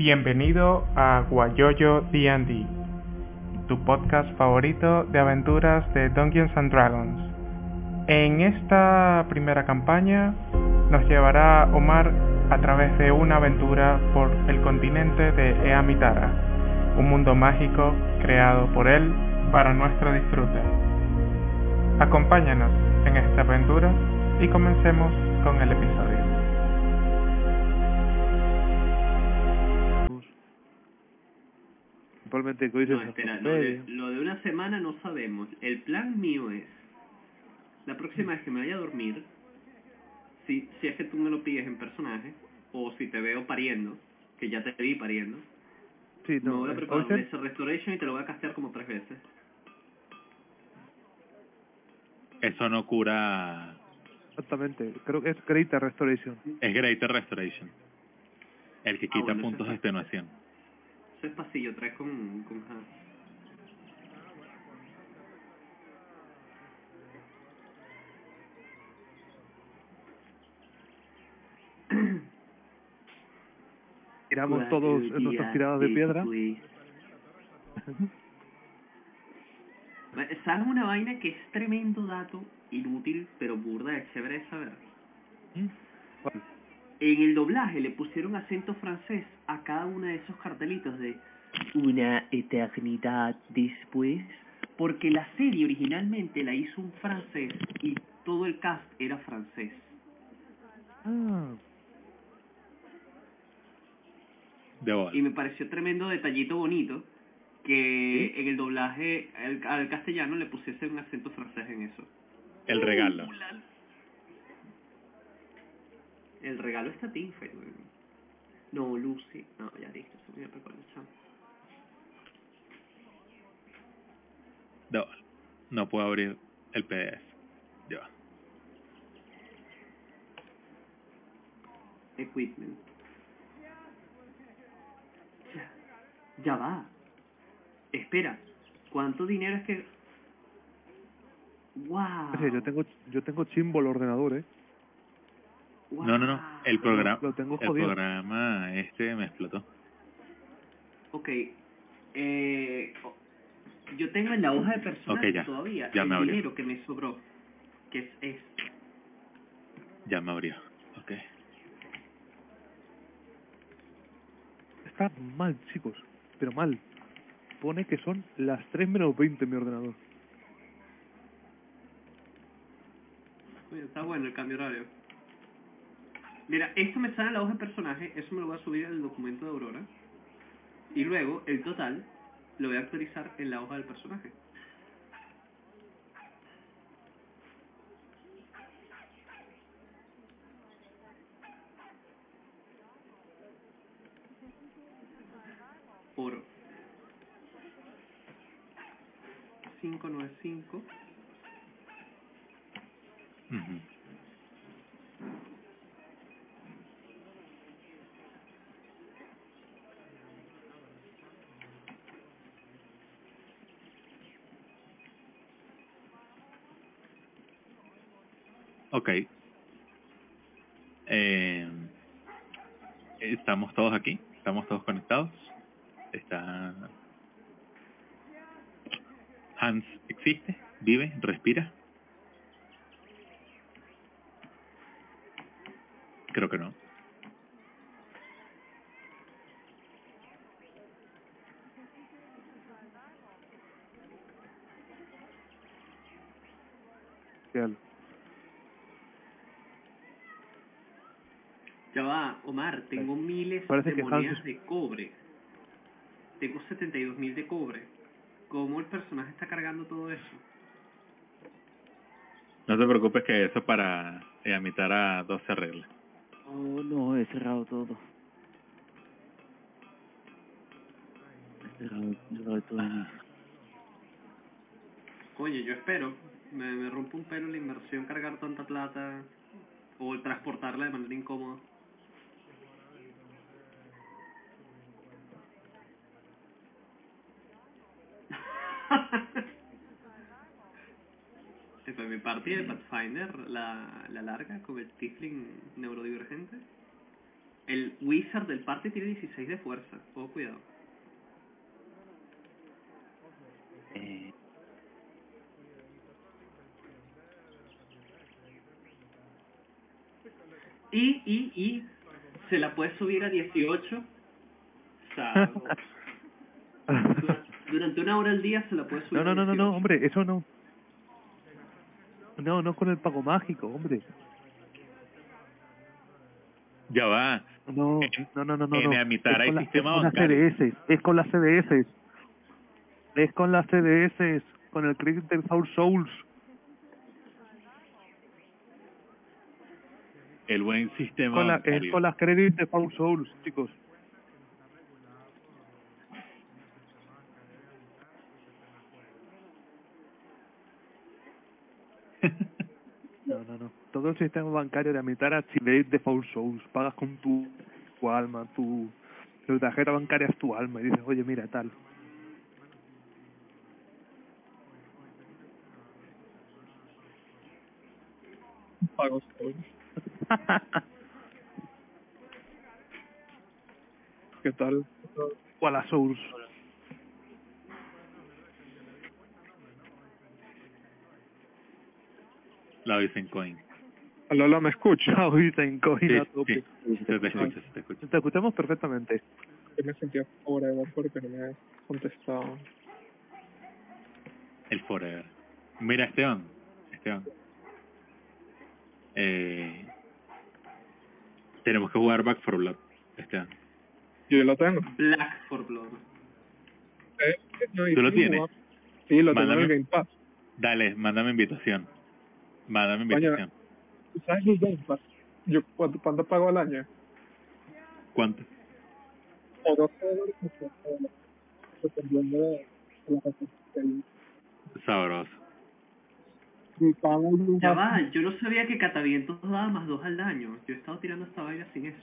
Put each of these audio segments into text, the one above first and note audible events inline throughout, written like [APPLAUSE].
Bienvenido a Guayoyo D&D, tu podcast favorito de aventuras de Dungeons and Dragons. En esta primera campaña nos llevará Omar a través de una aventura por el continente de Eamitara, un mundo mágico creado por él para nuestro disfrute. Acompáñanos en esta aventura y comencemos con el episodio. Principalmente que hoy se No, espera, lo de, lo de una semana no sabemos. El plan mío es, la próxima vez que me vaya a dormir, si, si es que tú me lo pides en personaje, o si te veo pariendo, que ya te vi pariendo, Sí, me no, voy a preparar un Restoration y te lo voy a castear como tres veces. Eso no cura. Exactamente, creo que es Greater Restoration. Es Greater Restoration. El que Ah, quita bueno, puntos de extenuación. Eso es pasillo, traes con, con. [CLEARS THROAT] Tiramos todos nuestras tiradas de piedra. [LAUGHS] ¿Sabes una vaina que es tremendo dato, inútil, pero burda de chévere de saber? ¿Cuál? En el doblaje le pusieron acento francés a cada uno de esos cartelitos de una eternidad después, porque la serie originalmente la hizo un francés y todo el cast era francés. Ah, De bola. Y me pareció tremendo detallito bonito que en el doblaje al, al castellano le pusiese un acento francés en eso. El regalo. El regalo está Tinfer, güey. No, Lucy. No, ya listo, se me olvidó el chamo. De bola. No puedo abrir el PDF. Ya. Equipment. Ya, ya va. Espera, ¿cuánto dinero es que...? ¡Wow! sí, yo tengo yo tengo chimbo el ordenador, eh. No, no, no. El programa. Lo tengo El programa este me explotó. Ok. Eh, yo tengo en la hoja de ya. todavía Ya el me abrió. dinero que me sobró. Que es esto. Ya me abrió. Ok. Está mal, chicos, pero mal. Pone que son las 3 menos 20 en mi ordenador. Oye, está bueno el cambio horario. Mira, esto me sale en la hoja de personaje, eso me lo voy a subir al documento de Aurora. Y luego, el total, lo voy a actualizar en la hoja del personaje. Oro. 595 Ujú. Ok. Eh, estamos todos aquí, estamos todos conectados. Está Hans existe, vive, respira. Creo que no. Real. Ya va, Omar, tengo miles Parece de que monedas Hans- de cobre. Tengo 72 mil de cobre. ¿Cómo el personaje está cargando todo eso? No te preocupes que eso para eh, amitar a 12 reglas. Oh, no, he cerrado todo. He cerrado, he cerrado todo. Oye, yo espero. Me, me rompe un pelo la inversión cargar tanta plata o el transportarla de manera incómoda. Es mi partida de Pathfinder, la, la larga, con el Tifling neurodivergente. El Wizard del party tiene 16 de fuerza. Ojo, cuidado. Eh, Y, y, y se la puede subir a 18. [LAUGHS] Durante una hora al día se la puede subir No, no, no, no, no, 18. hombre, eso no. No, no con el pago mágico, hombre. Ya va. No, En- no, no, no, no. en no. Amitar Es hay con la- sistema es con las. CDS, es con las CDS. Es con las CDS, con el Credit del Soul Souls. El buen sistema Con la, es bancario. con las Credit de Soul Souls, chicos. No, no, no. Todo el sistema bancario de Amitar Activate de Foul Souls. Pagas con tu, tu alma, tu, tu tarjeta bancaria es tu alma. Y dices, oye, mira, tal. Pagos. [LAUGHS] ¿Qué tal? O a la Souls. La Bitcoin. Hola, hola, ¿me escucha? Ah, Bitcoin, Sí, sí, te escucha, se te escucha. Te escuchamos perfectamente. Yo me sentía forever porque no me has contestado. El Forever. Mira, Esteban. Esteban. Eh, tenemos que jugar Back for Blood, Esteban. Yo lo tengo. Black for Blood. Eh, no, ¿Tú lo tienes? Sí, lo tengo en Mándame. el Game Pass. Dale, mándame invitación. Mándame invitación. ¿Tú ¿Sabes Pass? Yo, ¿cuánto, cuánto pago al año? ¿Cuánto? O 12 dólares. o 13 dólares. Dependiendo de la resistencia. Sabroso. Y pago Ya va, yo no sabía que Catavientos daba más dos al año. Yo he estado tirando esta vaina sin eso.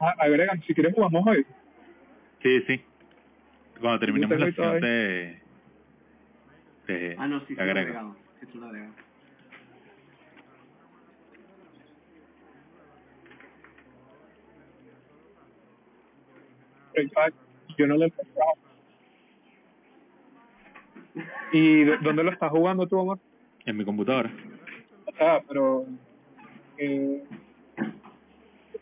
Ah, agregan, si quieres jugamos hoy. Sí, sí. Cuando terminemos la sesión te, te Ah, no, sí, sí. Sí, lo he Yo no lo he comprado. ¿Y de- dónde lo estás jugando tú, Omar? En mi computadora. O sea, pero... Eh,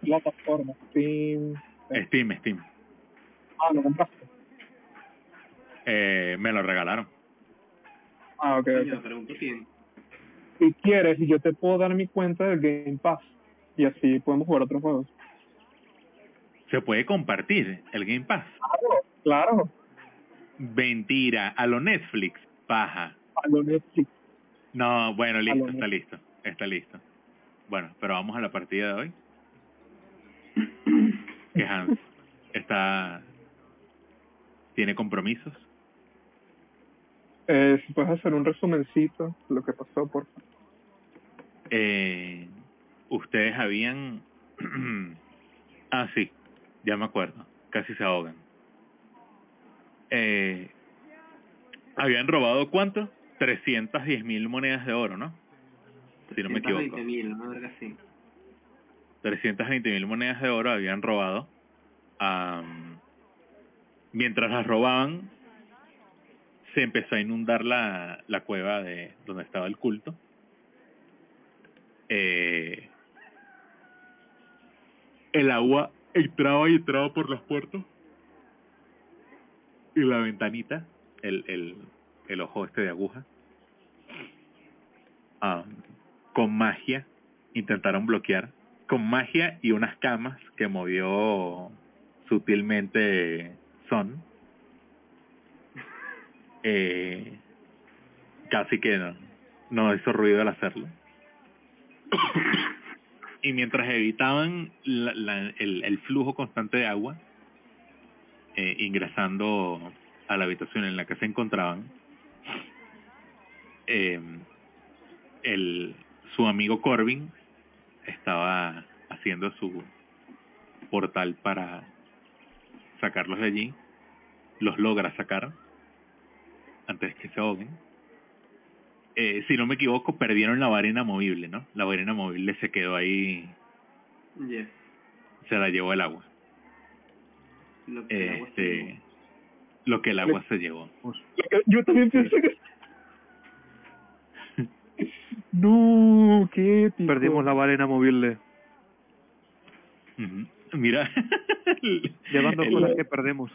plataforma, Steam... Steam, Steam. Ah, lo compraste. Eh, me lo regalaron. Ah, ok, pregunto quién. Si quieres, yo te puedo dar mi cuenta del Game Pass. Y así podemos jugar otros juegos. Se puede compartir el Game Pass. Claro, claro. Mentira. A lo Netflix. Paja. A lo Netflix. No, bueno, listo, está listo. Está listo. Bueno, pero vamos a la partida de hoy. [CLEARS THROAT] Que Hans está... Tiene compromisos. Eh, si puedes hacer un resumencito de lo que pasó, por favor. Eh, ustedes habían... [CLEARS THROAT] ah, sí, ya me acuerdo. Casi se ahogan. Eh, habían robado cuánto? 310 mil monedas de oro, ¿no? Si no me equivoco. 120 mil, una verga así. 320 mil monedas de oro habían robado. Mientras las robaban, se empezó a inundar la, la cueva de donde estaba el culto. Eh, el agua entraba y entraba por las puertas. Y la ventanita, el, el, el ojo este de aguja, am, con magia, intentaron bloquear con magia y unas camas que movió sutilmente Son. Eh, casi que no, no hizo ruido al hacerlo. Y mientras evitaban el, flujo constante de agua, eh, ingresando a la habitación en la que se encontraban, eh, su amigo Corbin estaba haciendo su portal para sacarlos de allí. Los logra sacar antes que se ahoguen. Eh, si no me equivoco, perdieron la varena movible, ¿no? La varena movible se quedó ahí Yes. se la llevó el agua. Lo que el agua se Este, llevó. lo que el agua se llevó. Yo también pensé que... [LAUGHS] No, qué tipo. Perdimos la balena movible. Ujú. Mira, [LAUGHS] Llevando el- cosas que perdemos.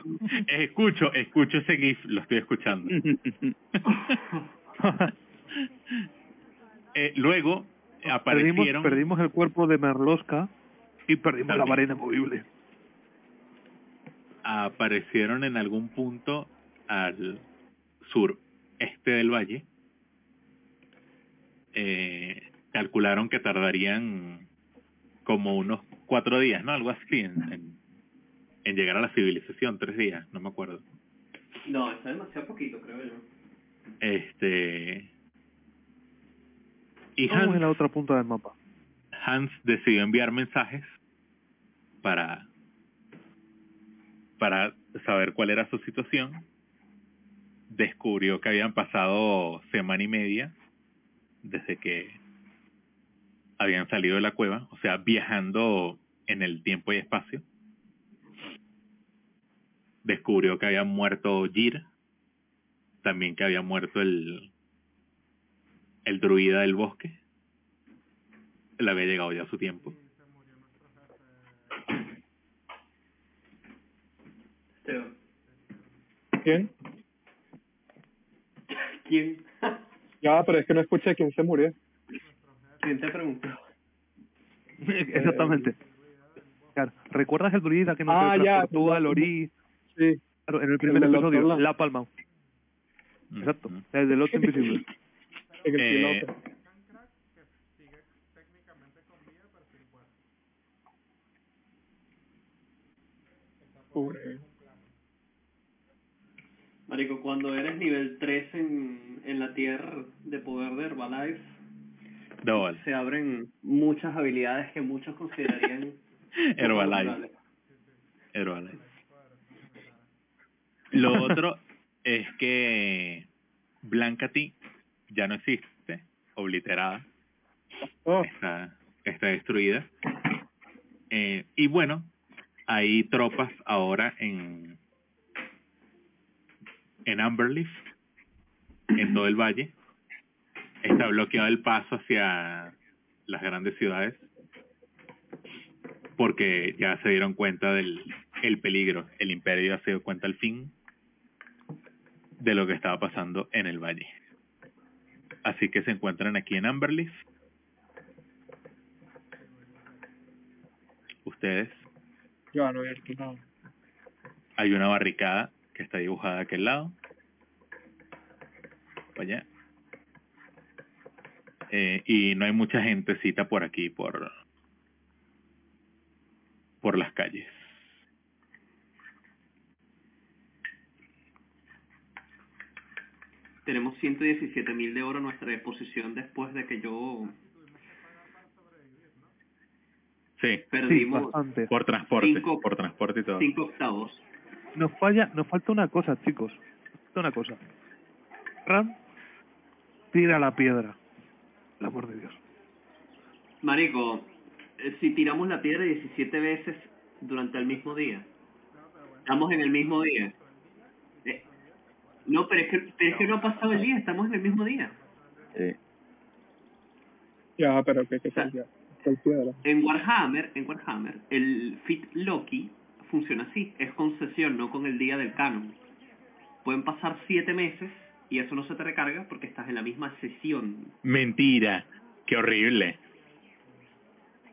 escucho, escucho ese gif, lo estoy escuchando. [LAUGHS] Eh, luego perdimos, aparecieron perdimos el cuerpo de Merlosca y perdimos la balena movible. aparecieron en algún punto al sur este del valle. Eh, calcularon que tardarían como unos cuatro días, ¿no? Algo así en, en, en llegar a la civilización, tres días, no me acuerdo. No, está demasiado poquito, creo yo. Este y Estamos en la Hans, otra punta del mapa. Hans decidió enviar mensajes para para saber cuál era su situación. Descubrió que habían pasado semana y media desde que habían salido de la cueva, o sea, viajando en el tiempo y espacio. Descubrió que había muerto Jir, también que había muerto el el druida del bosque. Le había llegado ya su tiempo. ¿Quién? ¿Quién? Ya, pero es que no escuché quién se murió. ¿Quién te preguntó? [LAUGHS] Exactamente. Claro. ¿Recuerdas el druida que nos Ah, ya. transportó al Ori? Sí. Claro, en el primer episodio, La- La Palma. Exacto. Ujú. El del otro [LAUGHS] invisible. En el Eh, piloto. Pobre. Marico, cuando eres nivel 3 en, en la tierra de poder de Herbalife, No, vale. se abren muchas habilidades que muchos considerarían [LAUGHS] Herbalife. Herbalife. Lo otro es que Blanca T ya no existe, obliterada, Oh, está, está destruida. Eh, y bueno, hay tropas ahora en en Amberleaf, en todo el valle. Está bloqueado el paso hacia las grandes ciudades porque ya se dieron cuenta del el peligro. El imperio ya se dio cuenta al fin de lo que estaba pasando en el valle. Así que se encuentran aquí en Amberleaf. Ustedes, yo no visto nada. hay una barricada que está dibujada a aquel lado. Allá. Eh, y no hay mucha gentecita por aquí, por por las calles. Tenemos 117 mil de oro a nuestra disposición después de que yo Sí, Sí, perdimos bastante. por transporte, Cinco- por transporte y todo. 5 octavos. Nos falla, nos falta una cosa, chicos. Nos falta una cosa. Ram, tira la piedra. El amor de Dios. Marico, eh, si tiramos la piedra 17 veces durante el mismo día, estamos en el mismo día. No, pero es, que, pero es que no ha pasado el día, estamos en el mismo día. Sí. Ya, pero que que sea, ya. ¿Cuál piedra? En Warhammer, en Warhammer, el Fit Loki funciona así, es con sesión, no con el día del canon. Pueden pasar 7 meses y eso no se te recarga porque estás en la misma sesión. Mentira, qué horrible.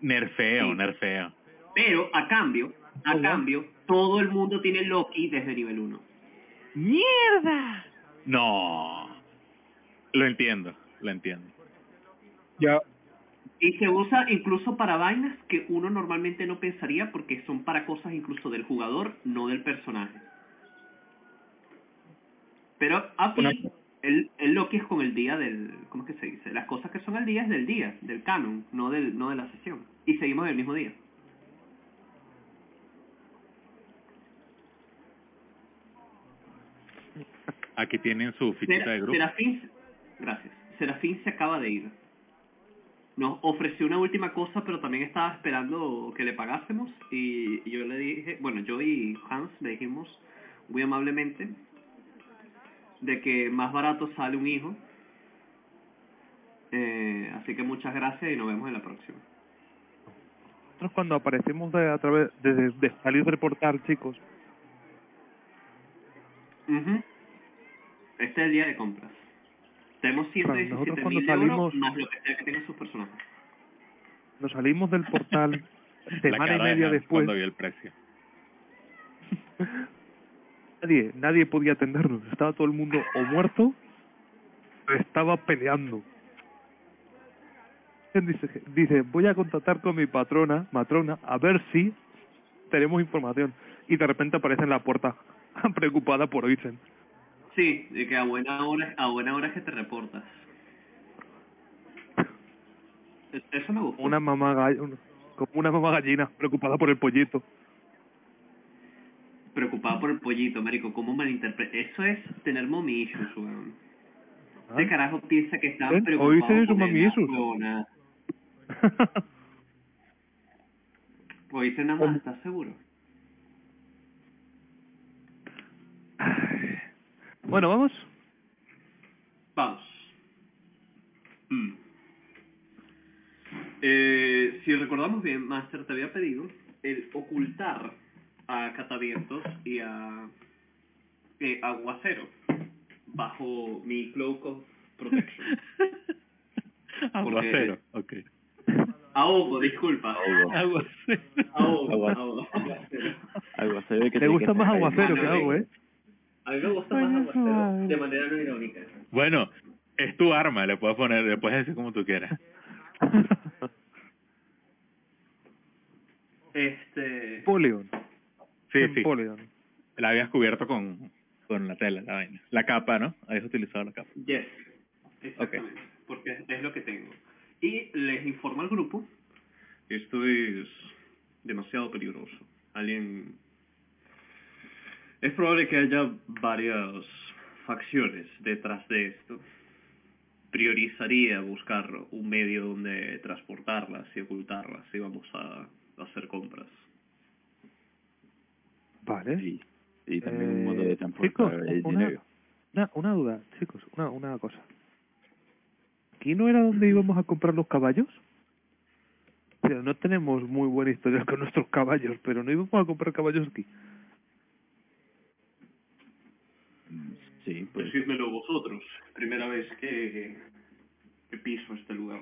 Nerfeo, Sí. nerfeo. Pero a cambio, a Oh, wow. cambio, todo el mundo tiene Loki desde nivel 1. ¡Mierda! No. Lo entiendo, lo entiendo. Ya, Y se usa incluso para vainas que uno normalmente no pensaría porque son para cosas incluso del jugador, no del personaje. Pero a fin, Una- el, el Loki es con el día del... ¿Cómo es que se dice? Las cosas que son el día es del día, del canon, no, del, no de la sesión. Y seguimos el mismo día. Aquí tienen su fichita de Sera- grupo. Serafín, gracias. Serafín se acaba de ir. nos ofreció una última cosa, pero también estaba esperando que le pagásemos y yo le dije, bueno, yo y Hans le dijimos muy amablemente de que más barato sale un hijo. Eh, así que muchas gracias y nos vemos en la próxima. Nosotros cuando aparecemos de, a través de, de, de salir del portal, chicos, Ujú. Este es el día de compras. Tenemos Claro, 117 nosotros cuando mil euros más lo que sea que tengan sus personajes. nos salimos del portal [LAUGHS] semana y de media después. Cuando vio el precio. [LAUGHS] Nadie, nadie podía atendernos. Estaba todo el mundo o muerto o estaba peleando. Él Dice, dice, voy a contactar con mi patrona, matrona, a ver si tenemos información. Y de repente aparece en la puerta, [LAUGHS] preocupada por Oisen. Sí, de que a buena hora, a buena hora es que te reportas. E- Eso me gustó. Una mamá gall- un- como una mamá gallina, preocupada por el pollito. Preocupado por el pollito, marico. ¿Cómo malinterpreta? Eso es tener mommy issues, weón. ¿Ah? Este carajo piensa que están preocupados por mommy él, issues. Oíste nada más, ¿estás seguro? Bueno, vamos. Vamos. Mm. Eh, si recordamos bien, Master te había pedido el ocultar a Catavientos y a eh, Aguacero bajo mi Cloak of Protection. [LAUGHS] Aguacero, ok. Ahogo, disculpa. Aguacero. Agua- aguacero. Aguacero que Te tiene gusta más aguacero que algo, ¿eh? A mí me gusta más aguacero de manera no irónica. Bueno, es tu arma, le puedes poner, le puedes decir como tú quieras. [LAUGHS] Este... Napoleon. Sí, sí. Napoleon. La habías cubierto con, con la tela, la vaina. La capa, ¿no? Habías utilizado la capa. Yes, exactamente, porque es lo que tengo. Y les informo al grupo, esto es demasiado peligroso. Alguien... Es probable que haya varias facciones detrás de esto. Priorizaría buscar un medio donde transportarlas y ocultarlas si vamos a hacer compras. Vale. Sí, y también un modo Eh, de transportar chicos, el una- dinero. Una, una duda, chicos, una, una cosa. ¿Aquí no era donde íbamos a comprar los caballos? O sea, no tenemos muy buena historia con nuestros caballos, pero no íbamos a comprar caballos aquí. Mm, Sí, pues Decídmelo vosotros, primera vez que, que piso este lugar.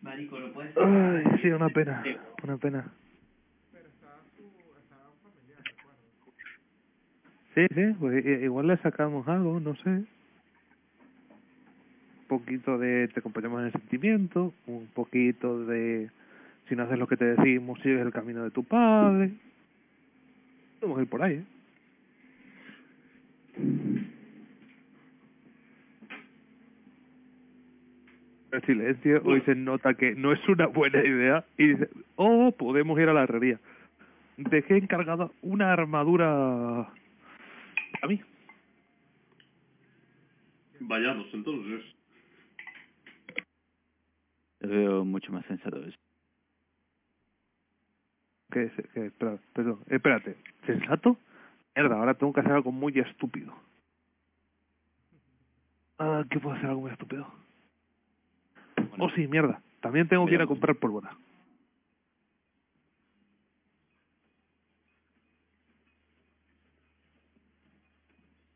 Marico, lo puedes Ay, sí, una pena, una pena. Sí, sí, pues igual le sacamos algo, no sé. Poquito de te acompañamos en el sentimiento, un poquito de si no haces lo que te decimos, sigues el camino de tu padre. Vamos a ir por ahí, ¿eh? El silencio, hoy se nota que no es una buena idea y dice, oh, podemos ir a la herrería. Dejé encargada una armadura a mí. Vayamos entonces. Veo mucho más sensato eso. Que, se- que espera, perdón, espérate, ¿sensato? Mierda, ahora tengo que hacer algo muy estúpido. Ah, ¿qué puedo hacer algo muy estúpido? Oh, sí, mierda. También tengo que ir a comprar pólvora.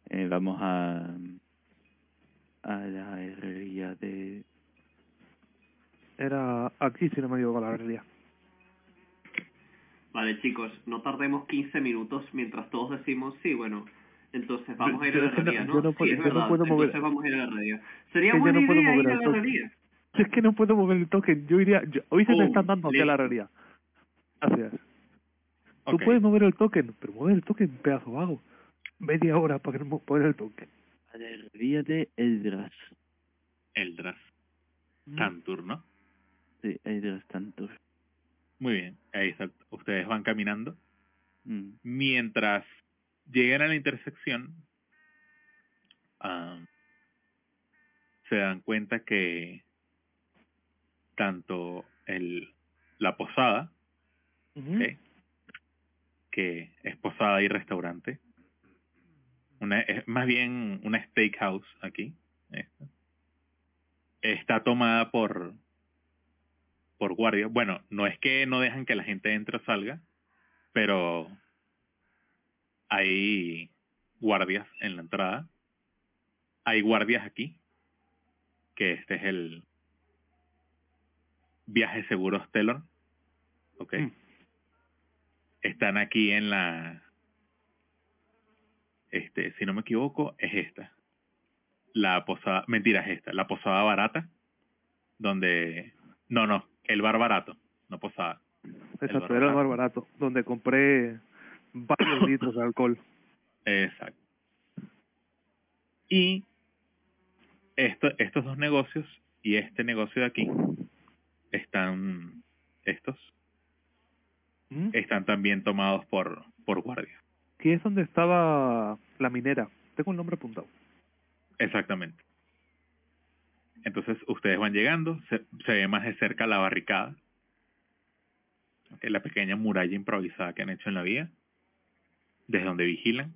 Eh, vamos a a la herrería de Era aquí, si no me equivoco, la herrería. Vale, chicos, no tardemos 15 minutos mientras todos decimos, sí, bueno, entonces vamos a ir a la no- [LAUGHS] herrería, yo ¿no? no sí, puedo- es yo no verdad, puedo mover- entonces vamos a ir a la herrería. Sería Que yo buena no puedo idea mover ir a el la toque. herrería. Si es que no puedo mover el token, yo iría... Yo, hoy se me Oh, están dando hacia la herrería. Gracias. Tú puedes mover el token, pero mueve el token, pedazo vago. Media hora para que mo- mover el token. a la herrería de Eldras. Eldras. Mm. Tantur, ¿no? Sí, Eldras Tantur. Muy bien, ahí está. Ustedes van caminando. Mm. Mientras llegan a la intersección, se dan cuenta que tanto el la posada, que es posada y restaurante, una, es más bien una steakhouse aquí, esta, está tomada por por guardias. Bueno, no es que no dejan que la gente entre o salga, pero hay guardias en la entrada. Hay guardias aquí, que este es el Viaje Seguros Telor. Ok. Mm. Están aquí en la... Este, si no me equivoco, es esta. La posada... Mentira, es esta. La posada barata. Donde... No, no. El bar barato. No posada. Exacto, era el bar barato. barato, donde compré varios [COUGHS] litros de alcohol. Exacto. Y esto, estos dos negocios y este negocio de aquí están estos ¿Mm? están también tomados por por guardias. Aquí es donde estaba la minera. Tengo el nombre apuntado. Exactamente. Entonces ustedes van llegando, se, se ve más de cerca la barricada, la pequeña muralla improvisada que han hecho en la vía, desde donde vigilan.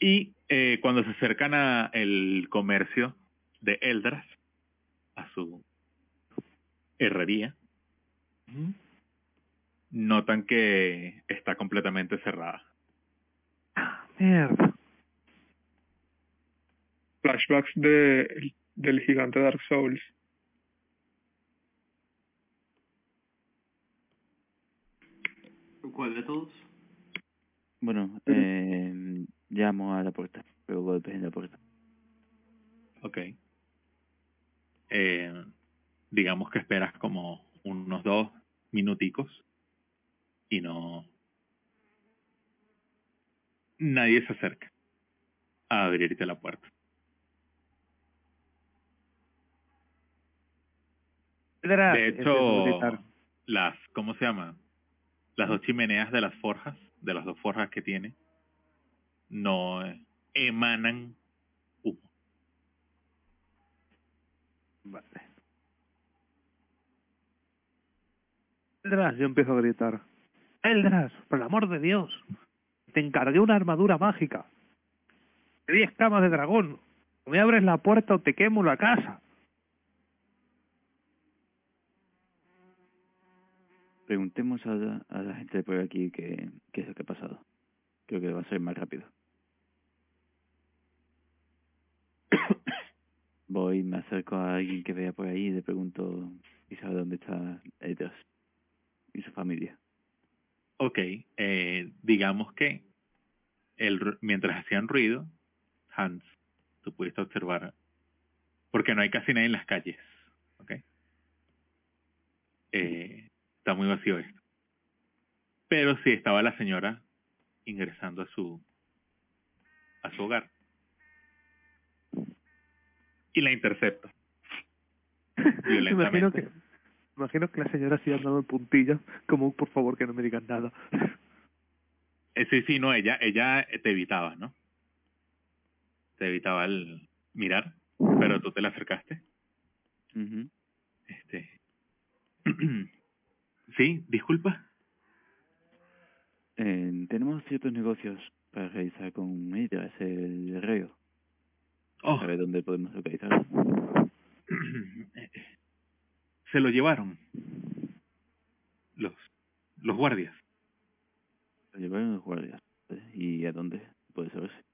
Y eh, cuando se acercan a el comercio de Eldras, a su herrería, notan que está completamente cerrada. Mierda. Flashbacks de, del gigante Dark Souls. ¿Cuál de todos? Bueno, eh, llamo a la puerta, pero golpes en la puerta. Ok. Eh, digamos que esperas como unos dos minuticos y no... Nadie se acerca a abrirte la puerta. De hecho, las, ¿cómo se llama? Las dos chimeneas de las forjas, de las dos forjas que tiene, no emanan humo. Vale. Eldras, yo empiezo a gritar. Eldras, por el amor de Dios. Te encargué una armadura mágica. Te di escamas de dragón. O me abres la puerta o te quemo la casa. Preguntemos a la, a la gente de por aquí qué, qué es lo que ha pasado. Creo que va a ser más rápido. [COUGHS] Voy, me acerco a alguien que vea por ahí y le pregunto si sabe dónde está Edras y su familia. Ok, eh, digamos que el, mientras hacían ruido, Hans, tú pudiste observar, porque no hay casi nadie en las calles, ok. Eh, está muy vacío esto. Pero sí estaba la señora ingresando a su a su hogar y la intercepta [LAUGHS] imagino que, imagino que la señora sigue andando en puntillas, como por favor que no me digan nada. Eh, sí, sí, no, ella, ella te evitaba, ¿no? Te evitaba el mirar, pero tú te la acercaste. Ujú. Este. [CLEARS THROAT] sí, disculpa. Eh, tenemos ciertos negocios para realizar con Edras, el herrero. Oh, ¿Sabe dónde podemos localizarlo? [CLEARS THROAT] se lo llevaron. Los, los guardias. Lo llevaron los guardias. ¿Y a dónde? Puede saberse.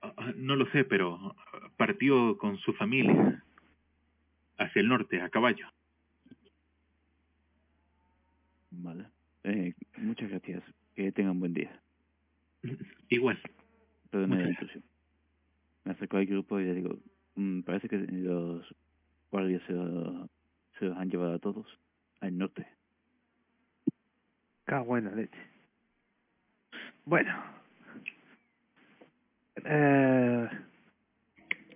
Ah, ah, No lo sé, pero partió con su familia hacia el norte, a caballo. Vale. Eh, muchas gracias. Que tengan buen día. Igual. Perdone la intrusión. Me acerco al grupo y le digo, "Mm, parece que los guardias se, lo- se los han llevado a todos al norte. Cago en la leche. Bueno. Eh,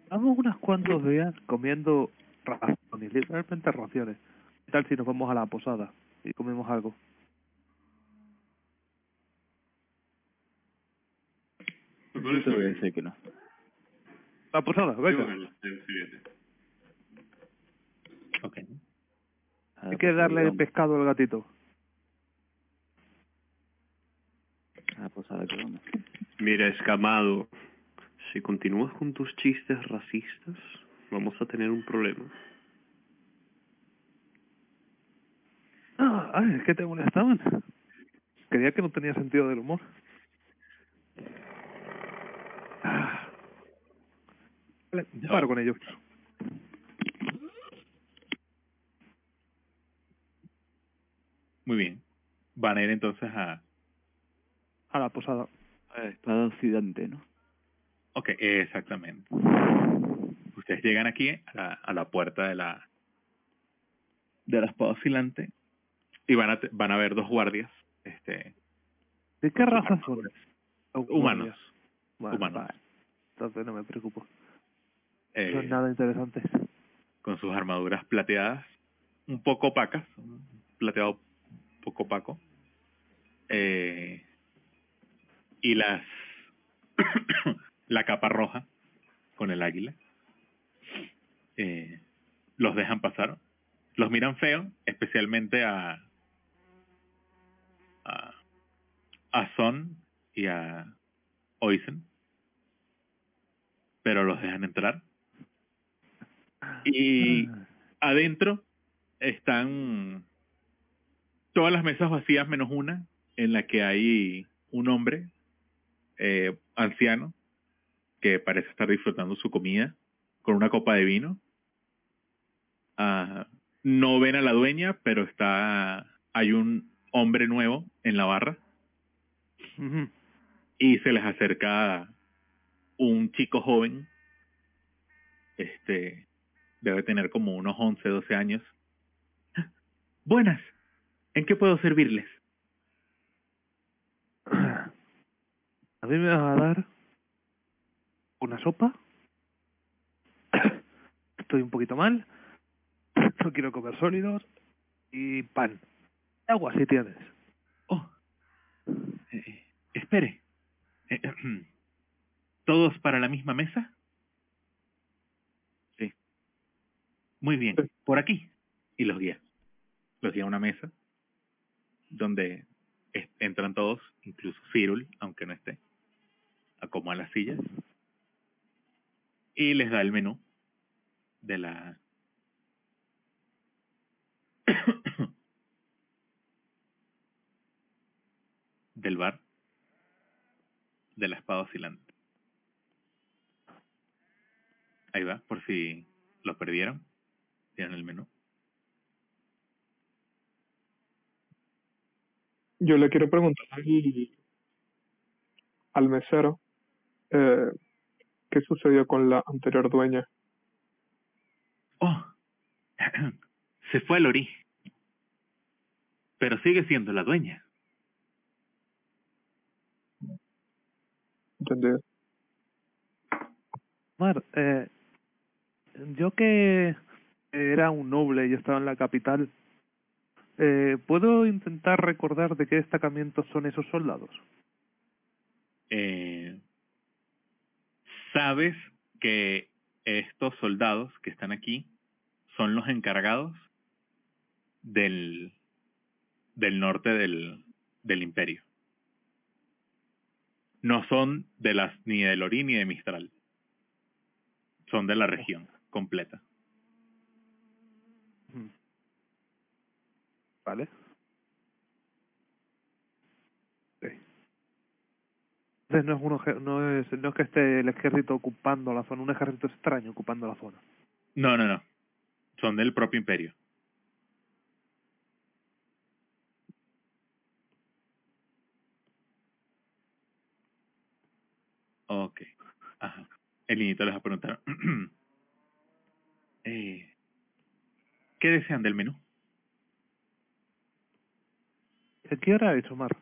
vamos unos cuantos días comiendo raciones, literalmente raciones. tal si nos vamos a la posada y comemos algo? Yo te voy a decir que no. La posada, venga. Ok. A Hay la que darle vamos. pescado al gatito. La posada que vamos. Mira, escamado, si continúas con tus chistes racistas, vamos a tener un problema. Ay, es que te molestaban. Creía que no tenía sentido del humor. Ah. Vale, paro con ello. Muy bien. Van a ir entonces a... A la posada. A la espada occidente, ¿no? Ok, exactamente. Ustedes llegan aquí a la, a la puerta de la de la espada oscilante y van a van a ver dos guardias este ¿De qué raza son? Oh, humanos Bueno, humanos. vale. Entonces no me preocupo. eh, No es nada interesante. con sus armaduras plateadas un poco opacas plateado un poco opaco eh, y las [COUGHS] la capa roja con el águila eh, los dejan pasar los miran feo especialmente a a, a Son y a Oisen pero los dejan entrar y adentro están todas las mesas vacías menos una en la que hay un hombre eh, anciano que parece estar disfrutando su comida con una copa de vino. Ah, no ven a la dueña, pero está hay un hombre nuevo en la barra y se les acerca un chico joven, este, debe tener como unos 11, 12 años. Buenas, ¿en qué puedo servirles? A mí me vas a dar una sopa. Estoy un poquito mal. [LAUGHS] No quiero comer sólidos. Y pan. Agua si tienes. Oh, eh, espere. Eh, [CLEARS THROAT] ¿Todos para la misma mesa? Sí. Muy bien, por aquí. Y los guía. Los guía a una mesa donde entran todos, incluso Cyril, aunque no esté. Acomoda las sillas. Y les da el menú de la... del bar de la espada oscilante. Ahí va, por si lo perdieron. Tienen el menú. Yo le quiero preguntar al, al mesero eh, qué sucedió con la anterior dueña. Oh, [CLEARS THROAT] se fue al Ori. Pero sigue siendo la dueña. ¿Entendido? Mar, eh, yo que era un noble y estaba en la capital, eh, ¿puedo intentar recordar de qué destacamento son esos soldados? Eh, Sabes que estos soldados que están aquí son los encargados del, del norte del, del imperio. No son de las ni de Lorí ni de Mistral. Son de la región completa. ¿Vale? Ok. Entonces no es, un oje- no, es, no es que esté el ejército ocupando la zona, un ejército extraño ocupando la zona. No, no, no. Son del propio imperio. el niñito les va a preguntar, [CLEARS THROAT] eh, ¿qué desean del menú? ¿A qué hora es, Omar?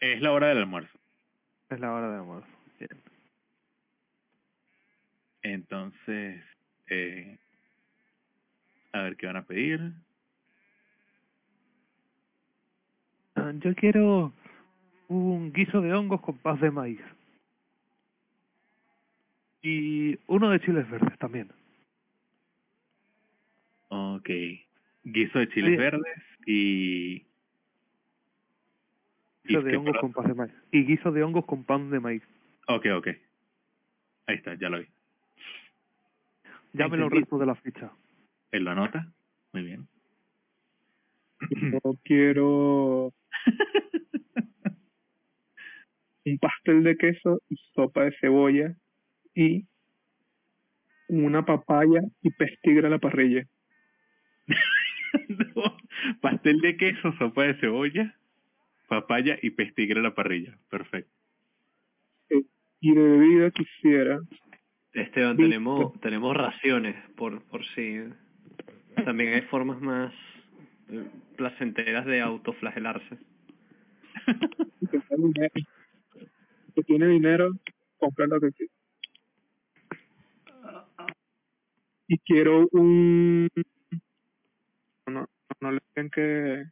Es la hora del almuerzo. Es la hora del almuerzo. Entonces, eh, a ver qué van a pedir. Ah, yo quiero un guiso de hongos con paz de maíz. Y uno de chiles verdes también. Ok. Guiso de chiles verdes y... Guiso ¿Y de hongos para- con paz de maíz. Y guiso de hongos con pan de maíz. Ok, ok. Ahí está, ya lo vi. Ya me lo resto de la ficha. ¿Él lo anota? Muy bien. Yo quiero [LAUGHS] un pastel de queso y sopa de cebolla y una papaya y pestigre a la parrilla. [LAUGHS] No, Pastel de queso, sopa de cebolla, papaya y pestigre a la parrilla. Perfecto. Y de bebida quisiera Esteban, tenemos, tenemos raciones por, por si. También hay formas más eh, placenteras de autoflagelarse. [LAUGHS] Si tiene dinero, compra lo que quiera. Y quiero un... No, no le digan que...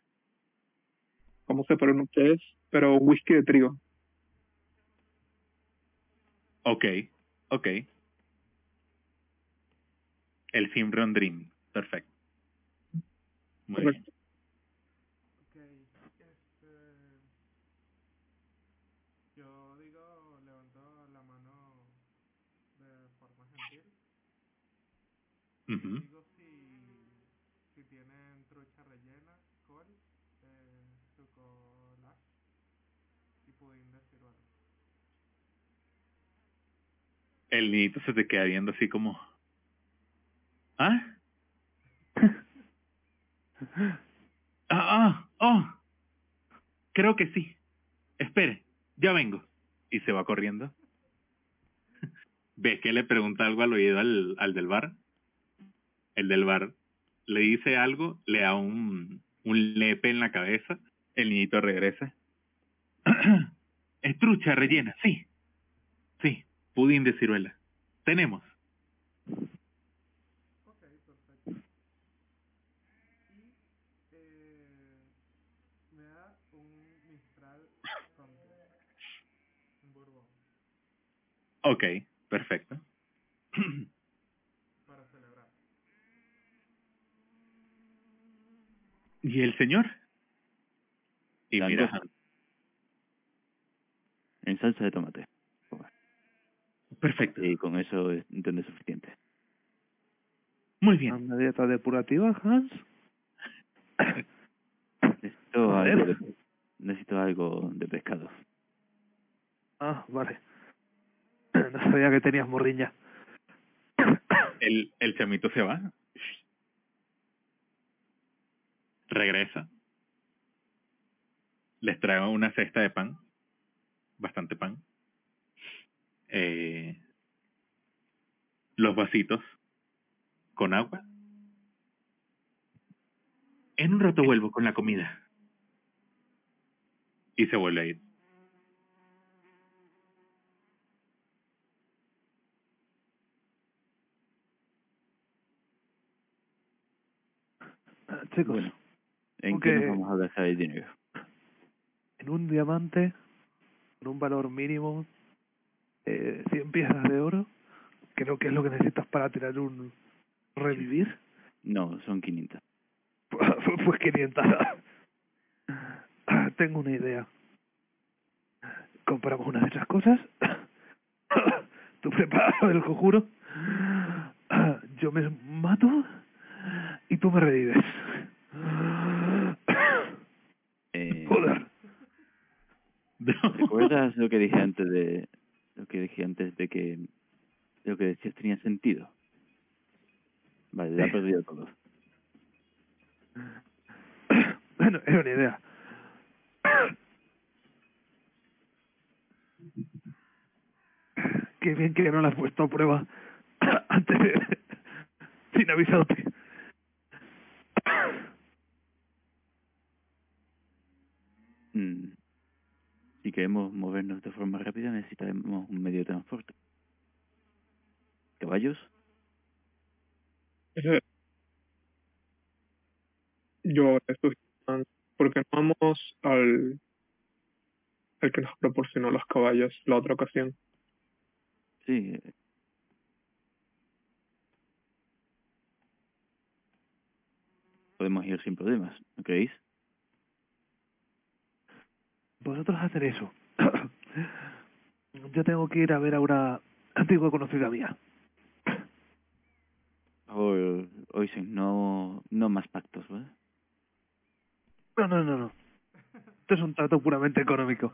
¿Cómo se pronuncia? Es, pero un whisky de trigo. Ok, ok. El Simron Dream. Perfecto. Muy bien. Correcto este... Yo digo, levanto la mano de forma gentil. Ujú. Digo si, si tienen trucha rellena, col, eh, chocolate y pudín de ciruela. El niñito se te queda viendo así como... ¿Ah? [LAUGHS] Ah, ah, oh. Creo que sí. Espere, ya vengo. Y se va corriendo. [LAUGHS] ¿Ves que le pregunta algo al oído al, al del bar? El del bar le dice algo, le da un, un lepe en la cabeza, el niñito regresa. [CLEARS THROAT] es trucha rellena, sí. Sí, pudín de ciruela. Tenemos. Ok, perfecto. Y eh, me da un Mistral Conte, un Bourbon, Ok, perfecto. [CLEARS THROAT] para celebrar. ¿Y el señor? Y mira, En salsa de tomate. perfecto. Y con eso es entiende suficiente. Muy bien. ¿Una dieta depurativa, Hans? [COUGHS] Necesito algo, de, necesito algo de pescado. Ah, vale. [COUGHS] No sabía que tenías morriña. El, el chamito se va. Regresa. Les trae una cesta de pan. Bastante pan. Eh, los vasitos con agua. En un rato vuelvo con la comida. Y se vuelve a ir. Ah, Chicos, Bueno, ¿en qué nos vamos a gastar el dinero? en un diamante, con un valor mínimo, eh, 100 piezas de oro, creo que es lo que necesitas para tirar un revivir. No, son 500. [LAUGHS] Pues 500. Ah, [LAUGHS] Tengo una idea. Compramos una de esas cosas. [LAUGHS] Tú preparas el conjuro. Yo me mato y tú me revives. Eh, Joder. ¿Recuerdas lo que dije antes de lo que dije antes de que lo que decías tenía sentido? Vale, lo ha perdido todo. [COUGHS] Bueno, era una idea. [COUGHS] Qué bien que no la has puesto a prueba [COUGHS] antes de... sin avisarte. Mm. Si queremos movernos de forma rápida necesitaremos un medio de transporte. ¿Caballos? Yo estoy porque ¿por qué no vamos al, al que nos proporcionó los caballos la otra ocasión? Sí. Podemos ir sin problemas, ¿no creéis? Vosotros hacer eso. [CLEARS THROAT] Yo tengo que ir a ver a una antigua conocida mía. O, Oisen, no, no más pactos, ¿vale? No, no, no, no. Esto es un trato puramente económico.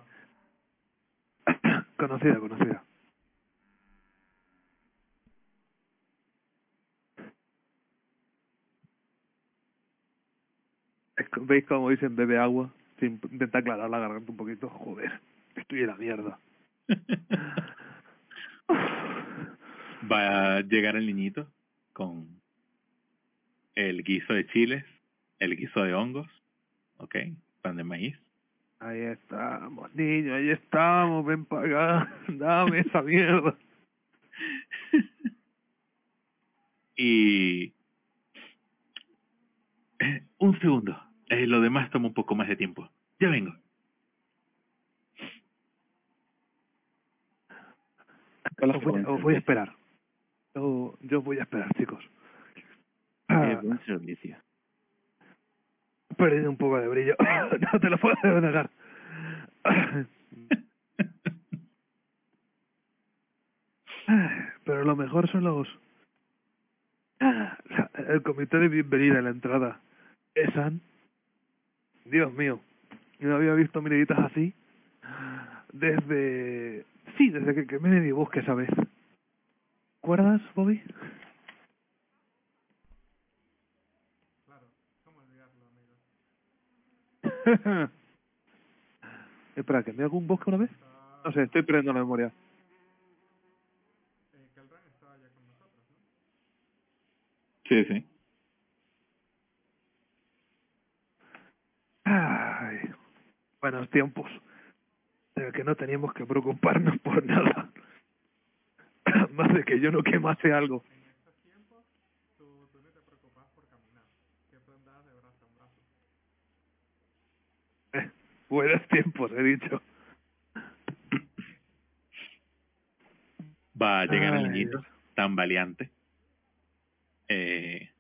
[CLEARS THROAT] conocida, conocida. ¿Veis cómo dicen bebe agua? Intenta aclarar la garganta un poquito. Joder, estoy en la mierda. [LAUGHS] Va a llegar el niñito con el guiso de chiles, el guiso de hongos, ok, pan de maíz. Ahí estamos, niño, ahí estamos, ven para acá, [LAUGHS] dame esa mierda. [LAUGHS] y un segundo, eh, lo demás toma un poco más de tiempo. Ya vengo. Os voy, os voy a esperar. Yo, yo voy a esperar, chicos. Qué Ah, buen servicio. he perdido un poco de brillo. [LAUGHS] no te lo puedo negar. Pero lo mejor son los... El comité de bienvenida en la entrada. Esan. Dios mío. Yo no había visto miraditas así desde... Sí, desde que quemé mi bosque esa vez. ¿Recuerdas, Bobby? [LAUGHS] Espera, ¿que me hago un bosque una vez? No sé, estoy perdiendo la memoria. Sí, sí. Ay, buenos tiempos. De que no teníamos que preocuparnos por nada. [COUGHS] Más de que yo no quemase algo. Eh, buenos tiempos, he dicho. Va a llegar el niñito, tan valiente. Eh,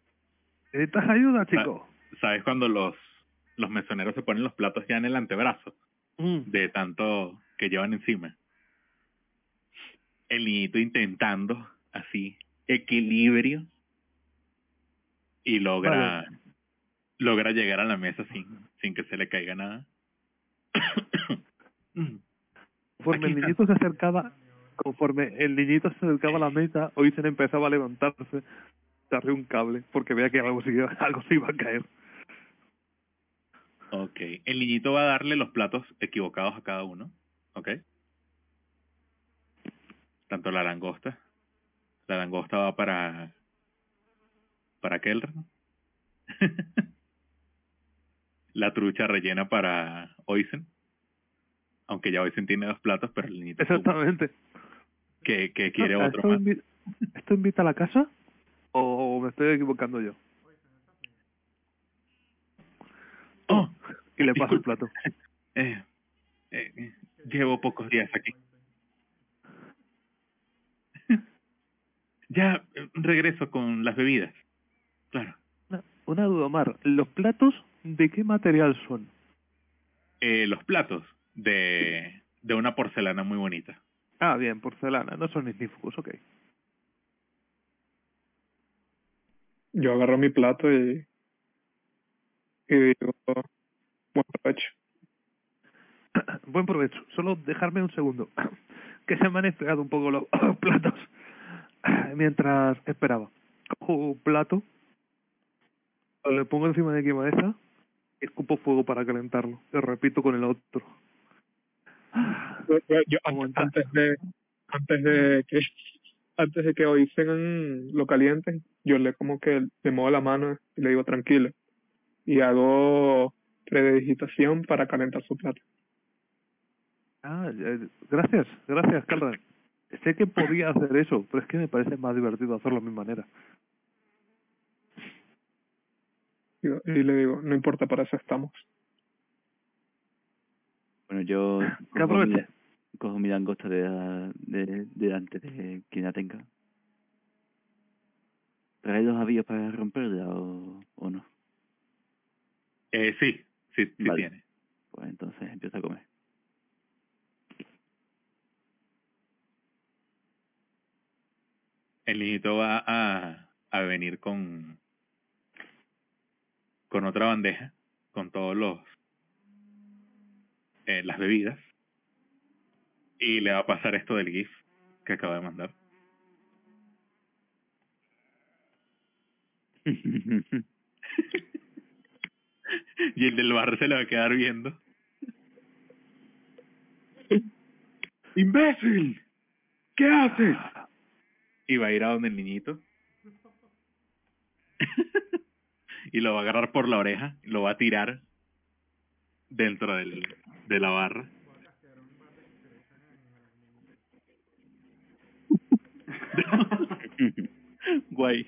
¿Necesitas ayuda, chico? ¿Sabes cuando los, los mesoneros se ponen los platos ya en el antebrazo? Mm. de tanto que llevan encima. El niñito intentando así equilibrio y logra logra llegar a la mesa sin sin que se le caiga nada. [COUGHS] Conforme el niñito se acercaba, conforme el niñito se acercaba a la mesa, Oisen empezaba a levantarse, se un cable, porque veía que algo, se iba- [LAUGHS] algo se iba a caer. Ok, el niñito va a darle los platos equivocados a cada uno, ok. Tanto la langosta, la langosta va para para Kelran. [LAUGHS] la trucha rellena para Oisen. Aunque ya Oisen tiene dos platos, pero el niñito Exactamente. que, que quiere otro ¿esto más. ¿Esto invita a la casa? ¿O me estoy equivocando yo? Oh, Le paso el plato. [LAUGHS] eh, eh, llevo pocos días aquí. [LAUGHS] ya eh, regreso con las bebidas. Claro. Una, una duda, Omar. ¿Los platos de qué material son? Eh, los platos de, de una porcelana muy bonita. Ah, bien, porcelana. No son ignífugos, ok. Yo agarro mi plato y, y digo, buen provecho. [CLEARS THROAT] Buen provecho. Solo dejarme un segundo. [CLEARS THROAT] Que se me han enfriado un poco los [CLEARS THROAT] platos mientras esperaba. Cojo un plato, le pongo encima de mi cabeza y escupo fuego para calentarlo. Lo repito con el otro. Yo, yo- yo Como antes, de antes de que antes de que Oisen lo calienten, yo le como que le muevo la mano y le digo tranquilo y hago predigitación para calentar su plato. Ah, eh, gracias, gracias, Calran. Sé que podía hacer eso, pero es que me parece más divertido hacerlo a mi manera. Y le digo, no importa, para eso estamos. Bueno, yo [LAUGHS] Que cojo mi, aproveche. cojo mi langosta de, de, delante de quien la tenga. ¿Trae los avíos para romperla o, o no? Eh, sí, sí, sí Vale. tiene. Pues entonces empiezo a comer. El niñito va a, a venir con, con otra bandeja, con todos los, eh, las bebidas, y le va a pasar esto del GIF que acaba de mandar. [LAUGHS] [LAUGHS] y el del bar se le va a quedar viendo. [LAUGHS] ¡Imbécil! ¿Qué haces? Y va a ir a donde el niñito. [LAUGHS] y lo va a agarrar por la oreja, y lo va a tirar dentro del, de la barra. Guay.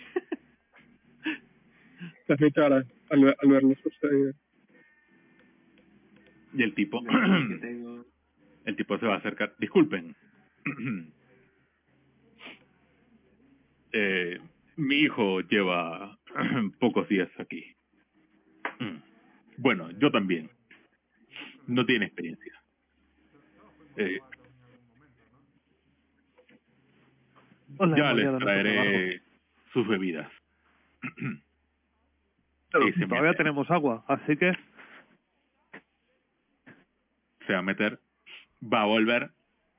Esa es mi cara al, al verlo suceder. Y el tipo, [CLEARS THROAT] el tipo se va a acercar. Disculpen. [CLEARS THROAT] eh, mi hijo lleva [CLEARS THROAT] pocos días aquí. Bueno, yo también. No tiene experiencia. Eh, Hola, ya les traeré sus bebidas. Y Todavía mete. tenemos agua, así que se va a meter, va a volver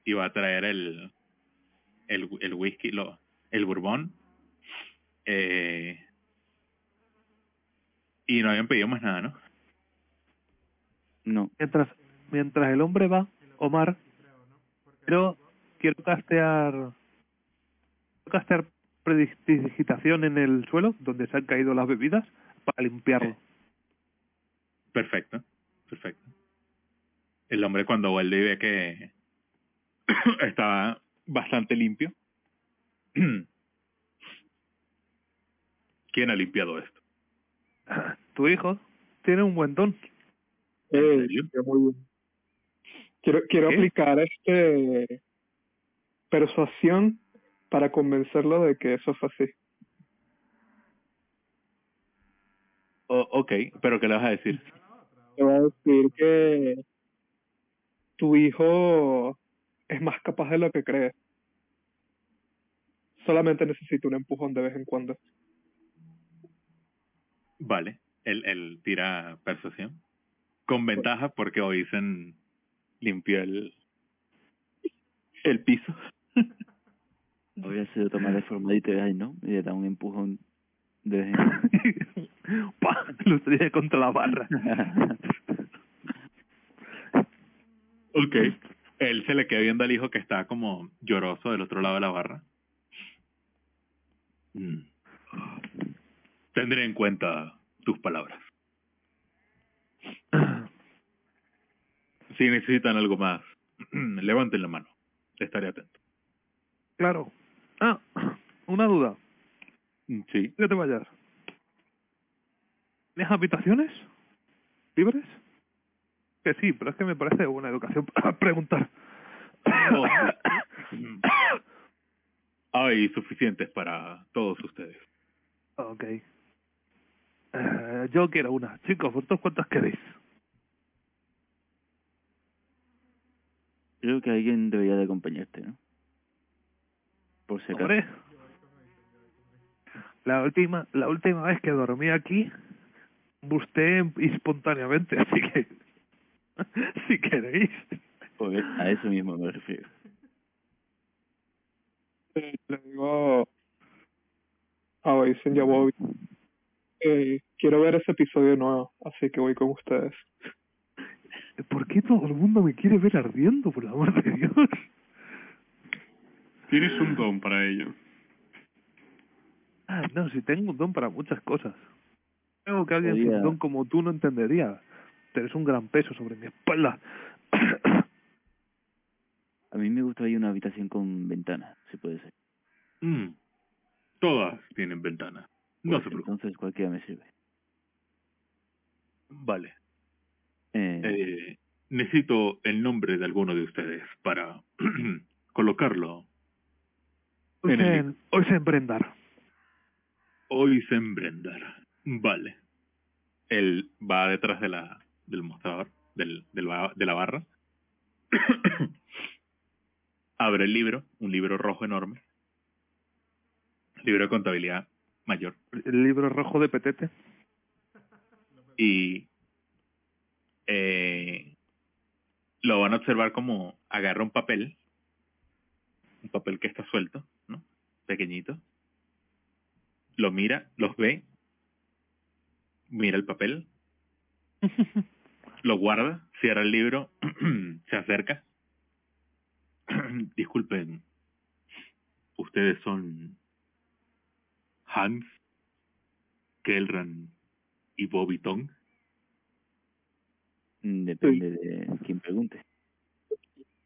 y va a traer el el, el whisky, lo, el bourbon. Eh, y no habían pedido más nada, ¿no? no, mientras mientras el hombre va, Omar, pero quiero castear quiero castear prestidigitación en el suelo donde se han caído las bebidas para limpiarlo. Perfecto, perfecto. El hombre cuando vuelve y ve que [COUGHS] está bastante limpio. [CLEARS THROAT] ¿Quién ha limpiado esto? Tu hijo tiene un buen don. ¿En Eh, muy bien. Quiero, quiero ¿Qué? aplicar este persuasión para convencerlo de que eso fue así. Oh, ok, pero ¿qué le vas a decir? Te voy a decir que tu hijo es más capaz de lo que crees. Solamente necesita un empujón de vez en cuando. Vale, él, él tira persuasión. Con ventaja porque hoy dicen limpió el, el piso. [LAUGHS] habría sido tomar de formadito de ahí, ¿no? Y le da un empujón de [LAUGHS] ¡Pah! Lo estrellé contra la barra. [LAUGHS] ok. Él se le queda viendo al hijo que está como lloroso del otro lado de la barra. Mm. Tendré en cuenta tus palabras. Si necesitan algo más, [CLEARS THROAT] levanten la mano. Estaré atento. Claro. Ah, una duda. Mm, Sí. Que te vayas. ¿Tienes habitaciones? ¿Libres? Que sí, pero es que me parece buena educación [LAUGHS] para preguntar. Sí. Hay suficientes para todos ustedes. ok. Eh, yo quiero una. Chicos, ¿vosotros cuántas queréis? Creo que alguien debería de acompañarte, ¿no? Por si acaso. Hombre. La última, la última vez que dormí aquí, busté espontáneamente, [LAUGHS] así que si queréis. Pues a eso mismo me refiero. Eh, le digo a Oisen y a Bobby. Eh, quiero ver ese episodio nuevo, así que voy con ustedes. ¿Por qué todo el mundo me quiere ver ardiendo, por el amor de Dios? Tienes un don para ello. Ah, no, si tengo un don para muchas cosas. Tengo que alguien sin Podría- don como tú no entendería. Tienes un gran peso sobre mi espalda. [COUGHS] A mí me gustaría una habitación con ventana, si puede ser. Mm. Todas tienen ventanas. No Pues se. Entonces cualquiera me sirve. Vale. Eh, Eh, necesito el nombre de alguno de ustedes para [CLEARS THROAT] colocarlo. En el Oisen, Oisen Brendar. Oisenbrendar. Vale. Él va detrás de la del mostrador, del, del de la barra. [COUGHS] Abre el libro, un libro rojo enorme. Libro de contabilidad mayor. El libro rojo de Petete. Y eh, lo van a observar como agarra un papel. Un papel que está suelto, ¿no? Pequeñito. Lo mira, los ve. Mira el papel, [LAUGHS] lo guarda, cierra el libro, [CLEARS THROAT] se acerca. [CLEARS THROAT] Disculpen, ustedes son Hans, Kelran y Bobby Tong. Depende de quién pregunte.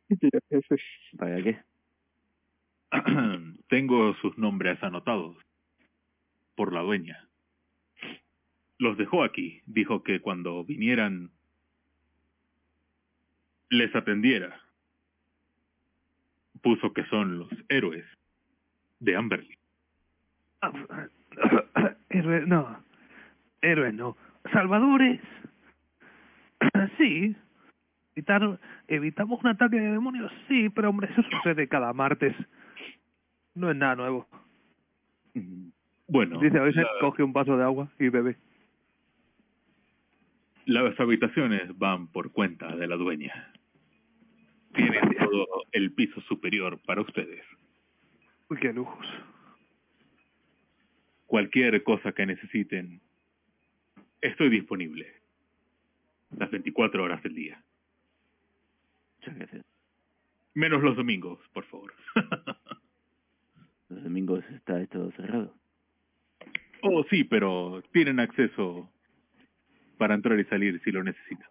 [LAUGHS] ¿Para qué? [CLEARS THROAT] Tengo sus nombres anotados por la dueña. Los dejó aquí. Dijo que cuando vinieran les atendiera. Puso que son los héroes de Amberley. [COUGHS] No. Héroe, no. Salvadores. [COUGHS] Sí. Evitar, evitamos un ataque de demonios, sí, pero hombre, eso sucede cada martes. No es nada nuevo. Mm, Bueno, Dice, se la- coge un vaso de agua y bebe. las habitaciones van por cuenta de la dueña. Tienen todo el piso superior para ustedes. Uy, qué lujos. Cualquier cosa que necesiten, estoy disponible. Las 24 horas del día. Muchas gracias. Menos los domingos, por favor. [LAUGHS] Los domingos está esto cerrado. Oh, sí, pero tienen acceso para entrar y salir si lo necesitan.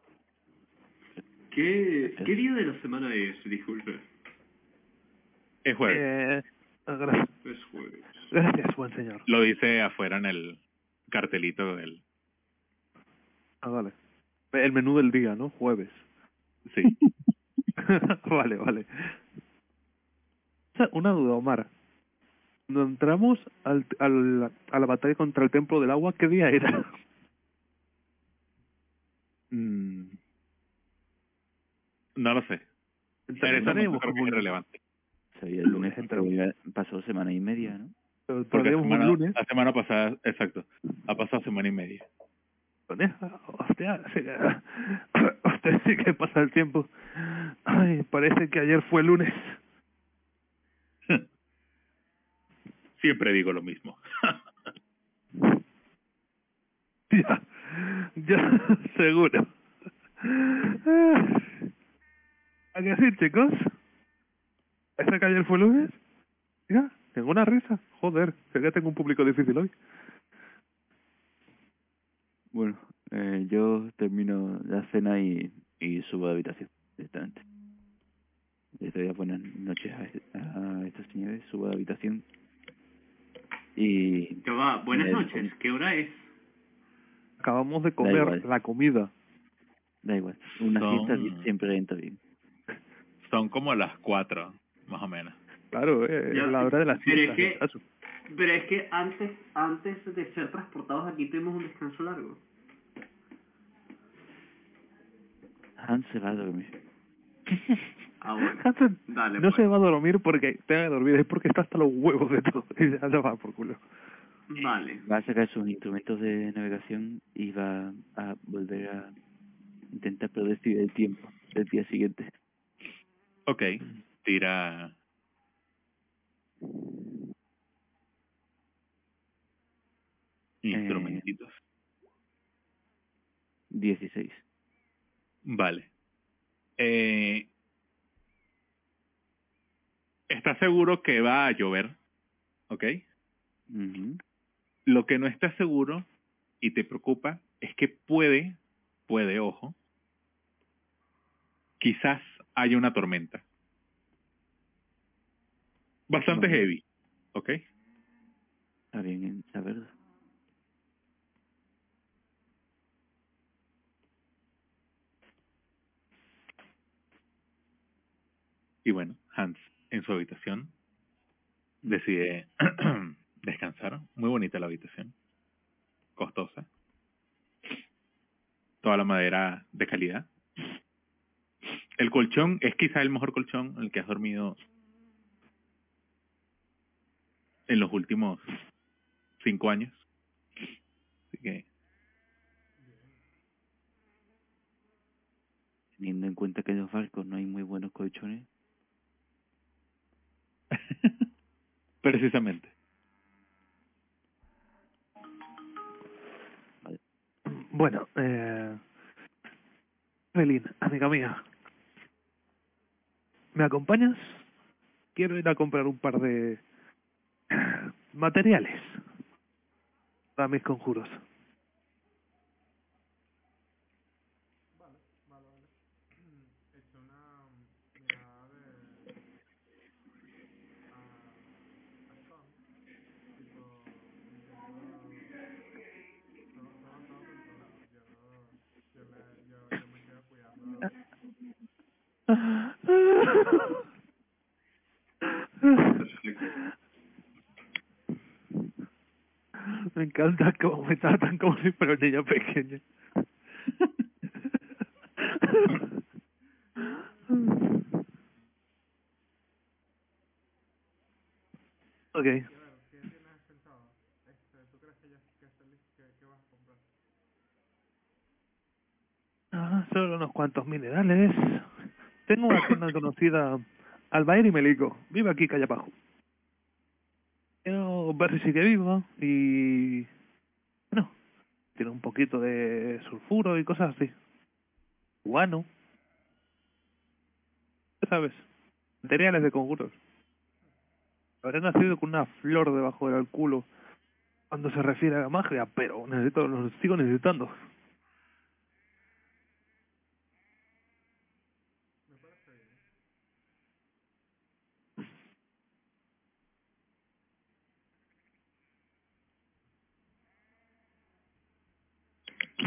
¿Qué, ¿Qué día de la semana es? Disculpe. Es jueves. Eh, gracias, Es jueves. gracias, buen señor. Lo dice afuera en el cartelito del... Ah, vale. El menú del día, ¿no? Jueves. Sí. [LAUGHS] vale, vale. Una duda, Omar. Cuando entramos al, al, a la batalla contra el Templo del Agua, ¿qué día era? [LAUGHS] Mm. No lo sé. Que como es. Sabía el lunes, ya pasó semana y media, ¿no? pero Porque la semana, lunes. la semana pasada, exacto, ha pasado semana y media. Hostia, sí, [COUGHS] hostia, sí que pasa el tiempo. Ay, parece que ayer fue lunes. [LAUGHS] Siempre digo lo mismo. [LAUGHS] Ya, ya, [LAUGHS] seguro. [LAUGHS] ¿A qué sí, chicos? ¿Esa ayer fue lunes? Mira, tengo una risa. Joder, sé que tengo un público difícil hoy. Bueno, eh, yo termino la cena y, y subo a la habitación directamente. Les doy buenas noches a, a estos señores, subo a la habitación y Ya va, buenas noches. ¿Qué hora es? Acabamos de comer la comida. da igual, una Son- siesta di- siempre entra bien. Son como las cuatro, más o menos. Claro, eh, Ya, la hora de la pero es que- muchacho. Pero es que antes, antes de ser transportados aquí tuvimos un descanso largo. Hans se va a dormir. [LAUGHS] Ah, bueno. Hansen Dale, no pues. se va a dormir porque tenga que dormir, es porque está hasta los huevos de todo. Y [LAUGHS] ya se va por culo. Vale. Va a sacar sus instrumentos de navegación y va a volver a intentar predecir el tiempo del día siguiente. Ok, tira... Instrumentitos. 16. Vale. Eh, ¿Estás seguro que va a llover? ¿Ok? Lo que no estás seguro y te preocupa es que puede, puede, ojo, quizás haya una tormenta. Bastante Vale. heavy, ¿ok? Está bien en saberlo. Y bueno, Hans en su habitación decide [CLEARS THROAT] descansar. Muy bonita la habitación. Costosa. Toda la madera de calidad. El colchón es quizá el mejor colchón en el que has dormido en los últimos cinco años. Así que Teniendo en cuenta que en los barcos no hay muy buenos colchones. [LAUGHS] precisamente. Bueno, eh... Evelyn, amiga mía. ¿Me acompañas? Quiero ir a comprar un par de materiales para mis conjuros. Me encanta cómo me tratan como si fuera un niño pequeño. ok. Ah, solo unos cuantos minerales. Tengo una tienda conocida, Albaer y Melico. Vive aquí, calle abajo. Ver si sigue viva y... Bueno, tiene un poquito de sulfuro y cosas así. Guano. Ya sabes, materiales de conjuros. Habré nacido con una flor debajo del culo cuando se refiere a la magia, pero necesito, lo sigo necesitando.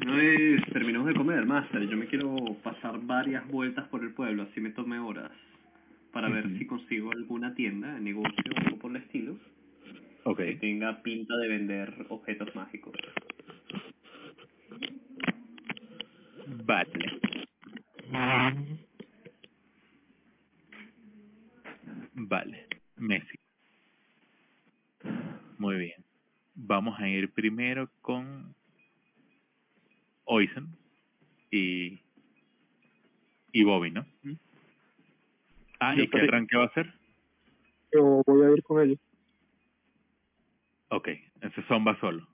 No es, terminamos Yo me quiero pasar varias vueltas por el pueblo, así me tome horas, para ver si consigo alguna tienda, negocio o algo por el estilo, que tenga pinta de vender objetos mágicos. Vale. Vale. Messi. Muy bien. Vamos a ir primero con Oisen y y Bobby, ¿no? Ah, ¿y qué arranque va a hacer? Yo voy a ir con ellos. Ok, ese son va solo.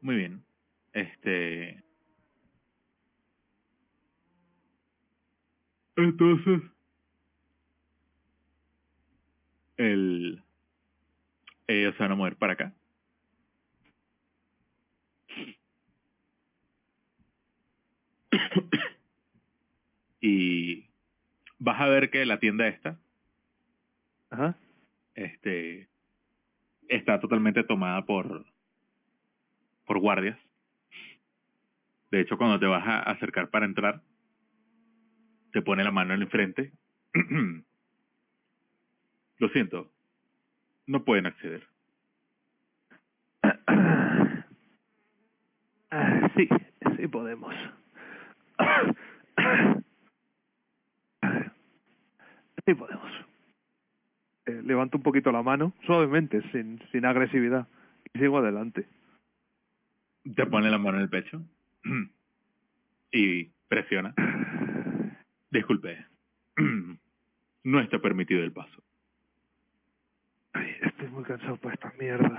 Muy bien. Este. Entonces. El. Ellos se van a mover para acá. [COUGHS] y vas a ver que la tienda esta Ajá. este está totalmente tomada por por guardias. De hecho, cuando te vas a acercar para entrar, te pone la mano en el frente. [COUGHS] Lo siento, no pueden acceder. [COUGHS] Ah, Sí, sí podemos. [COUGHS] Sí podemos. Eh, levanto un poquito la mano, suavemente, sin, sin agresividad, y sigo adelante. Te pone la mano en el pecho [CLEARS THROAT] y presiona. [COUGHS] Disculpe, [CLEARS THROAT] no está permitido el paso. Ay, estoy muy cansado por estas mierdas.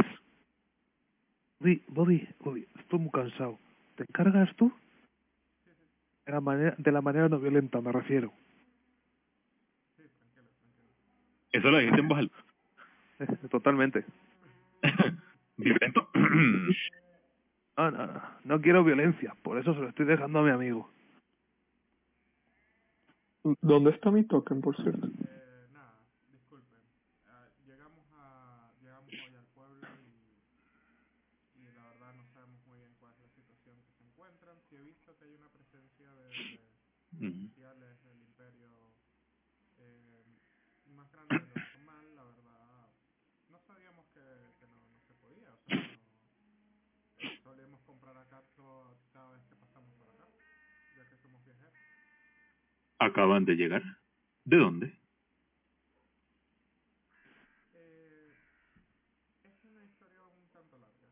Bobby, Bobby, Bobby, estoy muy cansado. ¿Te encargas tú? De la manera, de la manera no violenta, me refiero. Eso lo dijiste en voz alta. [LAUGHS] Totalmente. [LAUGHS] Violento. [CLEARS THROAT] No, no, no, no quiero violencia, por eso se lo estoy dejando a mi amigo. ¿Dónde está mi token, por cierto? nada, disculpen. Ah, llegamos a llegamos hoy al pueblo y, y la verdad no sabemos muy bien cuál es la situación que se encuentran. Si he visto que hay una presencia más grandes lo hizo mal, la verdad, no sabíamos que, que no, no se podía, o sea, no, solíamos comprar acá todo, cada vez que pasamos por acá, ya que somos viajeros. Acaban de llegar. ¿De dónde? Eh, es una historia un tanto larga.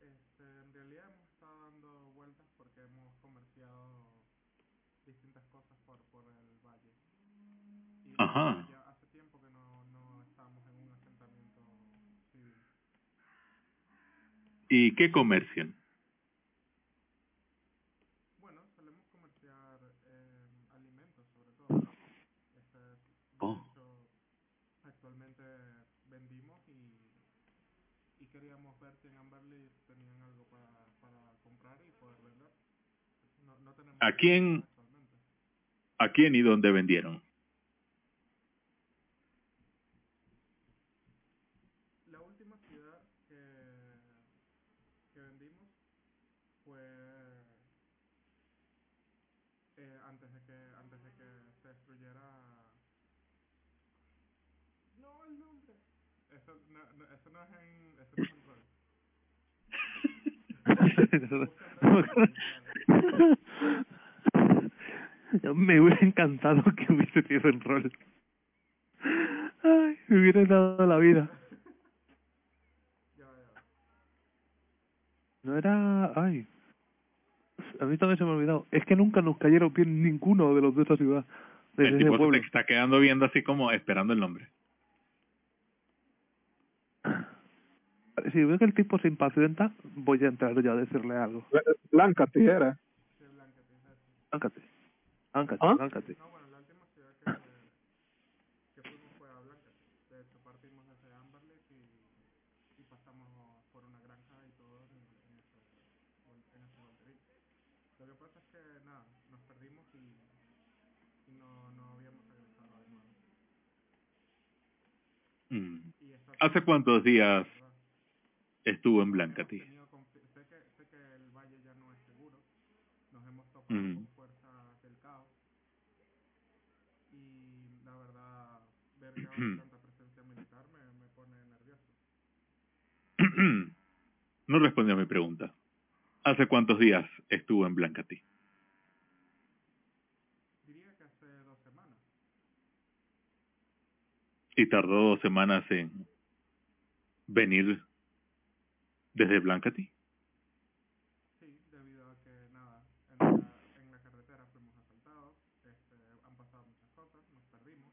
Este, en realidad hemos estado dando vueltas porque hemos comerciado distintas cosas por, por el valle. Y Ajá. ya hace tiempo que no, no estábamos en un asentamiento civil. ¿Y qué comercian? Bueno, solemos comerciar eh, alimentos sobre todo. Este, de Oh. hecho, actualmente vendimos y, y queríamos ver si en Amberley tenían algo para, para comprar y poder vender. No, no tenemos ¿A quién? actualmente. ¿A quién y dónde vendieron? La última ciudad que, que vendimos fue eh, antes de que antes de que se destruyera no el nombre eso no, no, eso no es en eso no es en. [LAUGHS] Me hubiera encantado que hubiese sido en rol. Ay, me hubiera dado la vida. No era... Ay. A mí también se me ha olvidado. Es que nunca nos cayeron bien ninguno de los de esa ciudad. De El ese tipo se pueblo. te está quedando viendo así como esperando el nombre. Si veo que el tipo se impacienta, voy a entrar yo a decirle algo. Blanca, tijera. Sí, Blanca, te dije eso. Áncate. Áncate, ¿Ah? áncate. no bueno la última ciudad que, que fuimos fue a Blanca de hecho partimos desde Amberley y, y pasamos por una granja y todo en, en ese en ese volterín. lo que pasa es que nada nos perdimos y, y no, no habíamos regresado de nuevo Mm. ¿Hace cuántos días. Estuvo en Blancati? sé que sé que el valle ya no es seguro nos hemos topado Mm. con fuerzas del caos y la verdad ver que ahora hay tanta presencia militar me, me pone nervioso [CLEARS THROAT] no respondió a mi pregunta. ¿Hace cuántos días estuvo en Blancati? diría que hace dos semanas Y tardó dos semanas en venir desde Blancati. sí debido a que nada en la, en la carretera fuimos asaltados este, han pasado muchas cosas nos perdimos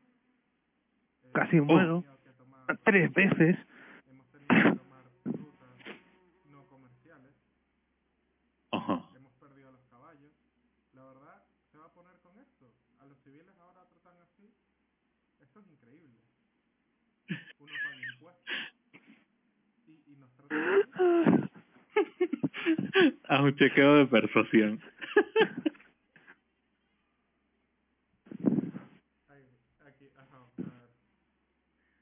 Eh, Casi muero. tomar- Tres veces. hemos tenido que tomar rutas no comerciales Ajá. hemos perdido a los caballos. La verdad, se va a poner con esto. A los civiles ahora tratan así. Esto es increíble. Uno paga impuestos así. Haz un chequeo de persuasión.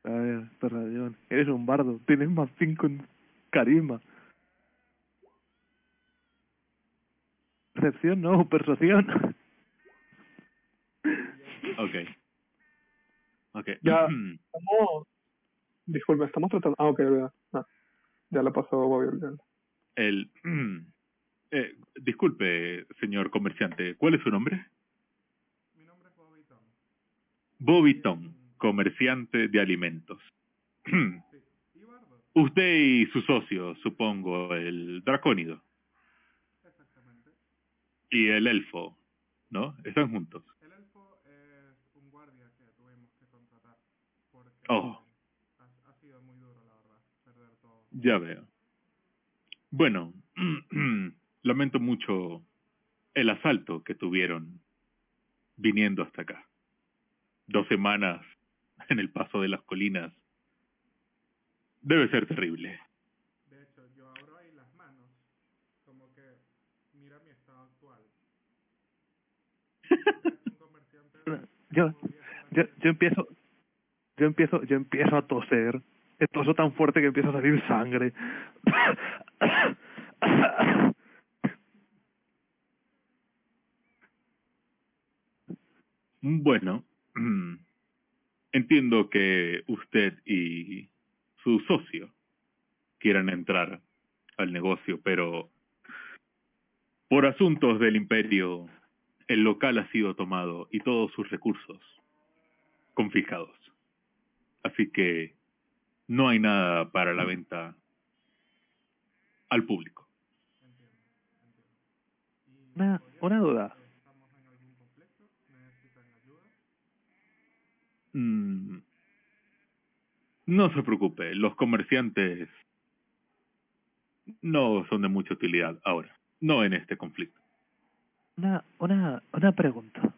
A ver. A. Eres un bardo. Tienes más cinco en carisma. Recepción, no, persuasión. Ok. Ok. Ya. [CLEARS THROAT] Estamos... Disculpe, estamos tratando... Ah, ok, verdad. Ah, ya lo pasó Bobby olvidando. El, [CLEARS THROAT] eh, disculpe, señor comerciante, ¿cuál es su nombre? Mi nombre es Bobby Tom. Bobby Tom, comerciante de alimentos. [CLEARS THROAT] Sí. Y Bardo, Usted y su socio, supongo, el dracónido exactamente. y el elfo, ¿no? Están juntos. El elfo es un guardia que tuvimos que contratar. Porque Oh. ha, ha sido muy duro, la verdad, perder todo. Ya veo. Bueno, [CLEARS THROAT] lamento mucho el asalto que tuvieron viniendo hasta acá. Dos semanas en el paso de las colinas. Debe ser terrible. De hecho, yo abro ahí las manos, como que mira mi estado actual. [LAUGHS] Yo, yo, yo empiezo, yo empiezo, yo empiezo a toser. Toso tan fuerte que empieza a salir sangre. Bueno, entiendo que usted y su socio quieran entrar al negocio, pero por asuntos del imperio, el local ha sido tomado y todos sus recursos confiscados. Así que no hay nada para la venta al público. Una, una duda. Mm, no se preocupe, los comerciantes no son de mucha utilidad ahora, no en este conflicto. Una, una, una pregunta.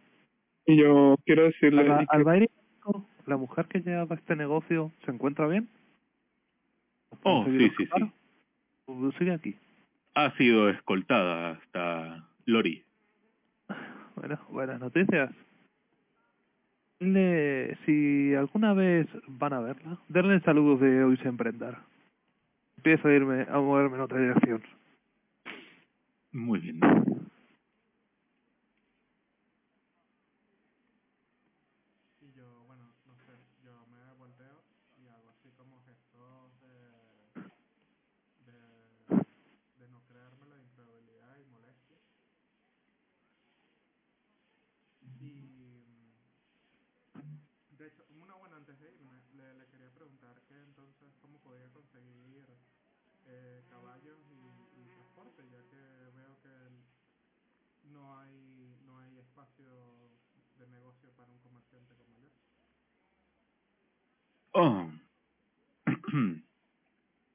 Y yo quiero decirle que- Albairi, la mujer que lleva este negocio, ¿se encuentra bien? Oh, ¿Conseguido sí, sí, sí. ¿O ¿Sigue aquí? Ha sido escoltada hasta Lori. Bueno, buenas noticias. Le, si alguna vez van a verla, denle saludos de hoy se emprender. Empiezo a irme, a moverme en otra dirección. Muy bien. Y yo, bueno, no sé, yo me volteo y hago así como gestos de, de, de no creérmelo, de incredulidad y molestia. Y, mm, de hecho, una buena antes de irme, le, le quería preguntar que entonces cómo podía conseguir eh, caballos y, y transporte, ya que veo que no hay, no hay espacio de negocio para un comerciante como yo. Oh. [CLEARS THROAT]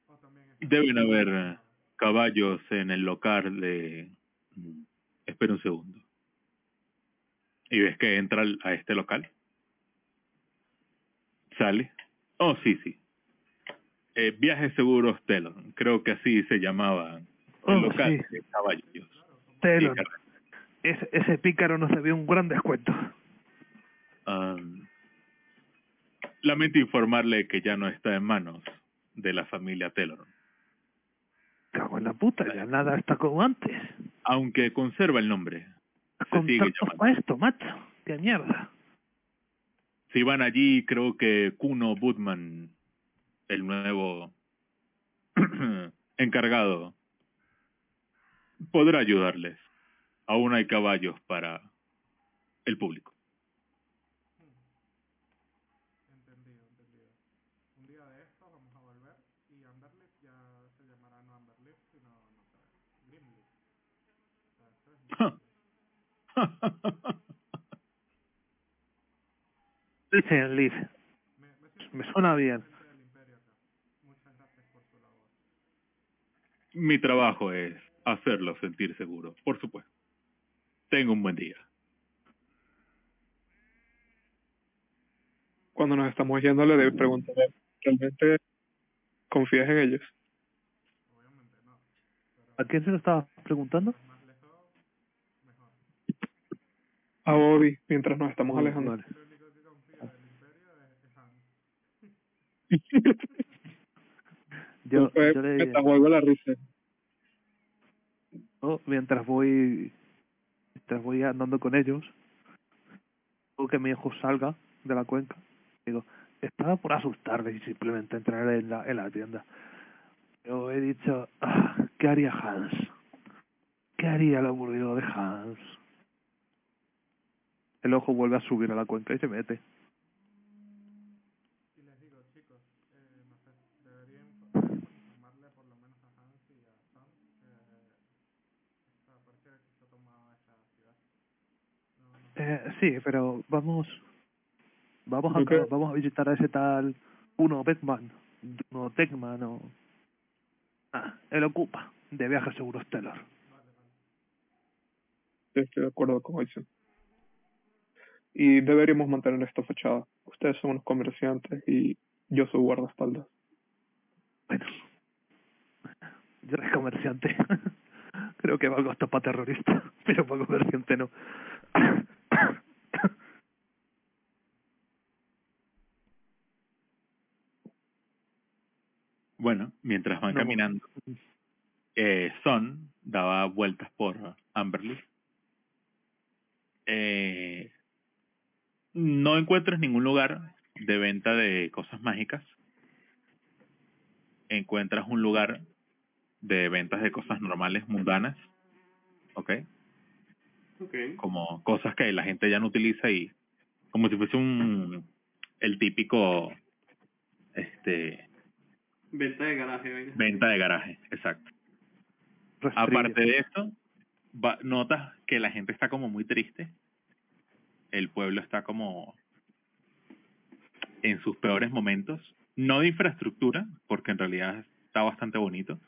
O también está Deben haber eh, caballos en el local de... mm, Espera un segundo. ¿Y ves que entra a este local? ¿Sale? Oh, sí, sí. Eh, Viajes Seguros Telon. Creo que así se llamaba el Oh, local sí. de caballos. Telon, ese, ese pícaro nos debió un gran descuento. Am, lamento informarle que ya no está en manos de la familia Taylor, Cago en la puta, ya nada está como antes. aunque conserva el nombre. Para esto, macho. Qué mierda. Si van allí, creo que Kuno Budman, el nuevo [CLEARS THROAT] encargado, podrá ayudarles. Aún hay caballos para el público. Entendido, entendido. Un día de estos vamos a volver y Amberlift ya se llamará no Amberlift, sino, no sé. O sea, Liv. Me, me siento Me suena bien. Muchas gracias por su labor. Mi trabajo es hacerlo sentir seguro, por supuesto. Tenga un buen día. cuando nos estamos yendo le debe preguntar, ¿realmente confías en ellos? Obviamente no. ¿A quién se lo estaba preguntando? A Bobby, mientras nos estamos alejando. [LAUGHS] Yo, yo le jugando la risa. Mientras voy mientras voy andando con ellos, o que mi hijo salga de la cuenca, digo, estaba por asustarles y simplemente entrar en la, en la tienda. Yo he dicho, ah, ¿qué haría Hans? ¿Qué haría el aburrido de Hans? El ojo vuelve a subir a la cuenca y se mete. Y les digo, chicos, eh, no sé, debería info- informarle por lo menos a Hans y a Sam que está, parece que se ha tomado esa ciudad. No, no sé. Eh, sí, pero vamos vamos a, creo- vamos a visitar a ese tal uno Beckman, uno Techman o ah, él ocupa de viajes seguros Stellar. Sí, Estoy de acuerdo con Wilson. Y deberíamos mantener esto fechado. Ustedes son unos comerciantes y yo soy guardaespaldas. Bueno, yo soy comerciante. [LAUGHS] Creo que valgo hasta para terrorista, [LAUGHS] pero para comerciante no. Bueno, mientras van No. caminando, eh, Son daba vueltas por Amberley. Eh, no encuentras ningún lugar de venta de cosas mágicas. Encuentras un lugar de ventas de cosas normales, mundanas, ¿ok? Ok. Como cosas que la gente ya no utiliza y como si fuese un el típico este Venta de garaje, vaina. venta de garaje, exacto. Aparte de eso, va- notas que la gente está como muy triste. El pueblo está como en sus peores momentos. No de infraestructura, porque en realidad está bastante bonito,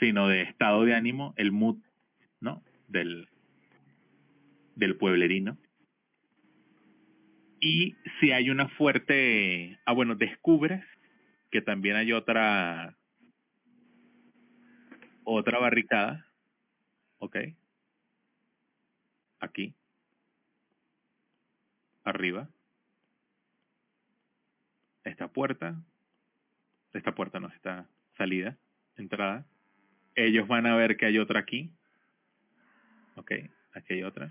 sino de estado de ánimo, el mood, ¿no? Del, del pueblerino. Y si hay una fuerte... Ah, bueno, descubres que también hay otra otra barricada, ¿ok? Aquí, arriba, esta puerta, esta puerta no, esta salida, entrada. Ellos van a ver que hay otra aquí, ¿ok? Aquí hay otra.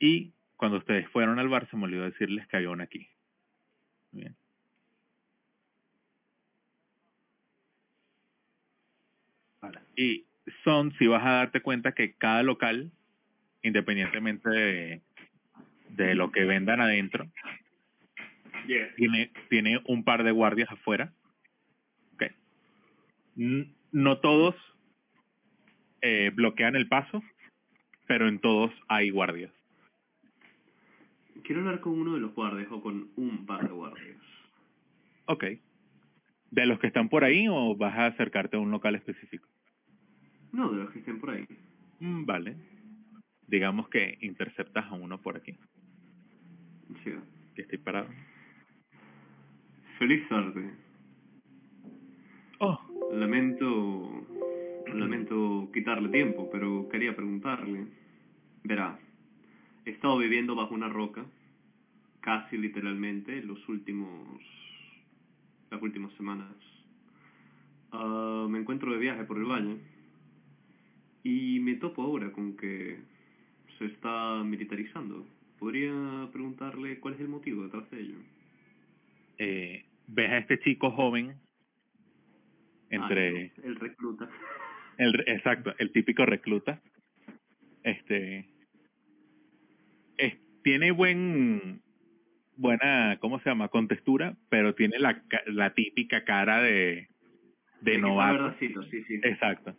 Y cuando ustedes fueron al bar se me olvidó decirles que había una aquí. Y son, si vas a darte cuenta que cada local, independientemente de, de lo que vendan adentro, tiene, tiene un par de guardias afuera. Okay. No todos eh, bloquean el paso, pero en todos hay guardias. Quiero hablar con uno de los guardias o con un par de guardias. Ok. ¿De los que están por ahí o vas a acercarte a un local específico? No, de los que estén por ahí. Mm, vale. Digamos que interceptas a uno por aquí, Sí. que estoy parado. Feliz tarde. Oh, Lamento, lamento quitarle tiempo, pero quería preguntarle. Verá, he estado viviendo bajo una roca, casi literalmente, los últimos, las últimas semanas. Ah, me encuentro de viaje por el valle y me topo ahora con que se está militarizando. ¿Podría preguntarle cuál es el motivo detrás de ello? eh, ves a este chico joven entre Ah, el recluta. [LAUGHS] el exacto el típico recluta este es- tiene buen buena cómo se llama contextura pero tiene la la típica cara de de que novato sí, sí. exacto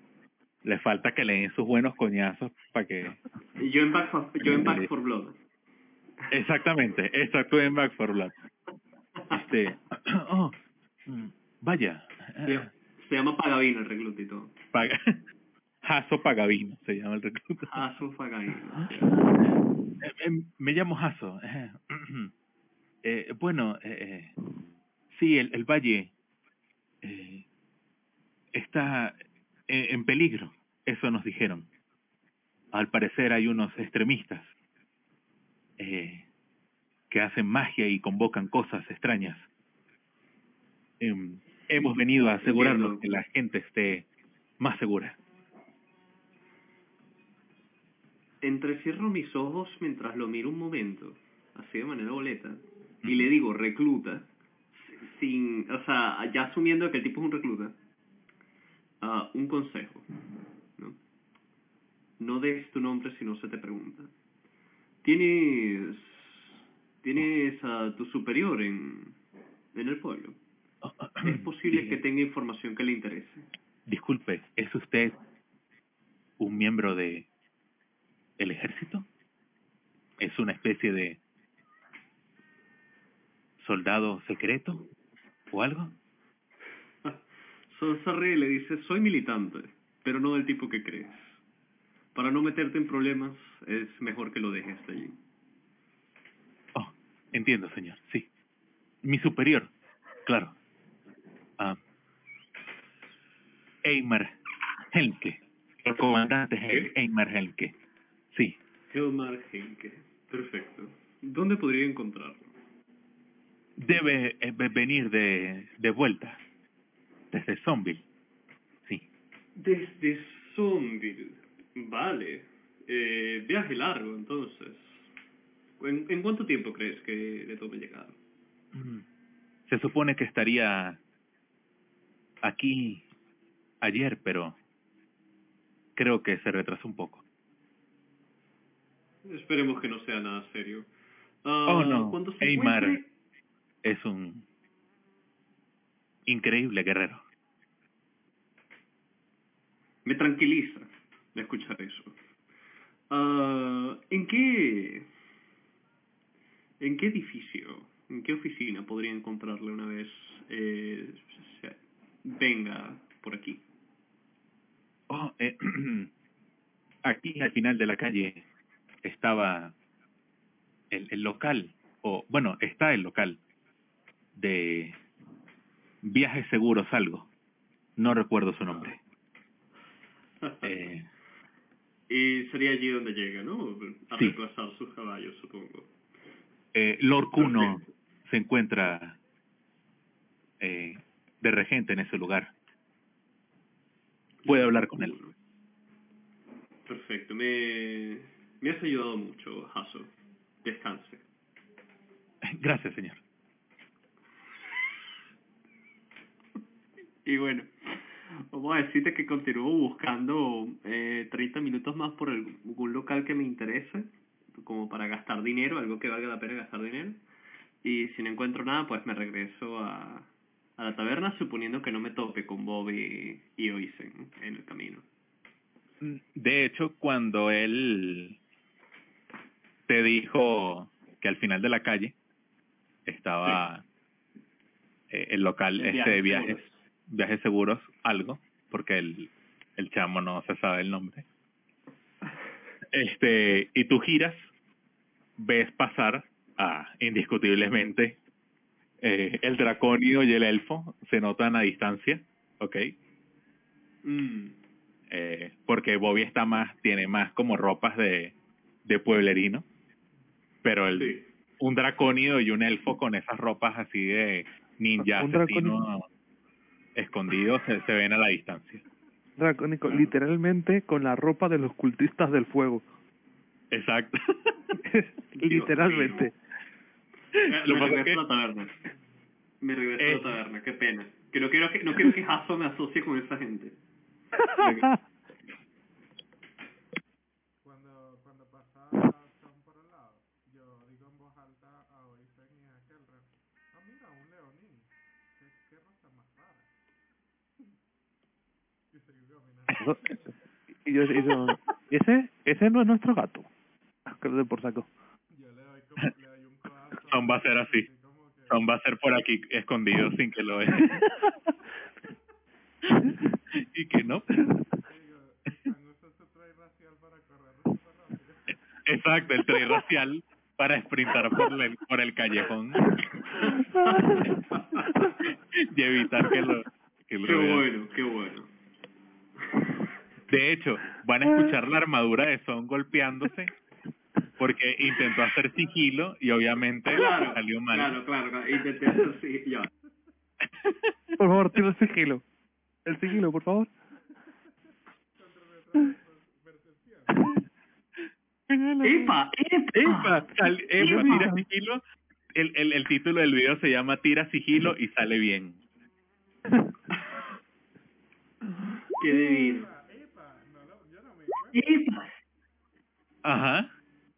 le falta que le den sus buenos coñazos para que Yo en Back for, yo en Back for Blood. exactamente exacto en Back for Blood este [CLEARS THROAT] oh, mm, vaya Se, se llama Pagavino el recluta y todo. Paga, [LAUGHS] Jaso Pagavino se llama el recluta. Su Pagavino. [LAUGHS] Eh, eh, me llamo Jaso. eh, [CLEARS THROAT] eh, bueno, eh, eh, sí, el, el valle eh, está eh, en peligro. Eso nos dijeron. Al parecer hay unos extremistas eh, que hacen magia y convocan cosas extrañas. Em, hemos venido a asegurarnos que la gente esté más segura. Entrecierro mis ojos mientras lo miro un momento, así de manera boleta, y le digo, recluta, sin, o sea, ya asumiendo que el tipo es un recluta, ah, un consejo, ¿no? Des tu nombre si no se te pregunta. Tienes, tienes a tu superior en, en el pueblo. Es posible que tenga información que le interese. Disculpe, ¿es usted un miembro de el ejército? ¿Es una especie de soldado secreto o algo? Ríe y le dice, soy militante, pero no del tipo que crees. Para no meterte en problemas, es mejor que lo dejes allí. Oh, entiendo, señor. Sí. Mi superior, claro. Ah, Eymar Helmke. El comandante Hel- Eymar Helmke. Sí. Helmar Henke. Perfecto. ¿Dónde podría encontrarlo? Debe eh, ve- venir de, de vuelta. Desde Zombie. Sí. Desde Zombie. Vale. Eh, viaje largo, entonces. ¿En, ¿En cuánto tiempo crees que le tome llegar? Mm. Se supone que estaría aquí ayer, pero creo que se retrasó un poco. Esperemos que no sea nada serio. Oh, Ah, no. Se Eymar encuentre- es un increíble guerrero. Me tranquiliza de escuchar eso. Ah, ¿En qué... ¿En qué edificio, en qué oficina podría encontrarle una vez eh, venga por aquí? Oh, eh, [CLEARS THROAT] aquí al final de la calle estaba el, el local, o bueno, está el local de Viajes Seguros algo. No recuerdo su nombre. [LAUGHS] Eh, y sería allí donde llega, ¿no? A Sí. reemplazar sus caballos, supongo. eh, Lord Kuno se encuentra eh, de regente en ese lugar. Puede hablar con él. Perfecto, me, me has ayudado mucho, Hasso. Descanse. [LAUGHS] Gracias, señor. Y bueno, vamos a decirte que continúo buscando eh, 30 minutos más por algún local que me interese, como para gastar dinero, algo que valga la pena gastar dinero. Y si no encuentro nada, pues me regreso a, a la taberna, suponiendo que no me tope con Bobby y Oisen en el camino. De hecho, cuando él te dijo que al final de la calle estaba eh, el local El este de Viajes viajes, seguros, algo, porque el, el chamo no se sabe el nombre. Este, y tú giras, ves pasar a indiscutiblemente eh, el dracónido y el elfo, se notan a distancia, ¿ok? Mm, eh, porque Bobby está más, tiene más como ropas de, de pueblerino, pero el, sí. un dracónido y un elfo con esas ropas así de ninja Un asesino escondido se, se ven a la distancia. Dracónico, literalmente con la ropa de los cultistas del fuego. Exacto. [LAUGHS] literalmente. Lo me regreso que- a la taberna. Me regreso a Eh. la taberna, qué pena. Que no quiero que, no quiero que Hasso me asocie con esa gente. Cuando, cuando pasa Tom por el lado, yo digo en voz alta a Oisen y a Kelran, ah mira, un leonín, qué, qué raza más rara. y seguí caminando. Y yo, y yo, ese, ese no es nuestro gato. Que lo de por saco. Yo le doy como, le doy un codazo. Tom va a ser así. que, Tom va a ser por aquí escondido sin que lo vean. y que no. Exacto, el tren racial para sprintar por el, por el callejón [LAUGHS] y evitar que lo, que lo Qué vean. bueno, qué bueno. De hecho, van a escuchar la armadura de Son golpeándose porque intentó hacer sigilo y obviamente Claro, salió mal. claro, claro, claro. Intenté hacer ya. Por favor, tira el sigilo. El sigilo, por favor. ¡Epa! ¡Epa! Epa, sal- epa, tira sigilo. El, el, el título del video se llama Tira sigilo y sale bien. [LAUGHS] ¡Qué divino! ¡Epa! Ajá.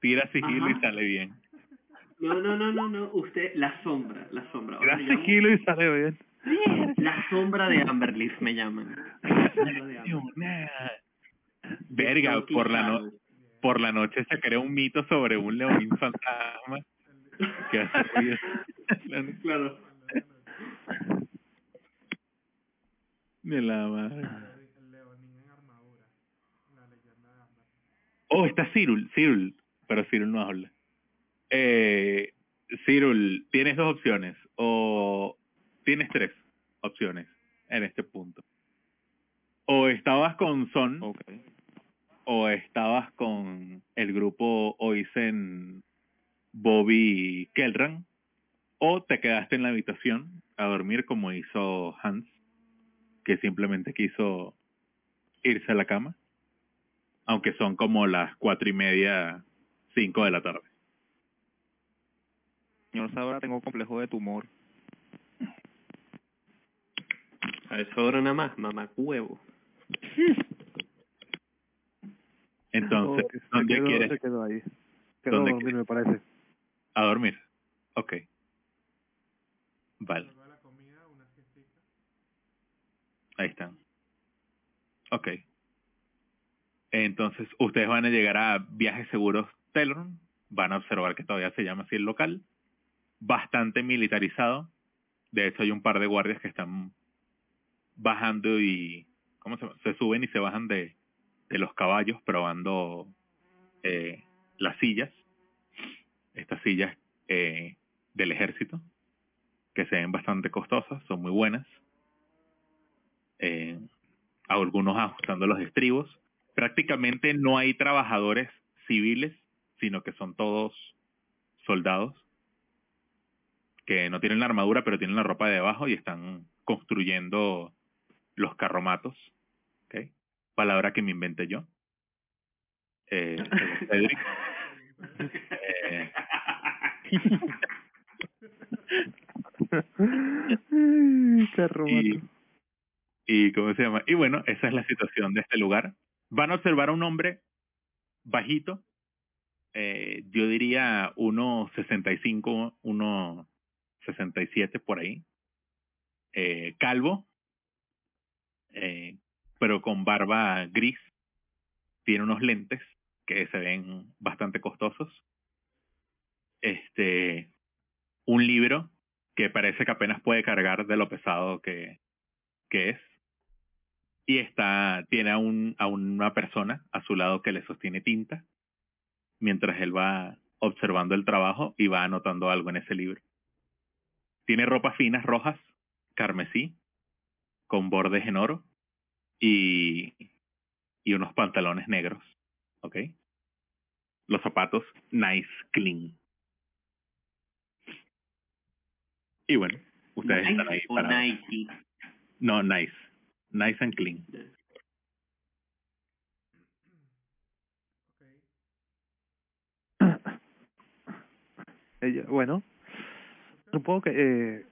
Tira sigilo Ajá. y sale bien. No, no, no, no, no. Usted, la sombra, la sombra. Ahora Tira llamo- sigilo y sale bien. La sombra de Amberleaf me llaman. Verga, por la, no Shadow. por la noche se creó un mito sobre un leonín fantasma que hace ruido. [LAUGHS] Claro. De la madre. El leonín en armadura. La leyenda de Amber. Oh, está Cyril, Cyril, pero Cyril no habla. Eh, Cyril, tienes dos opciones, o tienes tres opciones en este punto. O estabas con Son, o estabas con el grupo Oisen, Bobby Kelran, o te quedaste en la habitación a dormir como hizo Hans, que simplemente quiso irse a la cama, aunque son como las cuatro y media, cinco de la tarde. Señor Sabra, tengo complejo de tumor. A eso hora nada más, mamacuevo. Entonces, Oh, que se ¿dónde quedó- quieres? Se quedó ahí. Quedó a ¿Dónde dormir, quieres? me parece. A dormir. Ok. Vale, ahí están. Ok. Entonces, ustedes van a llegar a Viajes Seguros Teleron. Van a observar que todavía se llama así el local. Bastante militarizado. De hecho, hay un par de guardias que están bajando y... ¿Cómo? Se suben y se bajan de, de los caballos probando eh, las sillas. Estas sillas eh, del ejército. Que se ven bastante costosas. Son muy buenas. Eh, algunos ajustando los estribos. Prácticamente no hay trabajadores civiles, sino que son todos soldados que no tienen la armadura, pero tienen la ropa de debajo y están construyendo los carromatos. ¿ok? Palabra que me inventé yo. Eh, Cedric. Eh, [LAUGHS] y, y cómo se llama y bueno esa es la situación de este lugar van a observar a un hombre bajito eh, yo diría uno 65 uno 67 por ahí eh, calvo eh, pero con barba gris tiene unos lentes que se ven bastante costosos este un libro que parece que apenas puede cargar de lo pesado que, que es. Y está, tiene a, un, a una persona a su lado que le sostiene tinta, mientras él va observando el trabajo y va anotando algo en ese libro. Tiene ropas finas rojas, carmesí, con bordes en oro, y, y unos pantalones negros, ¿ok? Los zapatos nice, clean. Y bueno, ustedes están ahí parados. Nike. No, nice. Nice and clean. Ella- bueno, supongo que... Eh,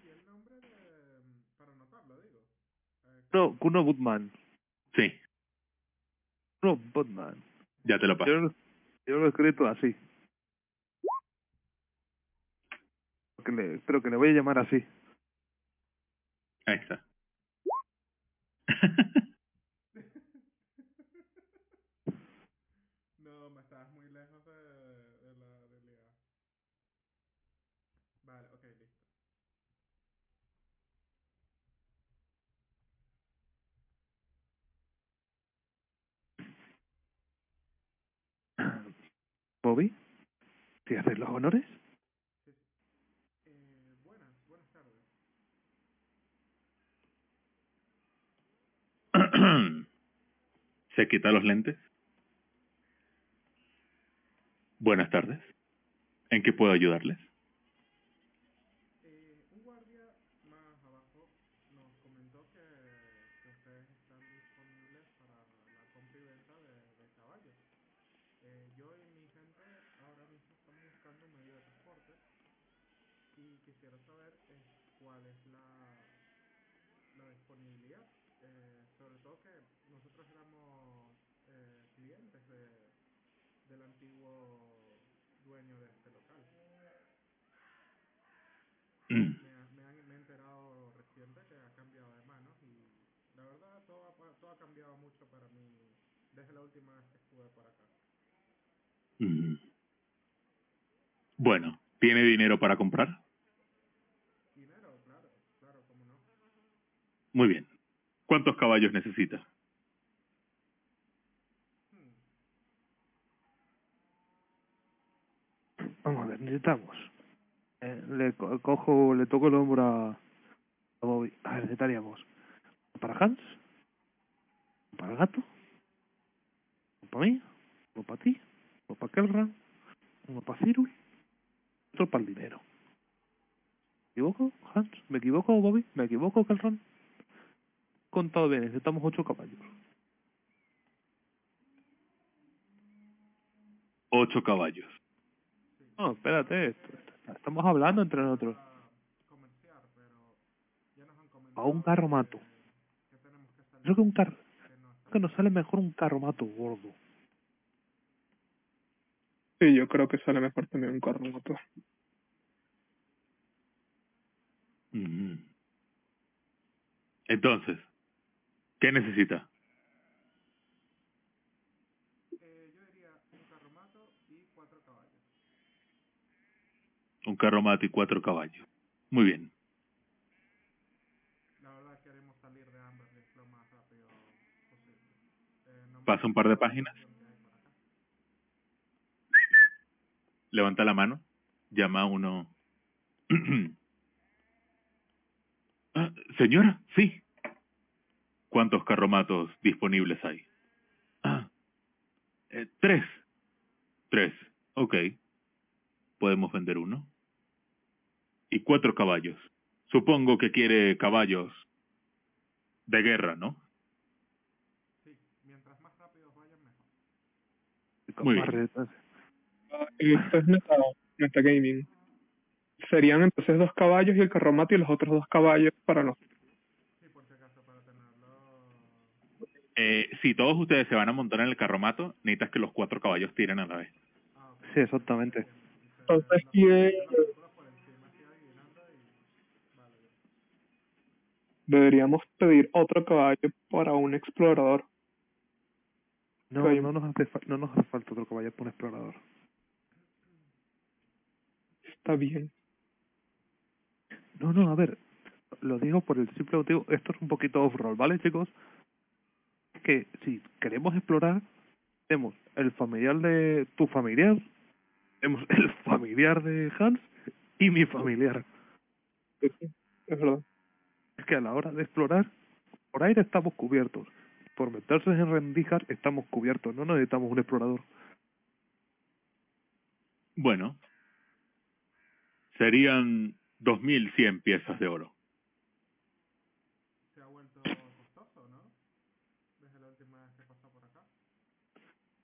no, Kuno Budman. Sí, Kuno Budman. ya te lo paso. Yo, lo- yo lo he escrito así. Que le, pero que le voy a llamar así. Ahí está. [LAUGHS] No, me estabas muy lejos de, de la realidad. Vale, ok, listo. Bobby, ¿si haces los honores? Eh, buenas, buenas tardes. [CLEARS THROAT] Se quita los lentes. Buenas tardes. ¿En qué puedo ayudarles? Eh, un guardia más abajo nos comentó que, que ustedes están disponibles para la compra y venta de, de caballos. Eh, yo y mi gente ahora mismo estamos buscando un medio de transporte y quisiera saber eh, cuál es la, la disponibilidad. Eh, sobre todo que nosotros éramos eh, clientes de, del antiguo dueño de este local. me, ha- me, han, me he enterado reciente que ha cambiado de manos y la verdad todo ha, cambiado mucho para mí desde la última vez que estuve por acá. Mm. Bueno, ¿tiene dinero para comprar? Dinero, claro, claro, cómo no. Muy bien. ¿Cuántos caballos necesita? Hmm, Vamos a ver, necesitamos. Eh, le co- cojo, le toco el hombro a, a Bobby. A ver, necesitaríamos. Para Hans, para el gato, uno para mí, uno para ti, uno para Kelran, uno para Cyril, otro para el dinero. ¿Me equivoco, Hans? ¿Me equivoco, Bobby? ¿Me equivoco, Kelran? Contado bien, necesitamos ocho caballos. Ocho caballos. No, espérate. Estamos hablando entre nosotros. A un carromato. Creo que un carro... Que nos sale mejor un carromato gordo. Sí, yo creo que sale mejor también un carromato. Ujú. Entonces, ¿qué necesita? Un carromato y cuatro caballos. Muy bien. Pasa un par de páginas. Levanta la mano. Llama a uno. [CLEARS THROAT] Ah, señora, sí. ¿Cuántos carromatos disponibles hay? Ah, eh, tres. Tres. Ok. Podemos vender uno. Y cuatro caballos. Supongo que quiere caballos de guerra, ¿no? Muy bien. Marretas. Esto es meta, metagaming. Serían entonces dos caballos y el carromato y los otros dos caballos para los... Eh, si todos ustedes se van a montar en el carromato, necesitas que los cuatro caballos tiren a la vez. Sí, exactamente. Entonces, ¿quién- Deberíamos pedir otro caballo para un explorador. No, no nos, hace fa- no nos hace falta otro caballo para un explorador. Está bien. No, no, a ver, lo digo por el simple motivo, esto es un poquito off-roll, ¿vale, chicos? Que si queremos explorar, tenemos el familiar de tu familiar, tenemos el familiar de Hans y mi familiar. Sí, Es verdad. Es que a la hora de explorar, por aire estamos cubiertos. Por meterse en rendijas estamos cubiertos, no necesitamos un explorador. Bueno, serían 2.100 piezas de oro.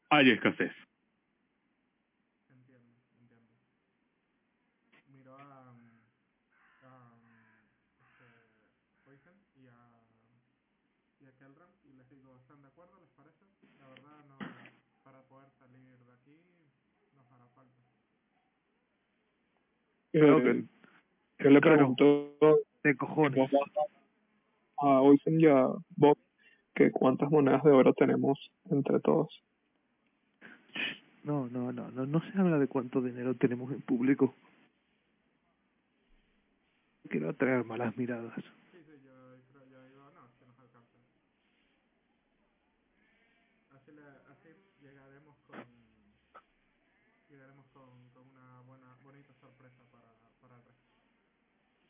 Hay escasez. Eh, que le claro. pregunto de cojones. a Olsen y a Bob que cuántas monedas de oro tenemos entre todos. No, no, no, no, no se habla de cuánto dinero tenemos en público. Quiero atraer malas miradas.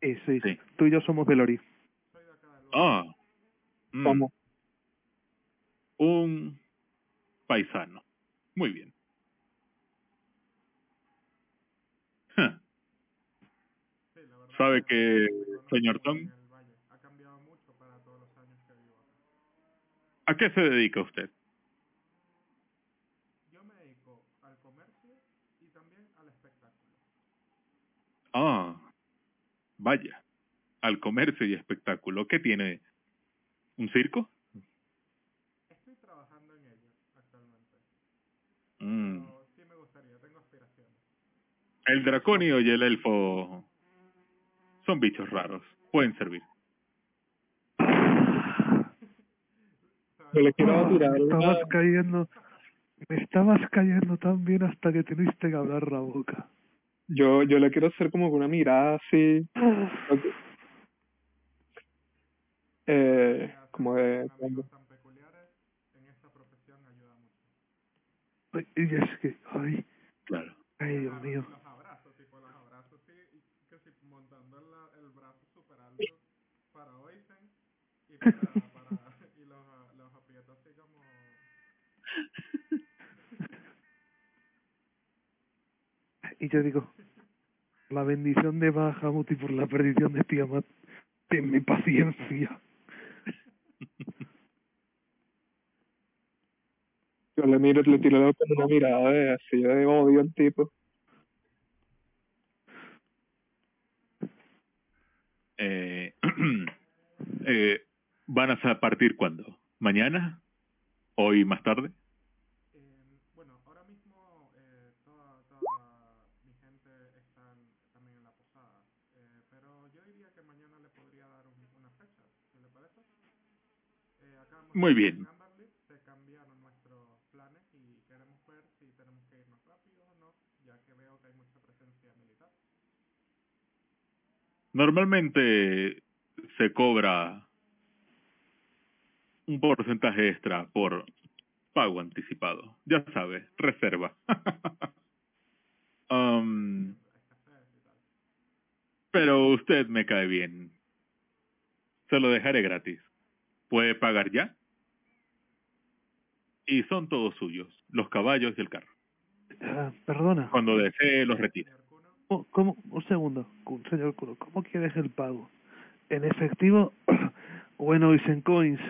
Sí. Sí, sí. Tú y yo somos de Lori. Ah. Mm. ¿Cómo? Un paisano. Muy bien. ¿Sabe que, señor Tong? ¿A qué se dedica usted? Ah, vaya. Al comercio y espectáculo. ¿Qué tiene? ¿Un circo? Mm. El dracónido y el elfo son bichos raros. Pueden servir. Le quiero tirar me estabas cayendo, me estabas cayendo tan bien hasta que tuviste que hablar la boca. Yo, yo le quiero hacer como que una mirada así... Eh, como de... Ay, es que, ay, Claro. ay, Dios mío. Los abrazos, tipo los abrazos, sí, que si montando el, el brazo super alto para Oisen y, para, para, y los, los aprieto así como... [LAUGHS] Y yo digo, la bendición de Bahamut y por la perdición de Tiamat, tenme paciencia. Yo le miro, le tiro como una mirada de así de odio al tipo. Eh, [CLEARS THROAT] eh, ¿Van a partir cuándo? ¿Mañana? ¿Hoy más tarde? Eh, bueno, ahora mismo eh, toda, toda mi gente está también en la posada, eh, pero yo diría que mañana le podría dar un, una fecha, ¿qué le parece? Eh, acabamos Muy de- bien. en Amberley se cambiaron nuestros planes y queremos ver si tenemos que irnos rápido o no, ya que veo que hay mucha presencia militar. Normalmente se cobra un porcentaje extra por pago anticipado. Ya sabes, reserva. [LAUGHS] Um, pero usted me cae bien. Se lo dejaré gratis. Puede pagar ya. Y son todos suyos, los caballos y el carro. Ah, perdona, Cuando desee, los retire. ¿cómo, cómo- un segundo, señor ¿cómo quieres el pago? ¿En efectivo [CLEARS THROAT] o en Oisen Coins?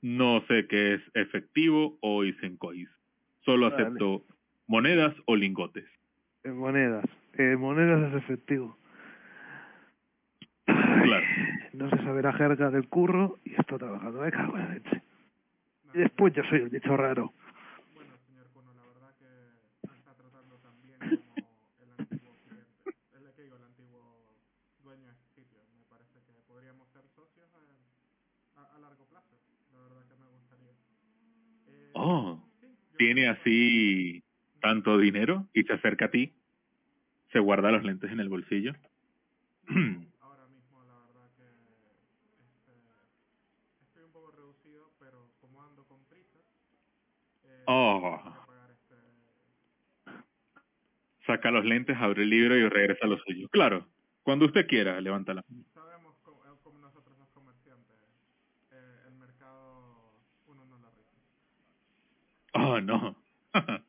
No sé qué es efectivo o Isencois. Solo Vale. acepto monedas o lingotes. En monedas. En monedas es efectivo. No se sabe la jerga del curro y estoy trabajando. Me cago en leche. Y después yo soy el bicho raro. Bueno, señor Kuno, la verdad que está tratando también como el antiguo cliente, el que digo, el antiguo dueño de sitio. Me parece que podríamos ser socios a, a, largo plazo. La verdad que me gustaría. Oh, tiene así tanto dinero y se acerca a ti. Se guarda los lentes en el bolsillo. [CLEARS THROAT] Ahora mismo la verdad que este, estoy un poco reducido, pero como ando con prisa, eh, Oh. Saca los lentes, abre el libro y regresa a lo suyo. Claro, cuando usted quiera, levántala. Sabemos cómo, eh, cómo nosotros los comerciantes, eh, el mercado uno no lo rige. Oh, no. [LAUGHS]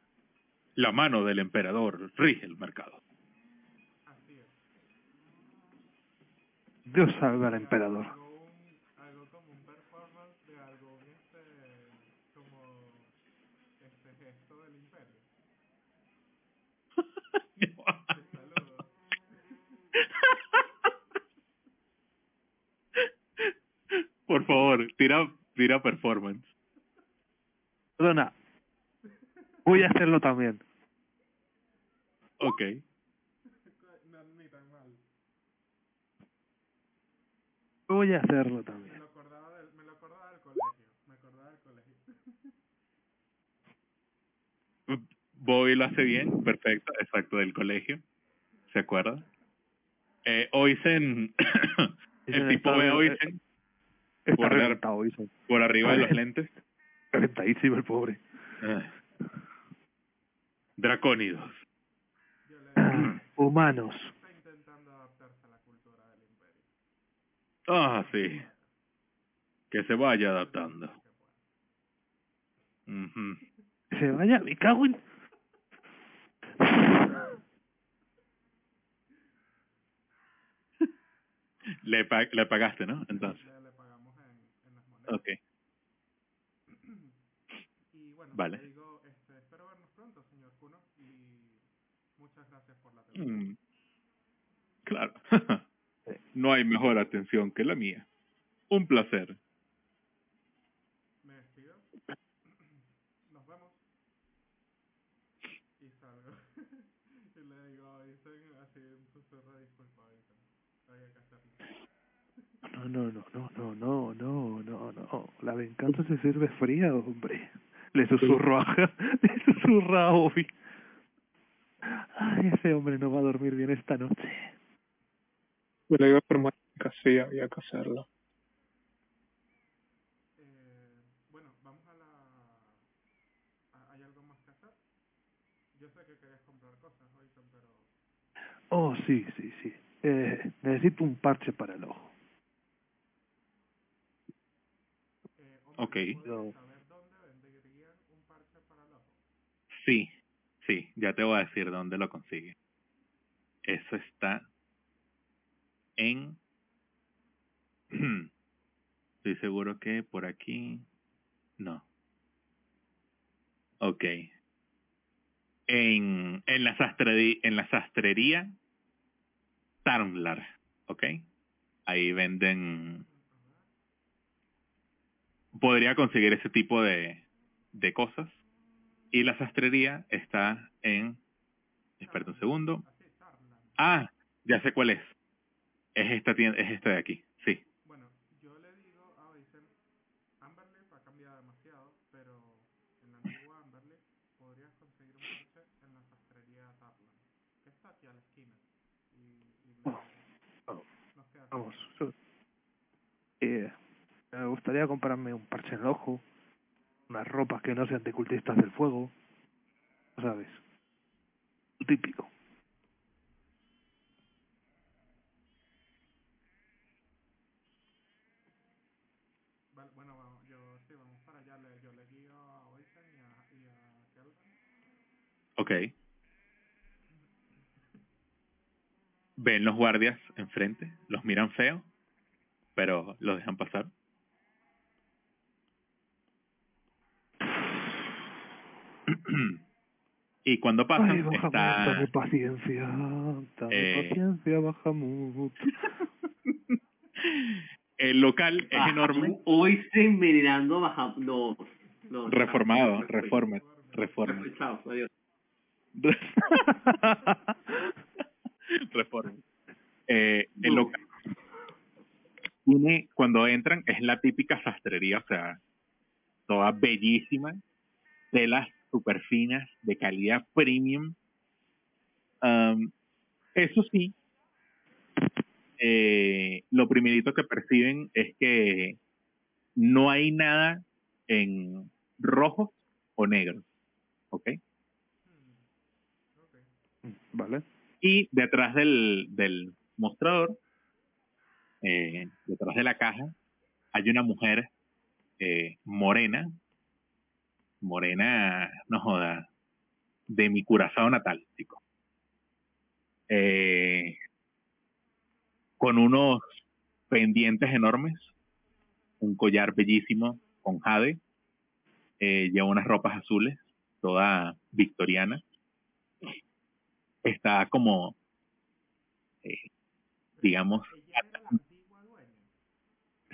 La mano del emperador rige el mercado. Así es. Dios salve al emperador. Algo, un, algo como un performance de algo este, como este gesto del imperio. Te saludo. Por favor, tira, tira performance. Perdona. Voy a hacerlo también. Ok. No, ni tan mal. Voy a hacerlo Me también. lo acordaba del, me lo acordaba del colegio. Me acordaba del colegio. Bobby lo hace bien, perfecto, exacto, del colegio. ¿Se acuerda? Eh, Oisen, el tipo a bien, Oisen Está por- reventado, Oisen. por arriba de los lentes. [LAUGHS] Reventadísimo el pobre. Ah. Dracónidos. [CLEARS THROAT] Humanos. Ah, sí. Que se vaya adaptando. Pueda. Ujú. Se vaya, me cago en... Le, pa- le pagaste, ¿no? Entonces. Le, le pagamos en, en las monedas. Ok. Y bueno, Vale. le digo, este, espero vernos pronto, señor Kuno, y muchas gracias por la atención. Mm. Claro. [LAUGHS] no hay mejor atención que la mía. Un placer. Me despido. Nos vemos. así un susurro disculpa, Ethan. Había que hacerlo. No, no, no, no, no, no, no, no, no. La venganza se sirve fría, hombre. Le susurro a, [LAUGHS] le susurro a Obi. Ay, ese hombre no va a dormir bien esta noche. Yo le digo por más que sí, había que hacerlo. Eh, bueno, vamos a la... ¿a- ¿Hay algo más que hacer? Yo sé que querías comprar cosas, Ethan, pero... Oh, sí, sí, sí. Eh, necesito un parche para el ojo. Eh, hombre, Ok. ¿puedes Yo- saber dónde venderían un parche para ojo? Sí, sí, ya te voy a decir dónde lo consigue. Eso está en... [CLEARS THROAT] Estoy seguro que por aquí... No. Ok. En, en, la, sastrería, en la sastrería Tarmlar, ¿ok? Ahí venden... Podría conseguir ese tipo de, de cosas. Y la sastrería está en... Espera un segundo. Ah, ya sé cuál es. Es esta tienda, es esta de aquí, sí. Bueno, yo le digo a Oisen, Amberleaf ha cambiado demasiado, pero en la antigua podrías conseguir un en la sastrería Tarland, que está aquí a la esquina. Y, y le- Oh, oh, nos queda Vamos. yo- Eh, me gustaría comprarme un parche en el ojo, unas ropas que no sean de cultistas del fuego, ¿sabes? Lo típico. Vale, bueno, vamos, yo sí, vamos para allá. Le, yo le guío a Oisen y a, y a Kelvin. Ok. Ven los guardias enfrente, los miran feo, pero los dejan pasar. Y cuando Ay, pasan Bahamut, está dame paciencia, dame Eh. paciencia, Bahamut. [LAUGHS] el local es Ah, enorme, Hoy se envenenando baja... No, no. reformado, reforma. Reforma. [LAUGHS] Eh, el local tiene, cuando entran, es la típica sastrería, o sea, toda bellísima, telas super finas, de calidad premium. Am, eso sí, eh, lo primerito que perciben es que no hay nada en rojos o negros, ¿ok? Ok. Vale. Y detrás del, del mostrador, eh, detrás de la caja, hay una mujer eh, morena, morena, no joda, de mi curazao natal, chico. Eh, con unos pendientes enormes, un collar bellísimo con jade, eh, lleva unas ropas azules, toda victoriana. Está como, eh, digamos,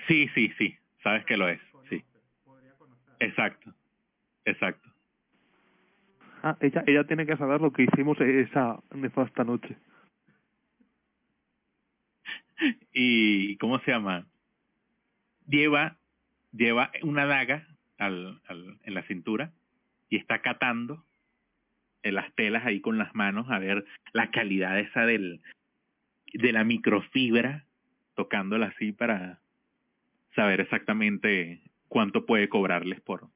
sí, sí, sí, sabes que lo es, sí, exacto, exacto. Ah, ella, ella tiene que saber lo que hicimos esa nefasta noche. [LAUGHS] y ¿cómo se llama? Lleva lleva una daga al, al, en la cintura y está catando en las telas ahí con las manos a ver la calidad esa del de la microfibra tocándola así para saber exactamente cuánto puede cobrarles por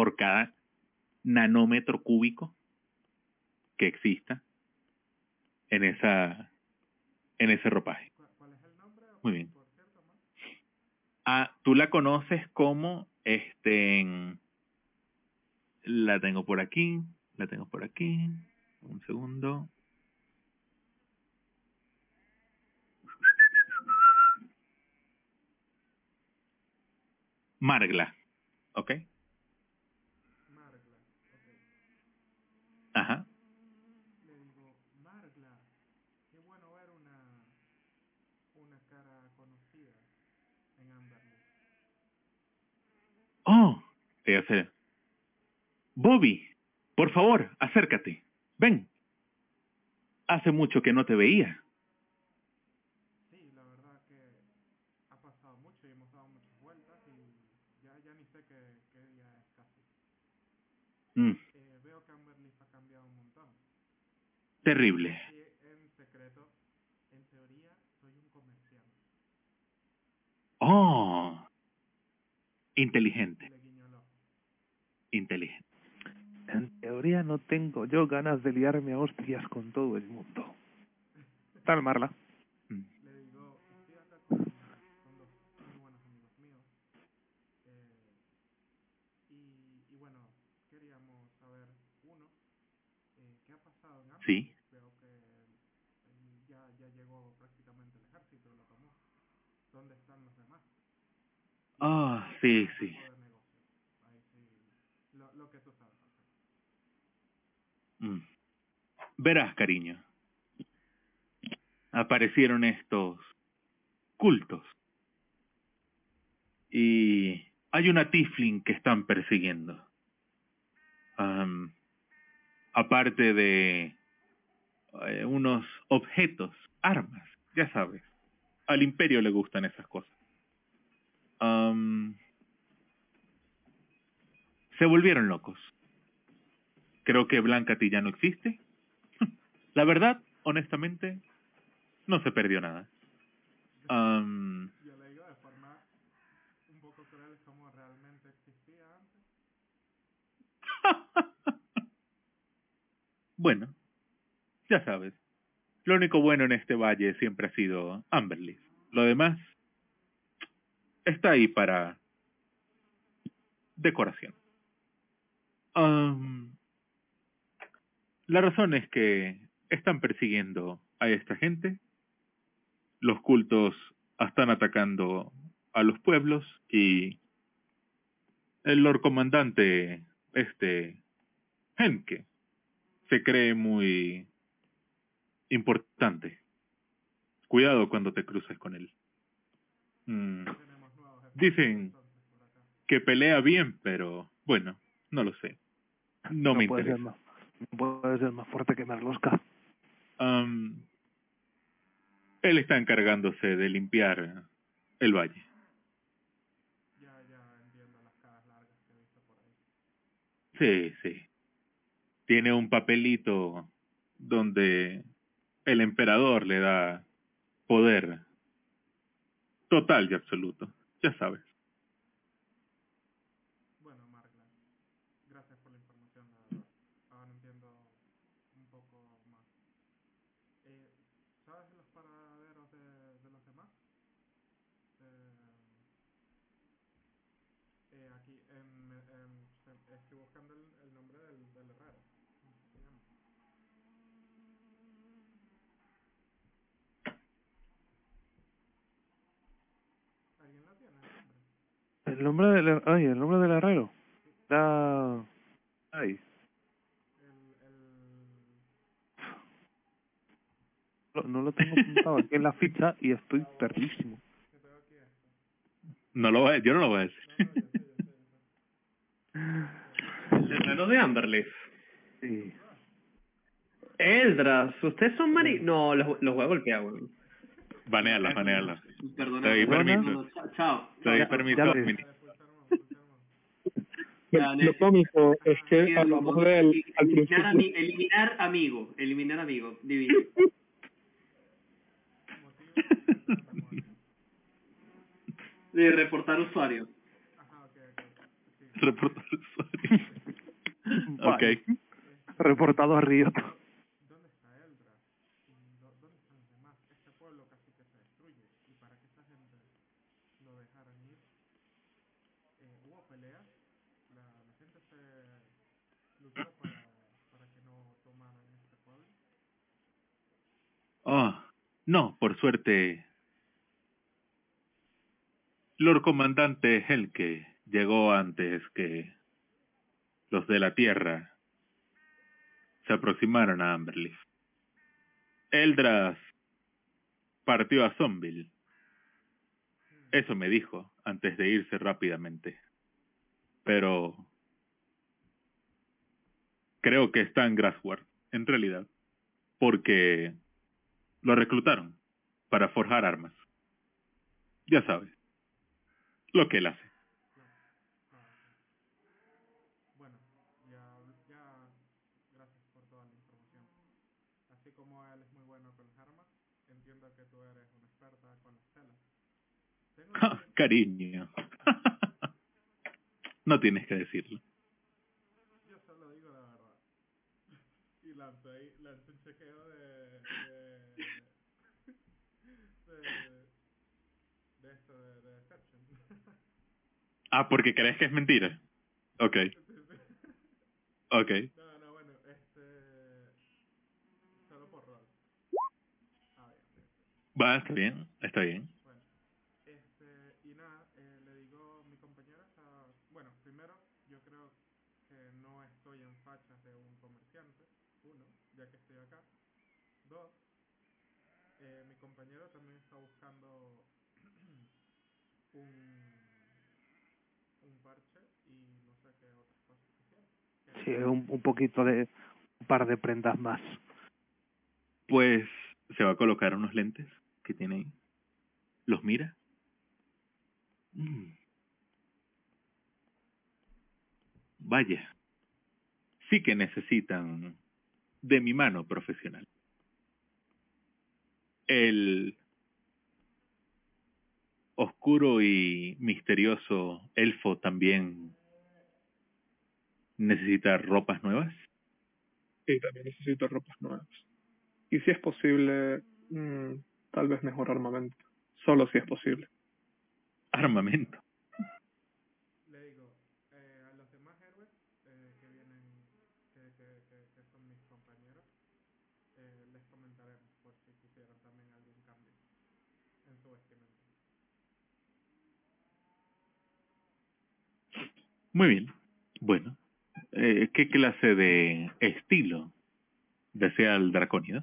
por cada nanómetro cúbico que exista en esa en ese ropaje. ¿Cuál, es el nombre? Muy bien. Ah, tú la conoces como este la tengo por aquí, la tengo por aquí. Un segundo. Margla, ¿ok? Margla. Ok. Ajá. Le digo, Margla, qué bueno ver una, una cara conocida en Amberley. Oh, ella se... Bobby, por favor, acércate. Ven. hace mucho que no te veía. Sí, la verdad que ha pasado mucho y hemos dado muchas vueltas y ya, ya ni sé qué, qué día es casi. Mm, Eh, veo que Amberleaf ha cambiado un montón. terrible. Y en secreto, en teoría, soy un comerciante. Oh. Inteligente, inteligente. En teoría no tengo yo ganas de liarme a hostias con todo el mundo. Tal Marla. Mm. Le digo, estoy acá con, con dos muy buenos amigos míos. Eh, y, y bueno, queríamos saber, uno, eh, ¿qué ha pasado en Amberleaf? Sí. Veo que él ya, ya llegó prácticamente el ejército, lo tomó. ¿Dónde están los demás? Ah, sí, sí. Mm. Verás, cariño. Aparecieron estos cultos. Y hay una Tiflin que están persiguiendo. Am, aparte de eh, unos objetos, armas, ya sabes. Al imperio le gustan esas cosas. Am, se volvieron locos. Creo que Blanca ya no existe. [LAUGHS] La verdad, honestamente, no se perdió nada. [LAUGHS] Bueno, ya sabes. Lo único bueno en este valle siempre ha sido Amberleaf. Lo demás está ahí para decoración. La razón es que están persiguiendo a esta gente. Los cultos están atacando a los pueblos y el Lord Comandante, este, Henke, se cree muy importante. Cuidado cuando te cruces con él. Mm, Dicen que pelea bien, pero bueno, no lo sé. No, me puede ser interesa. más, no puede ser más fuerte que Merlosca. Él está encargándose de limpiar el valle. Ya, ya entiendo las caras largas que he visto por ahí. Sí, sí. Tiene un papelito donde el emperador le da poder total y absoluto. Ya sabes. Bueno, Markland, gracias por la información, la verdad. Ahora entiendo un poco más. Eh, ¿Sabes los paraderos de, de los demás? Eh, eh, aquí, en, en- se- estoy buscando el, el nombre del, del herrero. ¿Cómo se llama? ¿Alguien lo tiene el nombre? El nombre del, ay, el nombre del herrero. Da... Ay, El, el... no, no lo tengo apuntado aquí en la ficha y estoy esto. No lo voy a- yo no lo voy a decir. El herrero de Amberleaf. Sí. Eldras, ¿ustedes son mari...? No, los, los voy a golpear, weón. Baneala, baneala. Perdona. Te doy permiso. chao, chao. Te doy permiso. Lo, lo cómico es que hablamos de él al eliminar, ami- principio. eliminar amigo, eliminar amigo, divino. [LAUGHS] De reportar usuario. Ajá, ok, ok. Sí. Reportar usuario. ok. Reportado a Riot. ¿Dónde está Eldra? ¿Y dó- ¿Dónde están los demás? Este pueblo casi que se destruye. Y para que esta gente lo dejaran ir, eh, hubo peleas. La, la gente se luchó para, para que no tomaran este pueblo. Oh, no, por suerte. Lord Comandante Helke llegó antes que los de la Tierra se aproximaron a Amberleaf. Eldras partió a Zombie. Eso me dijo antes de irse rápidamente. Pero creo que está en Grassward, en realidad. porque lo reclutaron para forjar armas. Ya sabes, lo que él hace. Bueno, ya, ya, gracias por [LAUGHS] [LAUGHS] toda la información. Así como él es muy bueno con las armas, entiendo que tú eres una experta con las telas. Tengo Ja, Cariño. no tienes que decirlo. Yo solo digo la verdad. Y lanzo ahí, lanzo un chequeo de... De... De, de esto, de, de Deception. Ah, porque crees que es mentira. Ok, ok. No, no, bueno, este... Solo por rol. Ah, bien. Va, está bien, está bien. Bueno, este, y nada, eh, le digo, mi compañero está, bueno, primero, yo creo que no estoy en fachas de un comerciante, uno, ya que estoy acá. Dos, eh, mi compañero también está buscando un, un parche y no sé qué otras cosas quisiera. Sí, un, un poquito de... un par de prendas más. Pues se va a colocar unos lentes que tiene ahí. Los mira. Mm. Vaya. Sí que necesitan de mi mano profesional. El oscuro y misterioso elfo también necesita ropas nuevas. Y también necesito ropas nuevas. Y si es posible, mm, tal vez mejor armamento. Solo si es posible. Armamento. Le digo, eh, a los demás héroes eh, que vienen, que, que, que, que son mis compañeros, eh, les comentaremos por si quisieran también algún cambio en su vestimenta. Muy bien. Bueno, eh, ¿qué clase de estilo desea el dracónido?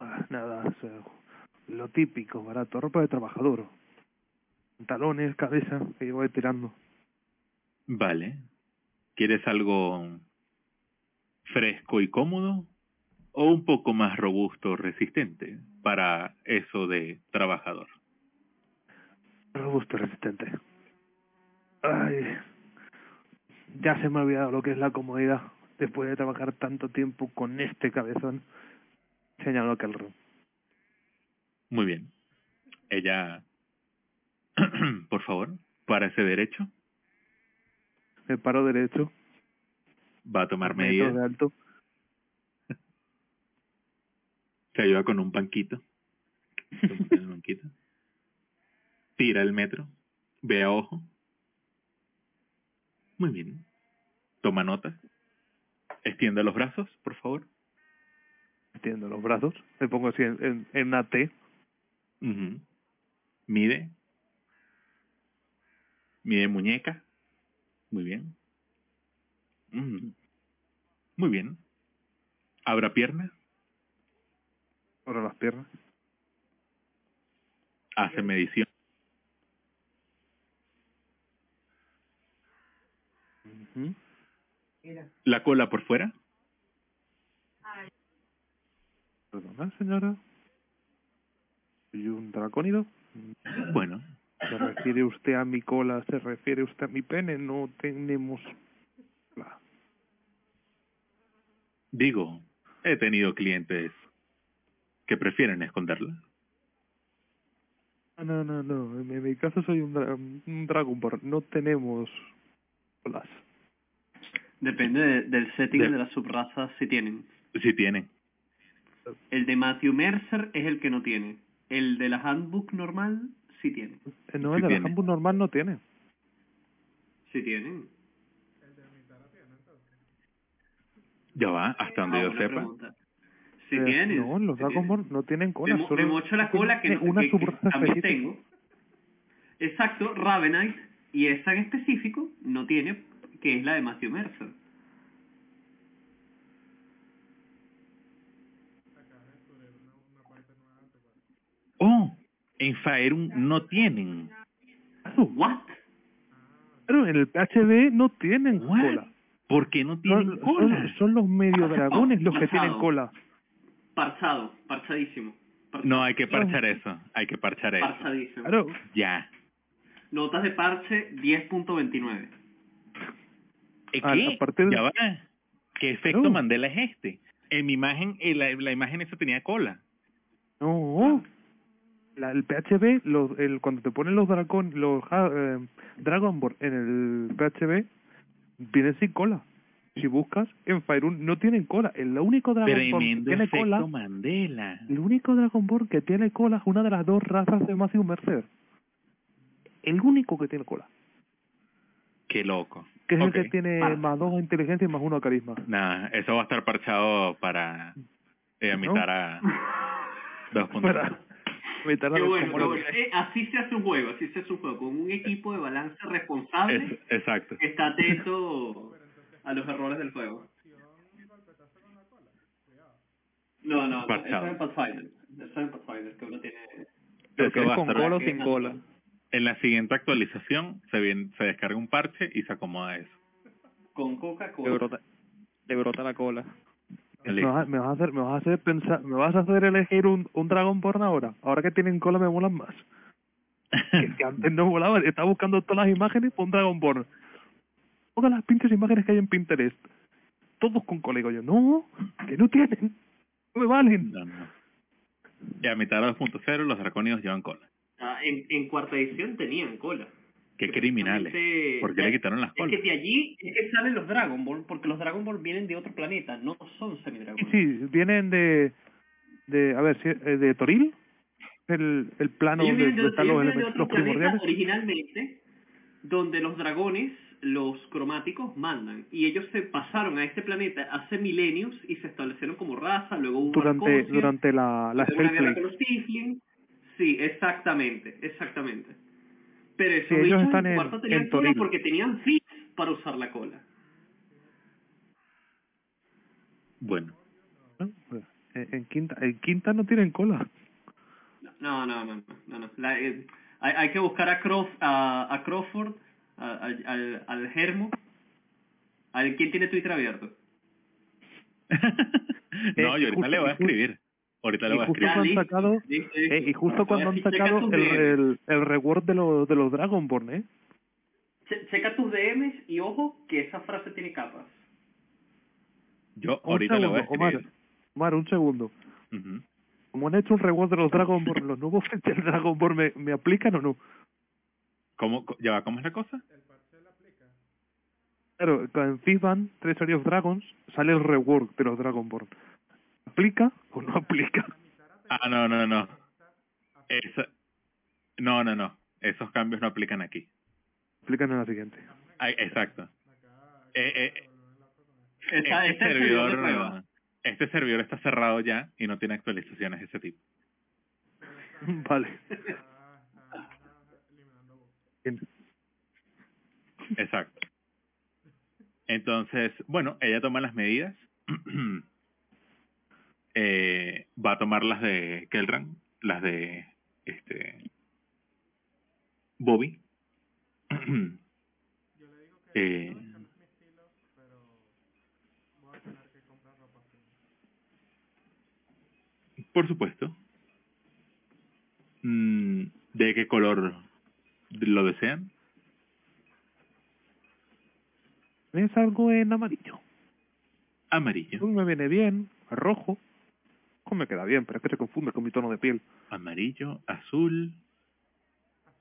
Ah, nada, o sea, lo típico, barato, ropa de trabajador. Pantalones, cabeza, que voy tirando. Vale. ¿Quieres algo fresco y cómodo o un poco más robusto, resistente para eso de trabajador? Robusto resistente. Ay, ya se me ha olvidado lo que es la comodidad después de trabajar tanto tiempo con este cabezón. Señaló aquel ron. Muy bien. Ella, [CLEARS THROAT] por favor, para ese derecho, Me paro derecho, va a tomar medidas, de alto. se ayuda con un banquito, el banquito, [LAUGHS] tira el metro, ve a ojo. Muy bien. Toma nota. Extiende los brazos, por favor. Extiendo los brazos, me pongo así en, en, en una T. Ujú. Mide. Mide muñeca. Muy bien. Mm. Muy bien. Abra pierna. Abro las piernas. Hace medición. La cola por fuera. Perdona, señora. ¿Soy un dracónido? Bueno, ¿Se refiere usted a mi cola? ¿Se refiere usted a mi pene? No tenemos... digo, he tenido clientes que prefieren esconderla. No, no, no. En, mi caso soy un, dra un Dragonborn. No tenemos colas. Depende de- del setting De- de las subrazas si tienen. Si tienen. El de Matthew Mercer es el que no tiene. El de la handbook normal sí tiene. Eh, no, Sí el de la. Hamburg normal no tiene. Sí tienen. Ya va, hasta donde Ah, yo sepa. pregunta. Sí Eh, tienen. No, los tienen. Dragonborn no tienen cola. Solo me mocho la cola que, no- una que- que subraza también específica. tengo. Exacto, Ravenite. Y esa en específico no tiene, que es la de Matthew Mercer. Oh, en Faerun no tienen. ¿What? Claro, en el PHB no tienen What? cola. ¿Por qué no tienen Son, cola? son, son los medio [LAUGHS] dragones los que tienen cola. Parchado, parchadísimo. Parchado. No, hay que parchar eso. Hay que parchar eso. Parchadísimo. Claro. Ya. Notas de parche 10.29. ¿Eh, A- ¿Qué? a partir de- Ya va. ¿Qué efecto No. Mandela es este? En mi imagen, en la, la imagen esa tenía cola. No. La, el PHB, los, el, cuando te ponen los dragón, los eh, Dragon Ball en el PHB, vienen sin cola. Si buscas, en Fire 1 no tienen cola. El único Dragon Ball que tiene cola, Mandela. el único Dragon Ball que tiene cola es una de las dos razas de Matthew Mercer. El único que tiene cola. Qué loco. Que es el que tiene Ah. más dos inteligencia y más uno carisma. Nada, eso va a estar parchado para eh, imitar a [LAUGHS] 2.0. Para evitar la Qué bueno. Eh, así se hace un juego, así se hace un juego, con un equipo de balance responsable Es- exacto. que está atento a los errores del juego. No, no, no, eso es en Pathfinder. Eso es en Pathfinder, que uno tiene... Pero Eso que es va con cola o sin cola. En la siguiente actualización se, viene- se descarga un parche y se acomoda eso. Con Le Coca-Cola. brota, le brota la cola. Me vas, a, me vas a hacer, me vas a hacer pensar, me vas a hacer elegir un, un Dragon Ball ahora. Ahora que tienen cola me molan más. [LAUGHS] Que, que antes no volaban, estaba buscando todas las imágenes por un Dragon Ball. Todas las pinches imágenes que hay en Pinterest. Todos con cola. Y digo yo, no, que no tienen. No me valen. No, no. Y a mitad de 2.0 los draconidos llevan cola. Ah, en, en cuarta edición tenían cola. Qué criminales. Precisamente- ¿Por qué le quitaron las Es que colas? de allí es que salen los Dragon Ball, porque los Dragon Ball vienen de otro planeta, no son semi-Dragon Sí, sí, vienen de, de a ver, si- eh, de Toril, el, el plano Ellos donde de, están los, elementos- primordiales. originalmente, donde los dragones, los cromáticos, mandan. Y ellos se pasaron a este planeta hace milenios y se establecieron como raza, luego hubo Durante, Arcosia, durante la, la Sí, exactamente, exactamente. Pero esos Sí, ellos están en- tenían en cola porque tenían fits para usar la cola. Bueno, ¿no? Pues, En, quinta, en quinta no tienen cola. No, no, no, no, no, no. La, eh, hay, hay que buscar a, Crof, a, a Crawford, a- al, al, al Germo. Al, ¿Quién tiene Twitter abierto? [LAUGHS] no, yo ahorita le voy a escribir. Ahorita le y voy a justo cuando han sacado, eh, y justo cuando han sacado el, el, el reward de los, de los Dragonborn, ¿eh? Che- Checa tus DMs y ojo que esa frase tiene capas. Yo ahorita le voy a segundo, Omar. Omar, un segundo. Ujú. Como han hecho un reward de los Dragonborn, ¿los nuevos fechas [LAUGHS] del Dragonborn me, me aplican o no? ¿Cómo, ya va, ¿Cómo es la cosa? Claro, en Fizban, Treasury of Dragons, sale el reward de los Dragonborn. ¿Aplica o no aplica? Ah, no, no, no. Esa... No, no, no. Esos cambios no aplican aquí. Aplican en la siguiente. Ay, exacto. Eh, eh, Esta, este este servidor este servidor está cerrado ya y no tiene actualizaciones de ese tipo. [LAUGHS] Vale. Exacto. Entonces, bueno, ella toma las medidas. [CLEARS THROAT] eh, va a tomar las de Kelran, las de este Bobby. [CLEARS THROAT] eh, por supuesto. Mm, ¿De qué color lo desean? Es algo en amarillo. Amarillo. Me viene bien. Rojo. Me queda bien, pero es que se confunde con mi tono de piel. amarillo, azul,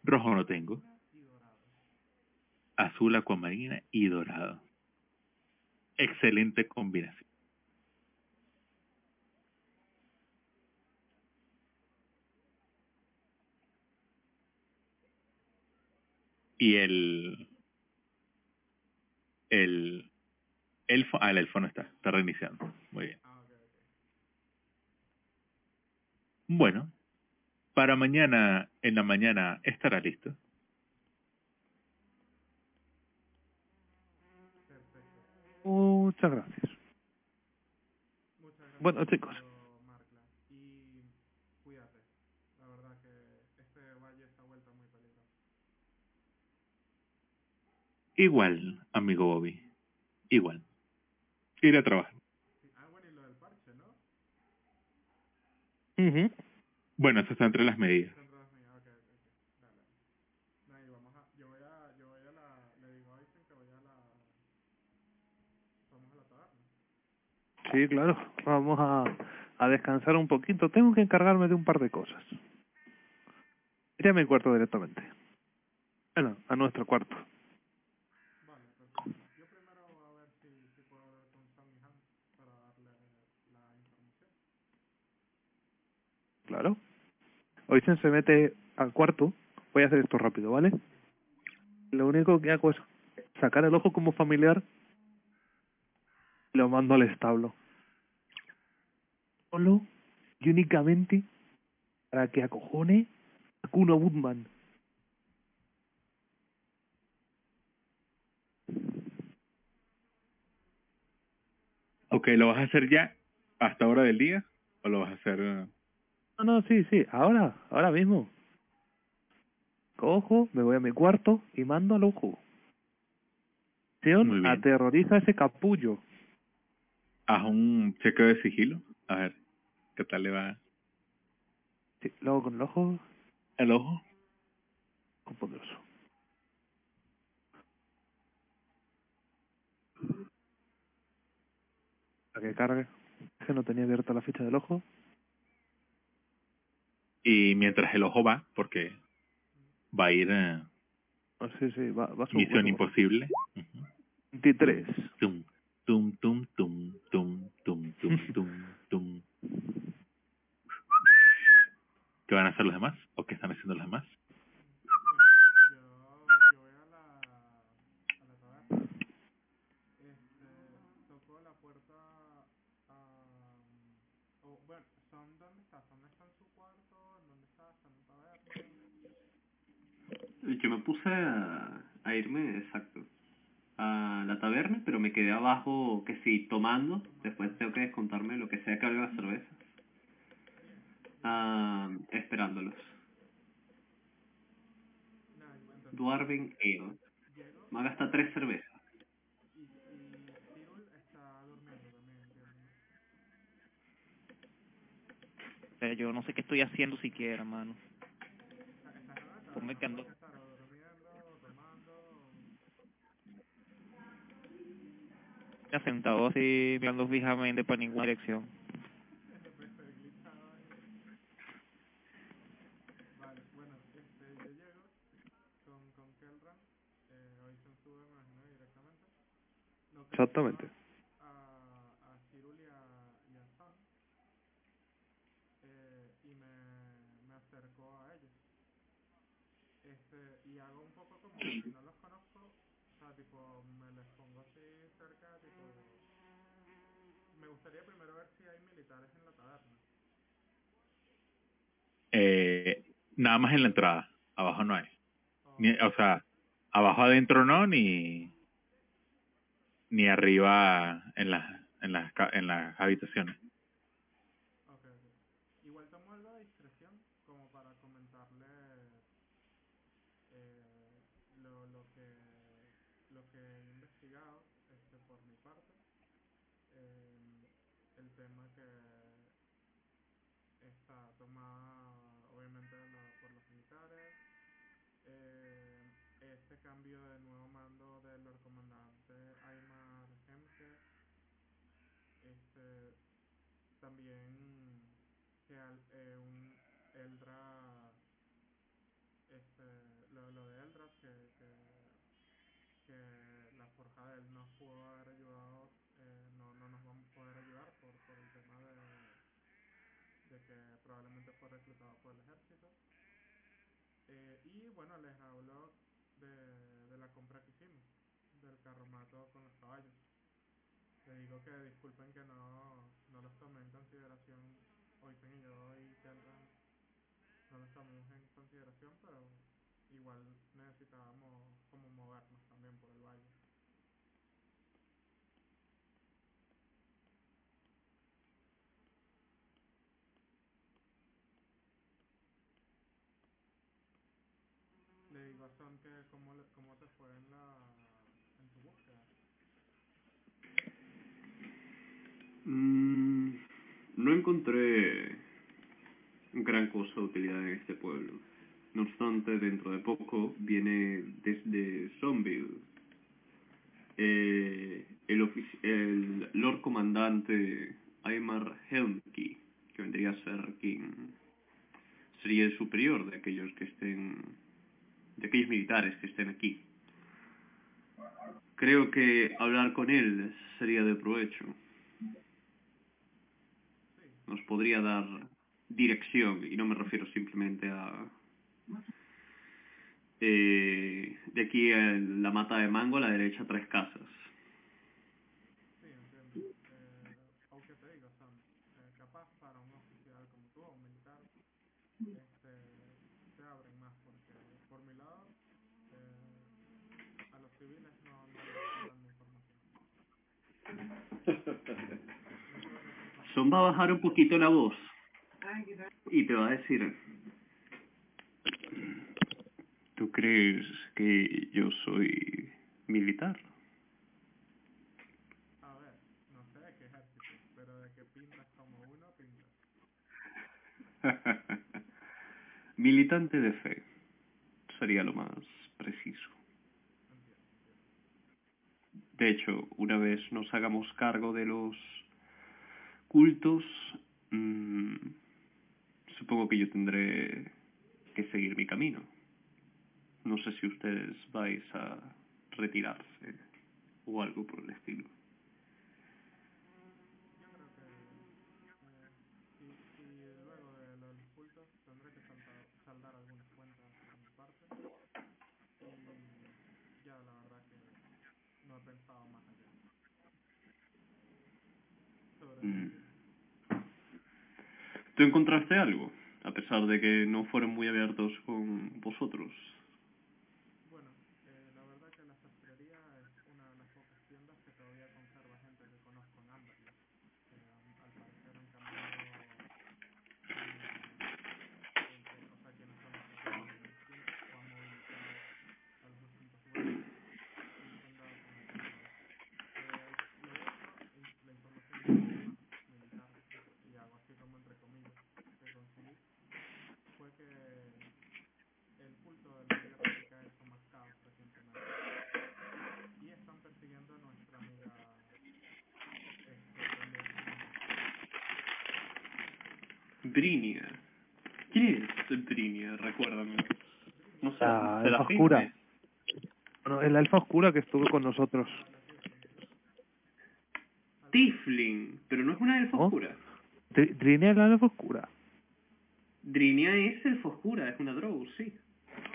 rojo no tengo, azul, acuamarina y dorado. Excelente combinación. Y el el ah, el elfo está, está reiniciando. Muy bien. Bueno, para mañana, en la mañana, estará listo. Muchas gracias. Bueno, chicos. Igual, amigo Bobby. Igual. Ir a trabajar. Uh. Bueno, eso está entre las medidas. Sí, claro. Vamos a, a descansar un poquito. Tengo que encargarme de un par de cosas. Iré a mi cuarto directamente. Bueno, a nuestro cuarto. Claro. Oisen se mete al cuarto. Voy a hacer esto rápido, ¿vale? Lo único que hago es sacar el ojo como familiar y lo mando al establo. Solo y únicamente para que acojone a Kuno Woodman. Ok, ¿lo vas a hacer ya hasta hora del día? ¿O lo vas a hacer...? eh, No, no, sí, sí, ahora, ahora mismo. Cojo, me voy a mi cuarto y mando al ojo. Sion aterroriza ese capullo. Haz un chequeo de sigilo. A ver, ¿qué tal le va Sí, luego con el ojo, el ojo? ojo poderoso. Para que cargue. Es que no tenía abierta la ficha del ojo. Y mientras el ojo va, porque va a ir eh, Ah, sí, sí, va, va Misión va Imposible. Ujú. 23. Tum, tum, tum, tum, tum, tum, tum, [LAUGHS] tum, tum. ¿Qué van a hacer los demás? ¿O qué están haciendo los demás? Bueno, yo, yo voy a la, a la taberna. Este, toco la puerta a... o bueno, ¿son dónde está? ¿Dónde está en su cuarto? ¿Dónde está? ¿Está en la taberna? Yo me puse a, irme, exacto, a la taberna, pero me quedé abajo, que sí, tomando. Después tengo que descontarme lo que sea que haga las cervezas. Ah, esperándolos. Dwarven Ale. Me gasta tres cervezas. yo no sé qué estoy haciendo siquiera, mano. Está- Estás en la taberna, Ponme ¿no? cando- Puedes estar o durmiendo, o tomando, o- Ya sentado así, mirando fijamente para ninguna dirección. Exactamente. A, a Cyril y a, y a Sam, eh, y me, me acerco a ellos. Este, y hago un poco como que si no los conozco, o sea, tipo, me les pongo así cerca, tipo... Me gustaría primero ver si hay militares en la taberna. Eh, nada más en la entrada. Abajo no hay. O- Ni, o sea, abajo adentro no, ni ni arriba en las en las en las habitaciones. Ok, ok. Igual tomo algo de discreción como para comentarle eh, lo, lo que lo que he investigado este por mi parte eh, el tema que está tomada obviamente la- por los militares eh, este cambio de nuevo mando del Lord comandante Aymar Hemke este también que al, eh, un Eldra este lo, lo de Eldra que, que que la forja de él nos pudo haber ayudado eh, no, no nos vamos a poder ayudar por, por el tema de de que probablemente fue reclutado por el ejército. Eh, y bueno les hablo de, de la compra que hicimos del carromato con los caballos. Le digo que disculpen que no, no los tomé en consideración hoy y yo y Kelran no los tomamos en consideración pero igual necesitábamos como movernos también por el valle no encontré gran cosa de utilidad en este pueblo. No obstante, dentro de poco viene desde Zombie eh, el, el Lord Comandante Aymar Helmki, que vendría a ser quien sería el superior de aquellos que estén, de aquellos militares que estén aquí. Creo que hablar con él sería de provecho. Nos podría dar dirección, y no me refiero simplemente a... eh, de aquí a la mata de mango a la derecha tres casas. Va a bajar un poquito la voz y te va a decir, ¿tú crees que yo soy militar? A ver, no sé de qué ejército, pero de que pintas como uno, pintas. [LAUGHS] Militante de fe sería lo más preciso. De hecho, una vez nos hagamos cargo de los cultos, mm, supongo que yo tendré que seguir mi camino. No sé si ustedes vais a retirarse o algo por el estilo. Yo creo que eh, si, si luego de lo de los cultos tendré que saltar, saldar algunas cuentas por mi parte y ya la verdad que no he pensado más allá. Sobre Mm. ¿Tú encontraste algo? A pesar de que no fueron muy abiertos con vosotros. Bueno, eh, la verdad que la sastrería es una de las pocas tiendas que todavía conserva gente que conozco en Amberley. Que um, al parecer han cambiado, eh, el- el- o sea, quienes son los propietarios de los distintos o han movilizado a los distintos lugares y se han dado con el tema de eso. Eh, lo otro, in- la información militar, y algo así como entre comillas, que conseguí, fue que el caos recientemente. Y están persiguiendo a nuestra amiga este, Brinia. ¿Quién es Brinia? Recuérdame. No sé. La ¿será elfa Finn? oscura. Bueno, es la elfa oscura que estuvo con nosotros. Tifling, pero no es una elfa ¿Oh? oscura. Dri- Drinia es la elfa oscura. Drinia es elfa oscura, es una drow, sí.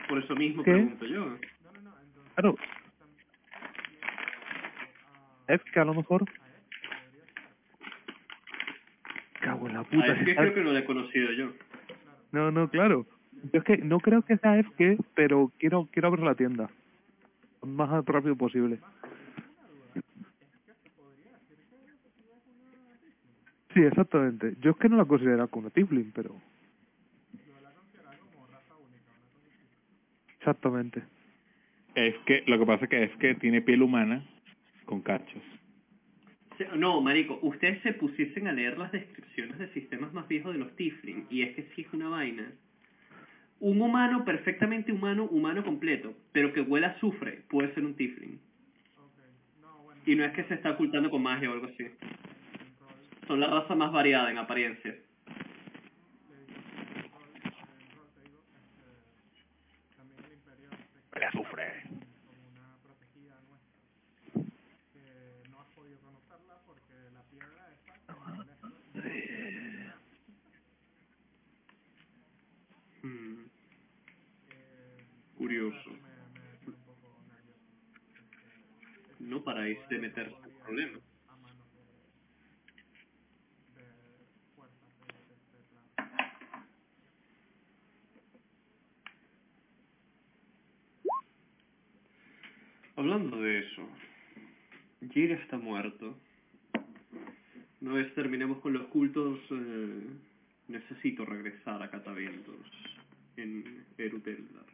Por eso mismo ¿Qué? pregunto yo. Claro. Es que a lo mejor... Cago en la A puta. es que está- creo que no la he conocido yo. No, no, claro. Yo es que no creo que sea FK, pero quiero quiero abrir la tienda. Lo más rápido posible. Sí, exactamente. Yo es que no la considero como Tiflin, pero... Exactamente. Es que, lo que pasa que es que tiene piel humana con cachos. No, marico, ustedes se pusiesen a leer las descripciones de sistemas más viejos de los Tifling, y es que sí es una vaina. Un humano perfectamente humano, humano completo, pero que huela a azufre, puede ser un Tifling. Y no es que se está ocultando con magia o algo así. Son la raza más variada en apariencia. Huele a azufre. como una protegida nuestra que no has podido conocerla porque la piedra está como el esto Hmm. No paráis de meterse en problemas. este. Hablando de eso, Jira está muerto. Una vez terminemos con los cultos, eh, necesito regresar a Cataventos en Eruteldar.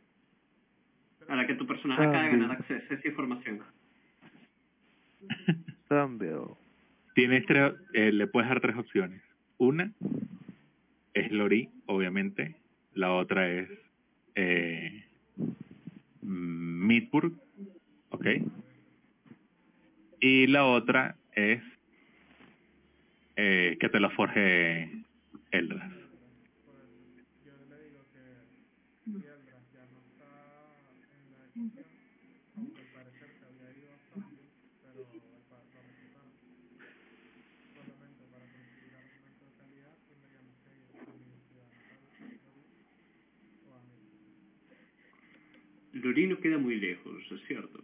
A la que tu personaje acaba de ganar acceso a esa información. [LAUGHS] Cambio. Tienes tres, eh, le puedes dar tres opciones. Una es Lori, obviamente. La otra es eh, Midburg, ¿ok? Y la otra es eh, que te lo forje Eldras. Lorino queda muy lejos, es cierto.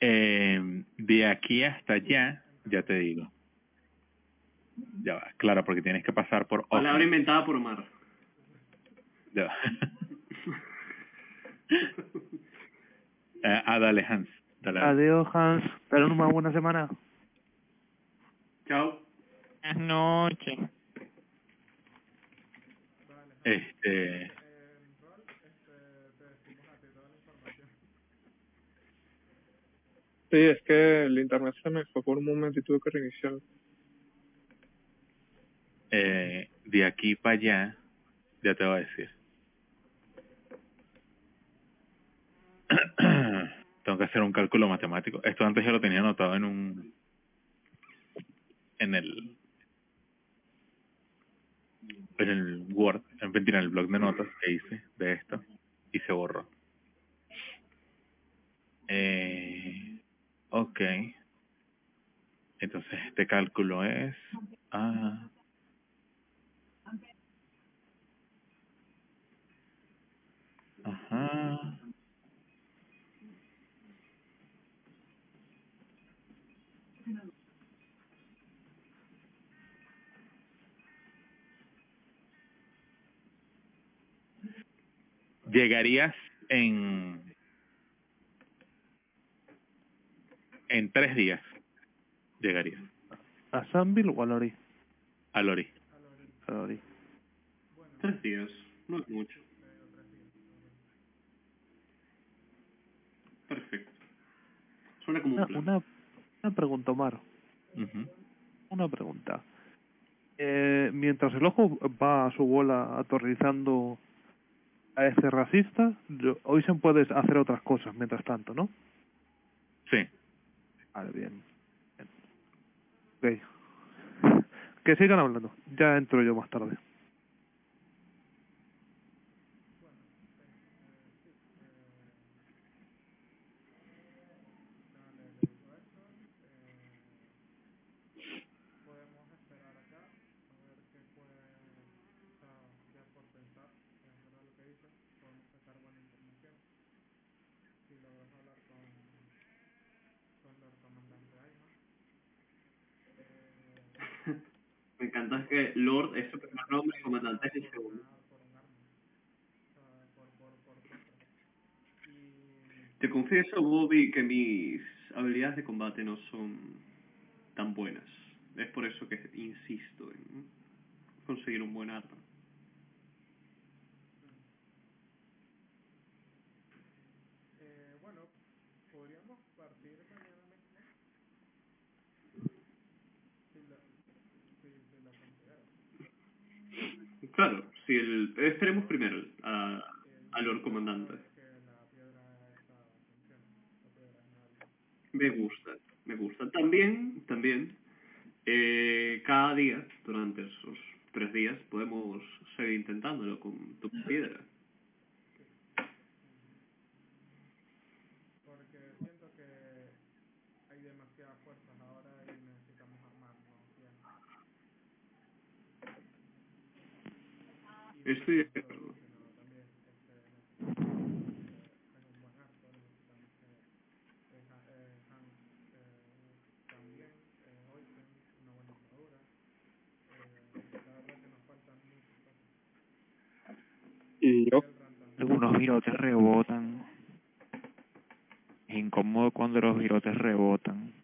Eh, de aquí hasta allá, ya te digo. Ya va, claro, porque tienes que pasar por Palabra Oakland. inventada por Omar. Ya va. [LAUGHS] Eh, ah, dale, Hans. Dale. Adiós, Hans. Ten una buena semana. Chao. Buenas noches. Este, Sí, es que el internet se me fue por un momento y tuve que reiniciar. eh, de aquí para allá, ya te voy a decir. [CLEARS THROAT] Tengo que hacer un cálculo matemático. Esto antes ya lo tenía anotado en un... En el... En el Word, en el blog de notas que hice de esto. Y se borró. Eh, ok. Entonces este cálculo es... Ah, Ajá. Llegarías en en tres días. Llegarías ¿A Sanville o a Lori? a Lori. A Lori. Tres días, no es mucho. Perfecto. Suena como un Una, plan. una, una pregunta, Omar. Una pregunta. Eh, mientras el ojo va a su bola aterrorizando a ese racista, yo- hoy se puede hacer otras cosas mientras tanto, ¿no? Sí. Vale, bien. bien. Ok. Que sigan hablando. Ya entro yo más tarde. Me encanta que Lord es su primer nombre y comandante es el segundo. Te confieso, Bobby, que mis habilidades de combate no son tan buenas. Es por eso que insisto en conseguir un buen arma. Claro, si el, esperemos primero a, al Lord Comandante. Me gusta, me gusta. También, también, eh, cada día, durante esos tres días, podemos seguir intentándolo con tu piedra. Estoy de acuerdo. Y yo, Algunos virotes rebotan. Es incómodo cuando los virotes rebotan.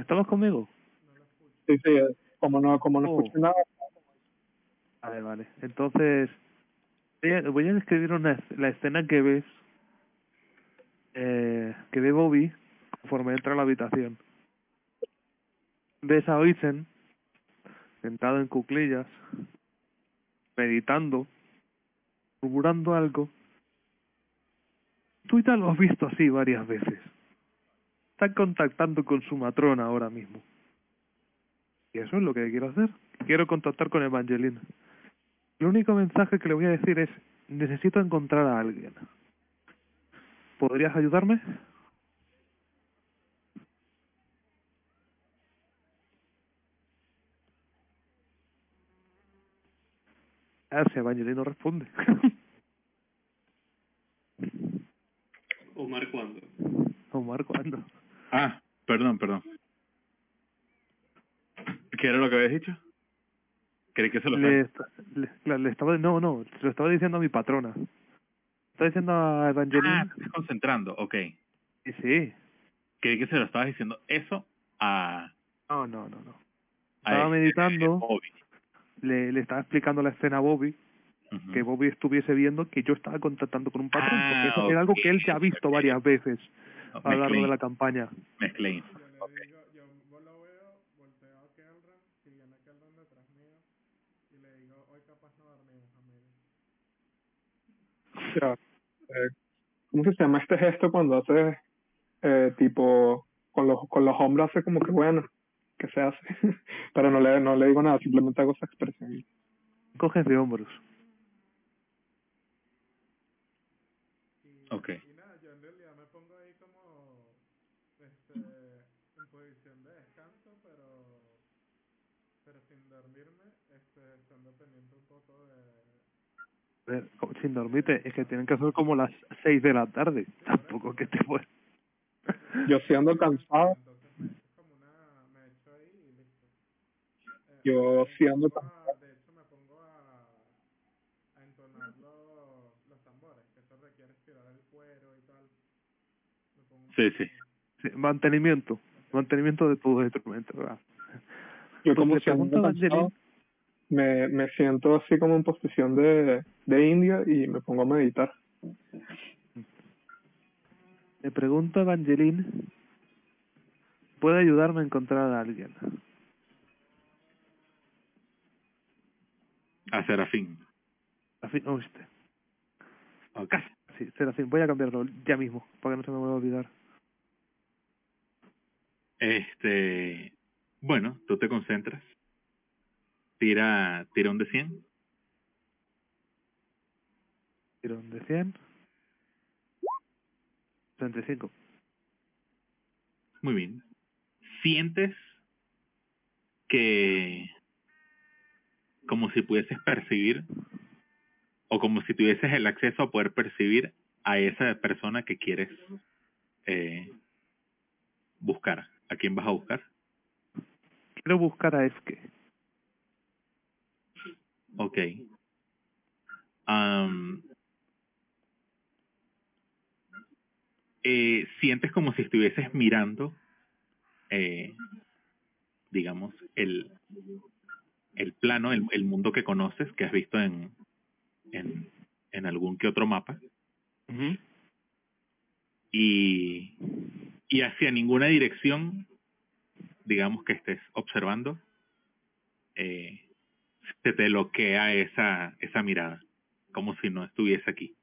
¿Estabas conmigo? Sí, sí, eh, como no, como no Oh. escuché nada, Vale, vale. Entonces, voy a, describir una, la escena que ves, eh, que ve Bobby conforme entra a la habitación. Ves a Oisen sentado en cuclillas, meditando, murmurando algo. Tú ya lo has visto así varias veces. Está contactando con su matrona ahora mismo. Y eso es lo que quiero hacer. Quiero contactar con Evangelina. El único mensaje que le voy a decir es, necesito encontrar a alguien. ¿Podrías ayudarme? Ah, si Evangelina responde. [LAUGHS] Omar, ¿cuándo? Omar, ¿cuándo? Ah, perdón, perdón. ¿Qué era lo que habías dicho? Creí que se lo Le, sabía. est- le, la- le estaba, no, no, se lo estaba diciendo a mi patrona. Está diciendo a Ah, Evangelina. estás concentrando, ok. Sí, sí. Creí que se lo estabas diciendo eso a... No, no, no, no. Estaba este meditando, le, le estaba explicando la escena a Bobby, que Bobby estuviese viendo que yo estaba contactando con un patrón, Ah, porque eso era algo que él ya ha visto varias veces No, a lo largo mezclé- de la campaña. mezclé info. o sea, eh, ¿cómo se llama este gesto cuando haces eh, tipo con los con los hombros hace como que bueno que se hace [LAUGHS] pero no le no le digo nada simplemente hago esa expresión Coges de hombros. Ok. en realidad me pongo ahí como este, en posición de descanso, pero pero sin dormirme, este, estando pendiente un poco de... A ver, como sin dormirte, es que tienen que ser como las 6 de la tarde. [LAUGHS] Tampoco que te puedes. Yo si ando cansado, yo si ando cansado. a- de hecho me pongo a, a entonar los, los tambores, que eso requiere estirar el cuero y tal. Me pongo un Sí, sí. Sí, mantenimiento. Mantenimiento de tus instrumentos, ¿verdad? Yo como si ando cansado, me, me siento así como en posición de, de India y me pongo a meditar. Le pregunto a Evangeline, ¿puede ayudarme a encontrar a alguien? A Serafín. Así, oíste. Ok. Casi, sí, Serafín, voy a cambiarlo ya mismo, para que no se me vuelva a olvidar. Este, bueno, tú te concentras. Tira, tira un de 100. Tirón de 100. 35. Muy bien. Sientes que como si pudieses percibir o como si tuvieses el acceso a poder percibir a esa persona que quieres eh, buscar. ¿A quién vas a buscar? Quiero buscar a Efke. Ok. Am, eh, sientes como si estuvieses mirando, eh, digamos, el, el plano, el, el mundo que conoces, que has visto en, en, en algún que otro mapa, y, y hacia ninguna dirección, digamos que estés observando, eh, se te bloquea esa, esa mirada, como si no estuviese aquí.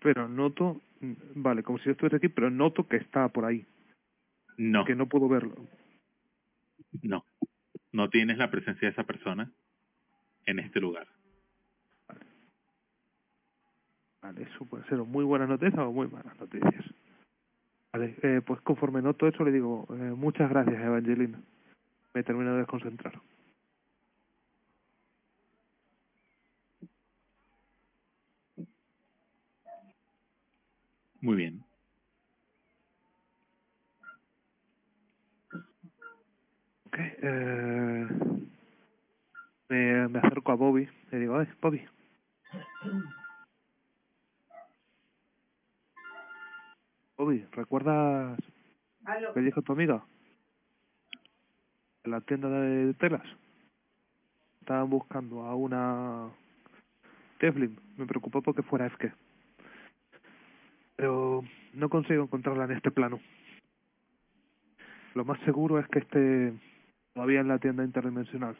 Pero noto, vale, como si yo estuviera aquí, pero noto que está por ahí, No, que no puedo verlo. no, no tienes la presencia de esa persona en este lugar. Vale, eso puede ser muy buenas noticias o muy malas noticias. Vale, eh, pues conforme noto eso le digo, eh, muchas gracias Evangelina. Me termino de desconcentrar. Muy bien. Ok, eh, me, me acerco a Bobby, le digo, ay, Bobby, Bobby, ¿recuerdas que dijo tu amiga? En la tienda de telas. Estaban buscando a una Teflin. Me preocupó porque fuera FK. Pero no consigo encontrarla en este plano. Lo más seguro es que esté todavía en la tienda interdimensional.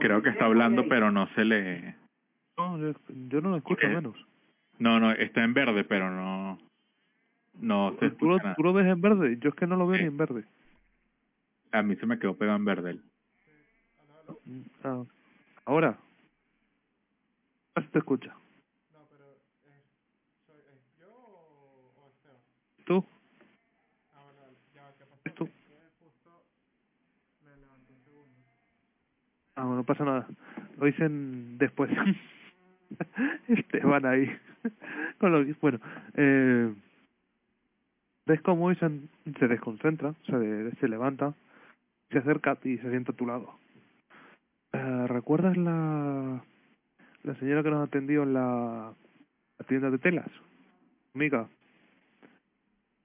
Creo que está hablando, pero no se le... No, yo, yo no lo escucho menos. No, no, está en verde, pero no... No se ¿Tú lo, escucha nada. tú lo ves en verde? Yo es que no lo veo ni en verde. A mí se me quedó pegado en verde. él. Mm, ah, Ahora. Ahora te escucha. No, pero es, soy, ¿es yo o, o Esteban? ¿Tú? Ah, vale, vale. Ya, va, ¿qué pasó? ¿Es tú? Es que justo me levanté un segundo. Ah, no pasa nada. Lo dicen después. [LAUGHS] Esteban ahí. [LAUGHS] Con lo que- bueno, eh, ves cómo se, desconcentra, se, levanta, se acerca y se sienta a tu lado. Eh, ¿Recuerdas la, la señora que nos atendió en la, tienda de telas? Amiga.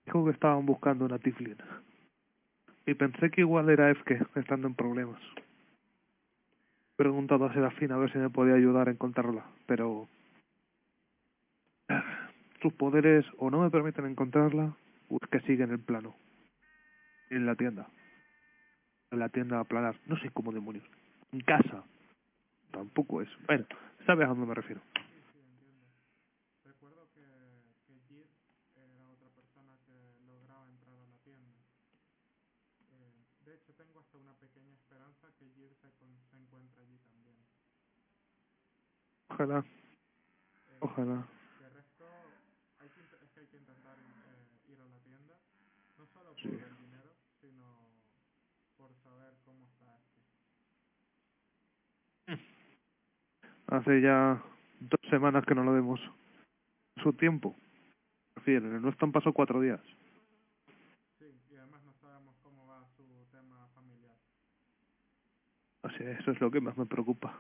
Dijo que estaban buscando una tiflin. Y pensé que igual era FK, estando en problemas. Preguntado a Serafín a ver si me podía ayudar a encontrarla, pero sus poderes o no me permiten encontrarla o es que sigue en el plano, en la tienda, en la tienda a planar, no sé cómo demonios, en casa, Tam- tampoco es. Bueno, sabes a dónde me refiero. Recuerdo que, que Jid era otra persona que lograba entrar a la tienda. Eh, de hecho, tengo hasta una pequeña esperanza que Jid se, con- se encuentre allí también. Ojalá, Eh, ojalá. De resto, hay que, es que hay que intentar eh, ir a la tienda, no solo por Sí. el dinero, sino por saber cómo está este. Hace ya dos semanas que no lo vemos. Su tiempo. Refiero, no están pasado cuatro días. Sí, y además no sabemos cómo va su tema familiar. Así es, eso es lo que más me preocupa.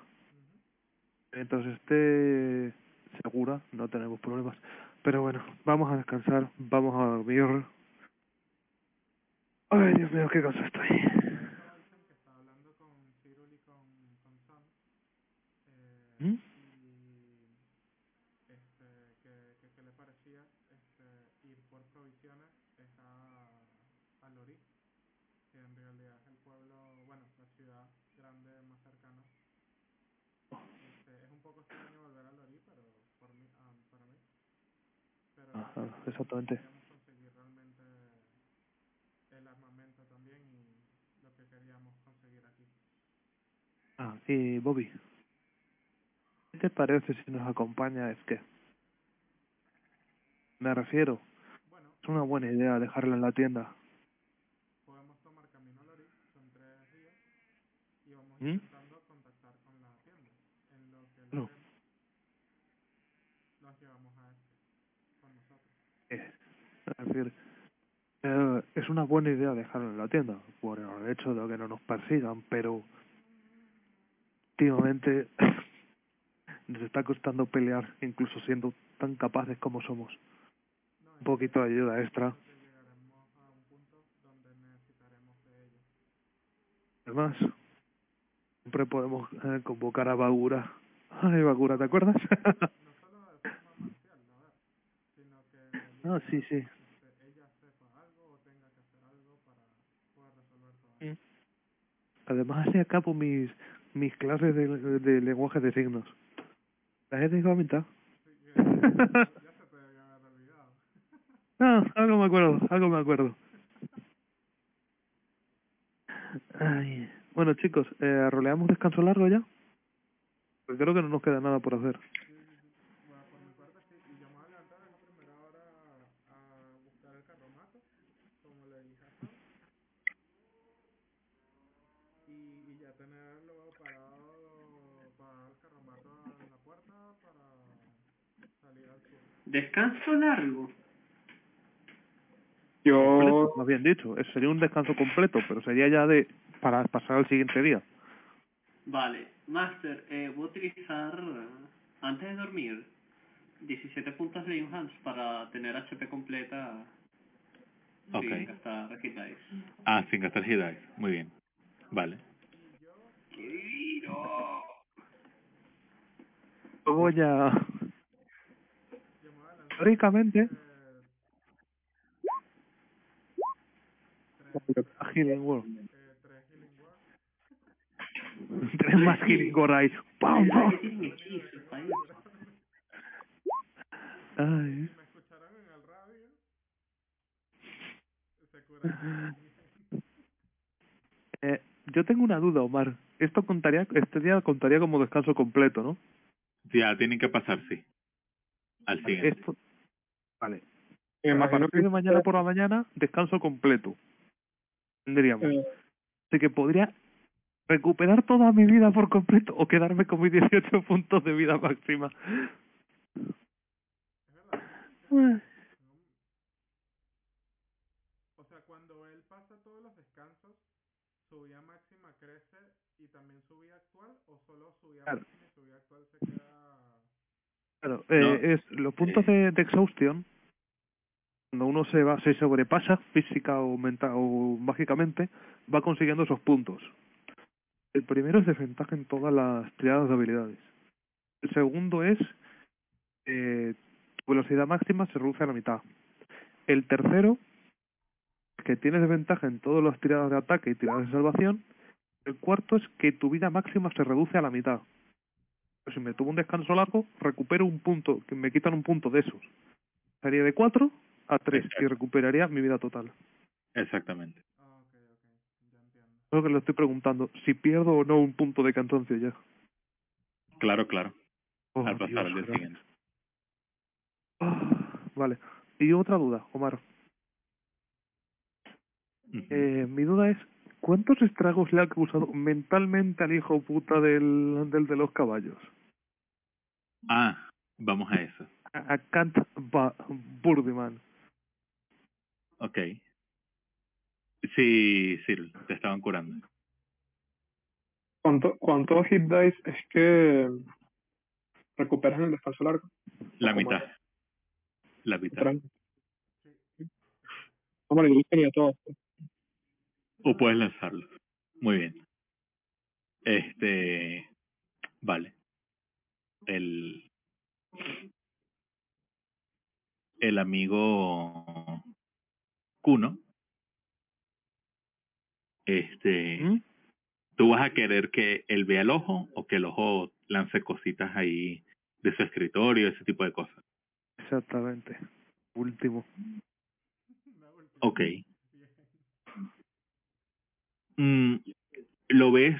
Mientras esté segura, no tenemos problemas. Pero bueno, vamos a descansar, vamos a dormir. Ay, Dios mío, qué cosa estoy. Estaba dicen que está hablando con Cyril y con, con Sam. Eh, ¿Mm? Y este, que, que, que le parecía este, ir por provisiones es a, a Lori, que en realidad es el pueblo, bueno, la ciudad grande más cercana. Este, es un poco extraño volver a Lori, pero por mí, ah, para mí. Pero Ajá, creo que sí, exactamente. queríamos conseguir realmente el armamento también y lo que queríamos conseguir aquí. Ah, y Bobby. ¿Qué te parece si nos acompaña es que? Me refiero, Bueno, es una buena idea dejarla en la tienda. podemos tomar camino a Lori, son tres días, y vamos ¿Mm? intentando contactar con la tienda. En lo que lo No. vemos, nos llevamos a este, con nosotros. Eh, es decir, eh, es una buena idea dejarlo en la tienda, por el hecho de que no nos persigan, pero últimamente [COUGHS] nos está costando pelear, incluso siendo tan capaces como somos. Un poquito de ayuda extra. Además, siempre podemos eh, convocar a Bagura. Ay, Bagura, ¿te acuerdas? [LAUGHS] No solo de forma marcial, a ver, sino que ah, sí, sí. este, ella sepa algo o tenga que hacer algo para poder resolver todo esto. Además, hace a cabo mis, mis clases de, de lenguaje de signos. ¿Las he dejado a mitad? Sí, [LAUGHS] que haber olvidado. No, algo me acuerdo, algo me acuerdo. Ay. Bueno, chicos, eh, ¿roleamos descanso largo ya? Pues creo que no nos queda nada por hacer. Descanso largo. Yo, Completo, Más bien dicho, sería un descanso completo, pero sería ya de para pasar al siguiente día. Vale, Master, eh, voy a utilizar, antes de dormir, 17 puntos de Enhance para tener HP completa Ok. sin gastar hit dice. Ah, sin gastar hit dice. Muy bien. Vale. ¡Qué divino! Voy a... Yo me voy a lanzar Teóricamente, eh, Healing World. tres Healing Word. Tres más Healing World ahí. ¡Pam, ¿Verdad pam! Ay. Eh, yo tengo una duda, Omar. Esto contaría, este día contaría como descanso completo, ¿no? Ya tienen que pasar, sí. Al siguiente. Esto, vale. me A partir que de mañana por la mañana, descanso completo. Tendríamos. eh, Así que podría recuperar toda mi vida por completo o quedarme con mis 18 [LAUGHS] puntos de vida máxima. Es verdad. O sea, cuando él pasa todos los descansos, su vida máxima crece y también su vida actual, o solo su vida Claro. máxima y su vida actual se queda. Claro, eh, es los puntos de, de exhaustion. Cuando uno se va, se sobrepasa física o mental o mágicamente, va consiguiendo esos puntos. El primero es desventaja en todas las tiradas de habilidades. El segundo es eh, velocidad máxima se reduce a la mitad. El tercero, que tienes desventaja en todas las tiradas de ataque y tiradas de salvación. El cuarto es que tu vida máxima se reduce a la mitad. Si me tomo un descanso largo, recupero un punto, que me quitan un punto de esos. Sería de 4 a 3 y recuperaría mi vida total. Exactamente. Es lo que le estoy preguntando, si pierdo o no un punto de cansancio ya. Claro, claro. Oh, al pasar Dios, al día siguiente. Ah, vale. Y otra duda, Omar. Eh, mi duda es, ¿cuántos estragos le ha causado mentalmente al hijo puta del, del de los caballos? Ah, vamos a eso. A, a Kant ba Burdiman. Ok. Sí, sí, te estaban curando. ¿Cuánto, ¿Cuántos hit dice es que recuperas en el descanso largo? La ¿Cómo mitad. La mitad. Hombre, yo quería todo. O puedes lanzarlo. Muy bien. Este. Vale. El. El amigo Kuno. Este. ¿Mm? ¿Tú vas a querer que él vea el ojo o que el ojo lance cositas ahí de su escritorio, ese tipo de cosas? Exactamente. Último. Ok. Mm, ¿Lo ves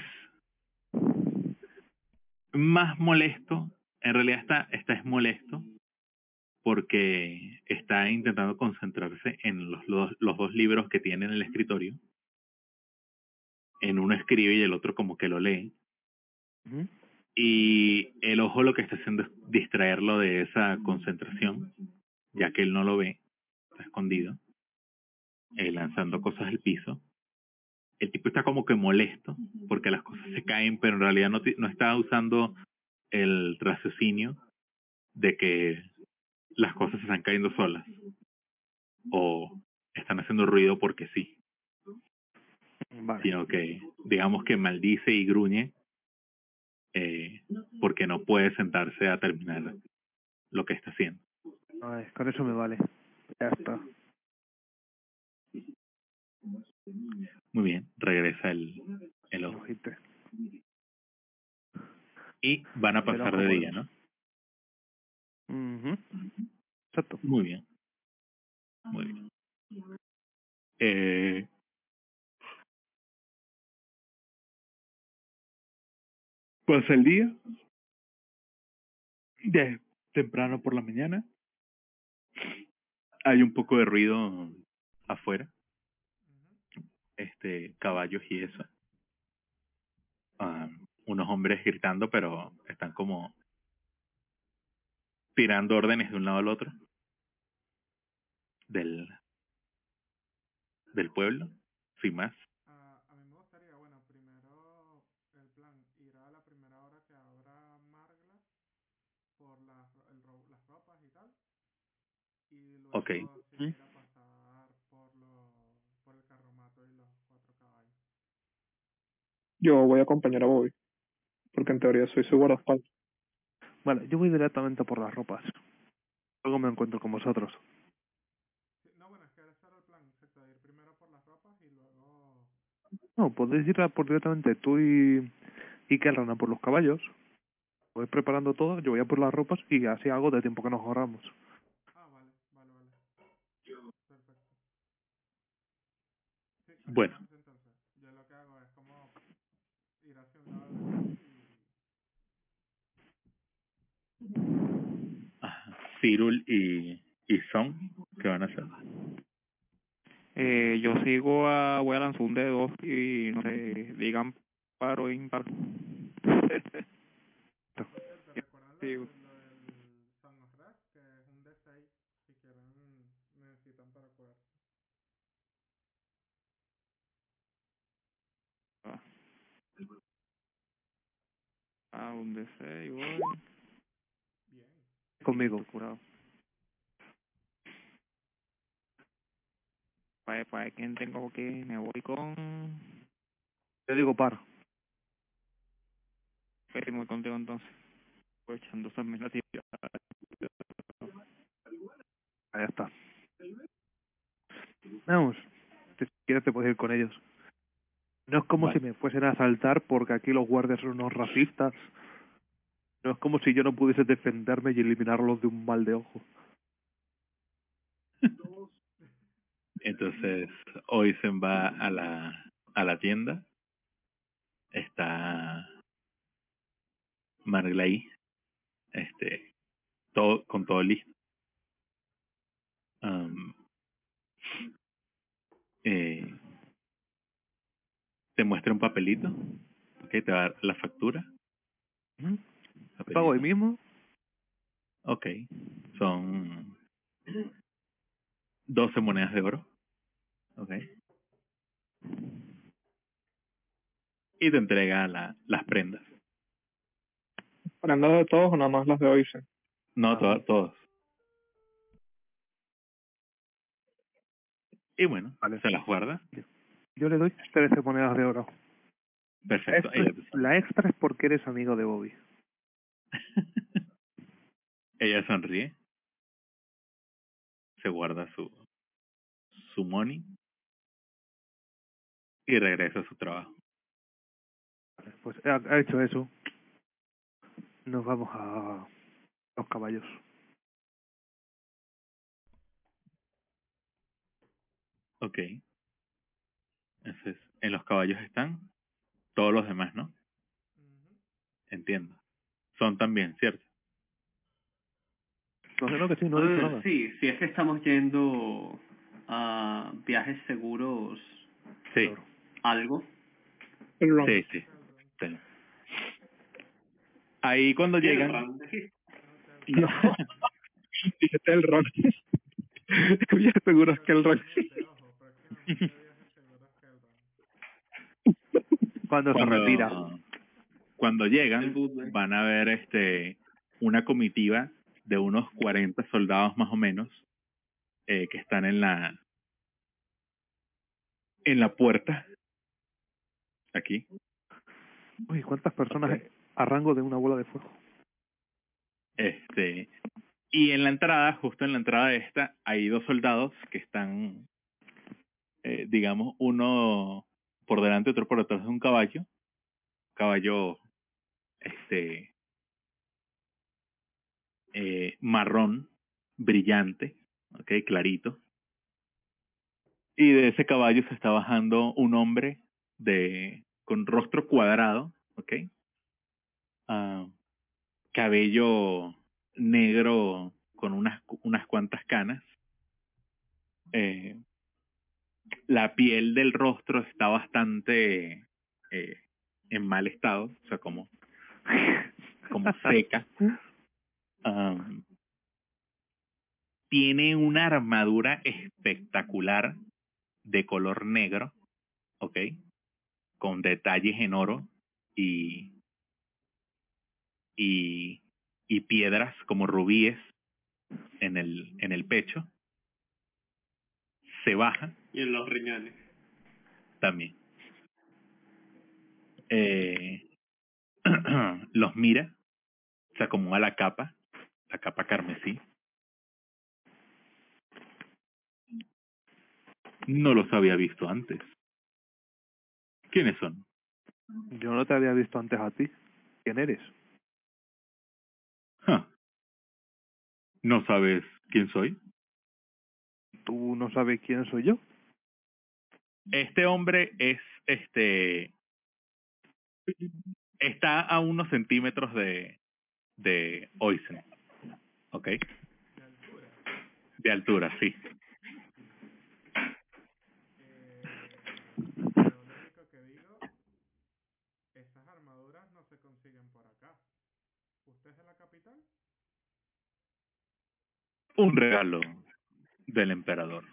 más molesto? En realidad está, está es molesto porque está intentando concentrarse en los, los, los dos libros que tiene en el escritorio. En uno escribe y el otro como que lo lee. Y el ojo lo que está haciendo es distraerlo de esa concentración, ya que él no lo ve, está escondido, eh, lanzando cosas al piso. El tipo está como que molesto porque las cosas se caen, pero en realidad no, está usando el raciocinio de que las cosas se están cayendo solas o están haciendo ruido porque sí, Vale. sino que digamos que maldice y gruñe eh, porque no puede sentarse a terminar lo que está haciendo. Ay, con eso me vale. Ya está. Muy bien, regresa el, el ojo. Y van a pasar de día, ¿no? Exacto. Muy bien. Muy bien. Eh, pasa el día. De temprano por la mañana. Hay un poco de ruido afuera. Este, caballos y eso. Ah, unos hombres gritando, pero están como tirando órdenes de un lado al otro del del pueblo, sin más. Ah, a mí me gustaría, bueno, primero el plan, ir a la primera hora que abra Margla por las, el las ropas y tal. Y luego Ok. seguir a pasar por, los, por el carromato y los cuatro caballos. Yo voy a acompañar a Bobby. Porque en teoría soy su guardaespaldas. Vale, yo voy directamente por las ropas. Luego me encuentro con vosotros. No, bueno, es que ese era el plan, exacto, ir primero por las ropas y luego... No, podéis ir a por directamente tú y, y Kelran a por los caballos. Voy preparando todo, yo voy a por las ropas y así hago de tiempo que nos ahorramos. Ah, vale, vale, vale. Perfecto. Sí, Bueno. hacemos entonces. Yo lo que hago es como ir hacia un lado y... Ajá. Cyril y, y Son, ¿qué van a hacer? Eh, yo sigo a Wellanzun de dos y no sé, digan par o impar. [LAUGHS] ¿Te recuerdan Sí. lo, del- lo del Song of Wrath? Que es un D6, si quieren, necesitan para curar. Ah, un D6, voy. Conmigo. Curado. Para, para quién tengo que me voy con... Te digo par. Pues muy contigo entonces. Voy echando esas mismas Ahí está. Vamos. Si quieres te puedes ir con ellos. No es como Vale. si me fuesen a asaltar porque aquí los guardias son unos racistas. No es como si yo no pudiese defenderme y eliminarlos de un mal de ojo. Entonces, Oisen va a la, a la tienda. Está Margley, este, todo, con todo listo. Eh, te muestra un papelito, ok, te va a dar la factura. Pago hoy mismo. Ok, son 12 monedas de oro. Ok. Y te entrega la, las prendas. ¿Prendas de todos o nada más las de Oisen? No, Ah. to- todos. Y bueno, Vale. se las guarda. Yo le doy 13 monedas de oro. Perfecto. La extra es porque eres amigo de Bobby. [LAUGHS] ella sonríe. Se guarda su, su money. Y regresa a su trabajo. Pues ha, ha hecho eso. Nos vamos a los caballos. Ok. Entonces, en los caballos están todos los demás, ¿no? Entiendo. Son también, ¿cierto? Imagino que sí, no Eh, nada. sí, si es que estamos yendo a viajes seguros, Sí, algo. [LAUGHS] El ron. sí, sí. sí. Ahí cuando llegan... No. Dijiste el ron. Bien seguro es que el ron. [LAUGHS] Cuando se cuando, retira. Cuando llegan van a ver este una comitiva de unos 40 soldados más o menos eh, que están en la en la puerta aquí Uy, ¿cuántas personas Ok. a rango de una bola de fuego? este y en la entrada justo en la entrada de esta hay dos soldados que están eh, digamos uno por delante otro por detrás de un caballo caballo este eh, marrón brillante ok clarito. Y de ese caballo se está bajando un hombre de con rostro cuadrado ok. Ah, cabello negro con unas unas cuantas canas. Eh, la piel del rostro está bastante eh, en mal estado o sea como [LAUGHS] como seca Am, tiene una armadura espectacular de color negro, ¿ok? Con detalles en oro y, y, y piedras como rubíes en el, en el pecho. Se baja Y en los riñones. también. Eh, [CLEARS THROAT] los mira, se acomoda la capa, la capa carmesí. No los había visto antes. ¿Quiénes son? Yo no te había visto antes a ti. ¿Quién eres? ¿No sabes quién soy? ¿Tú no sabes quién soy yo? Este hombre es, este, está a unos centímetros de, de Oisen, ¿ok? De altura, sí. Un regalo del emperador.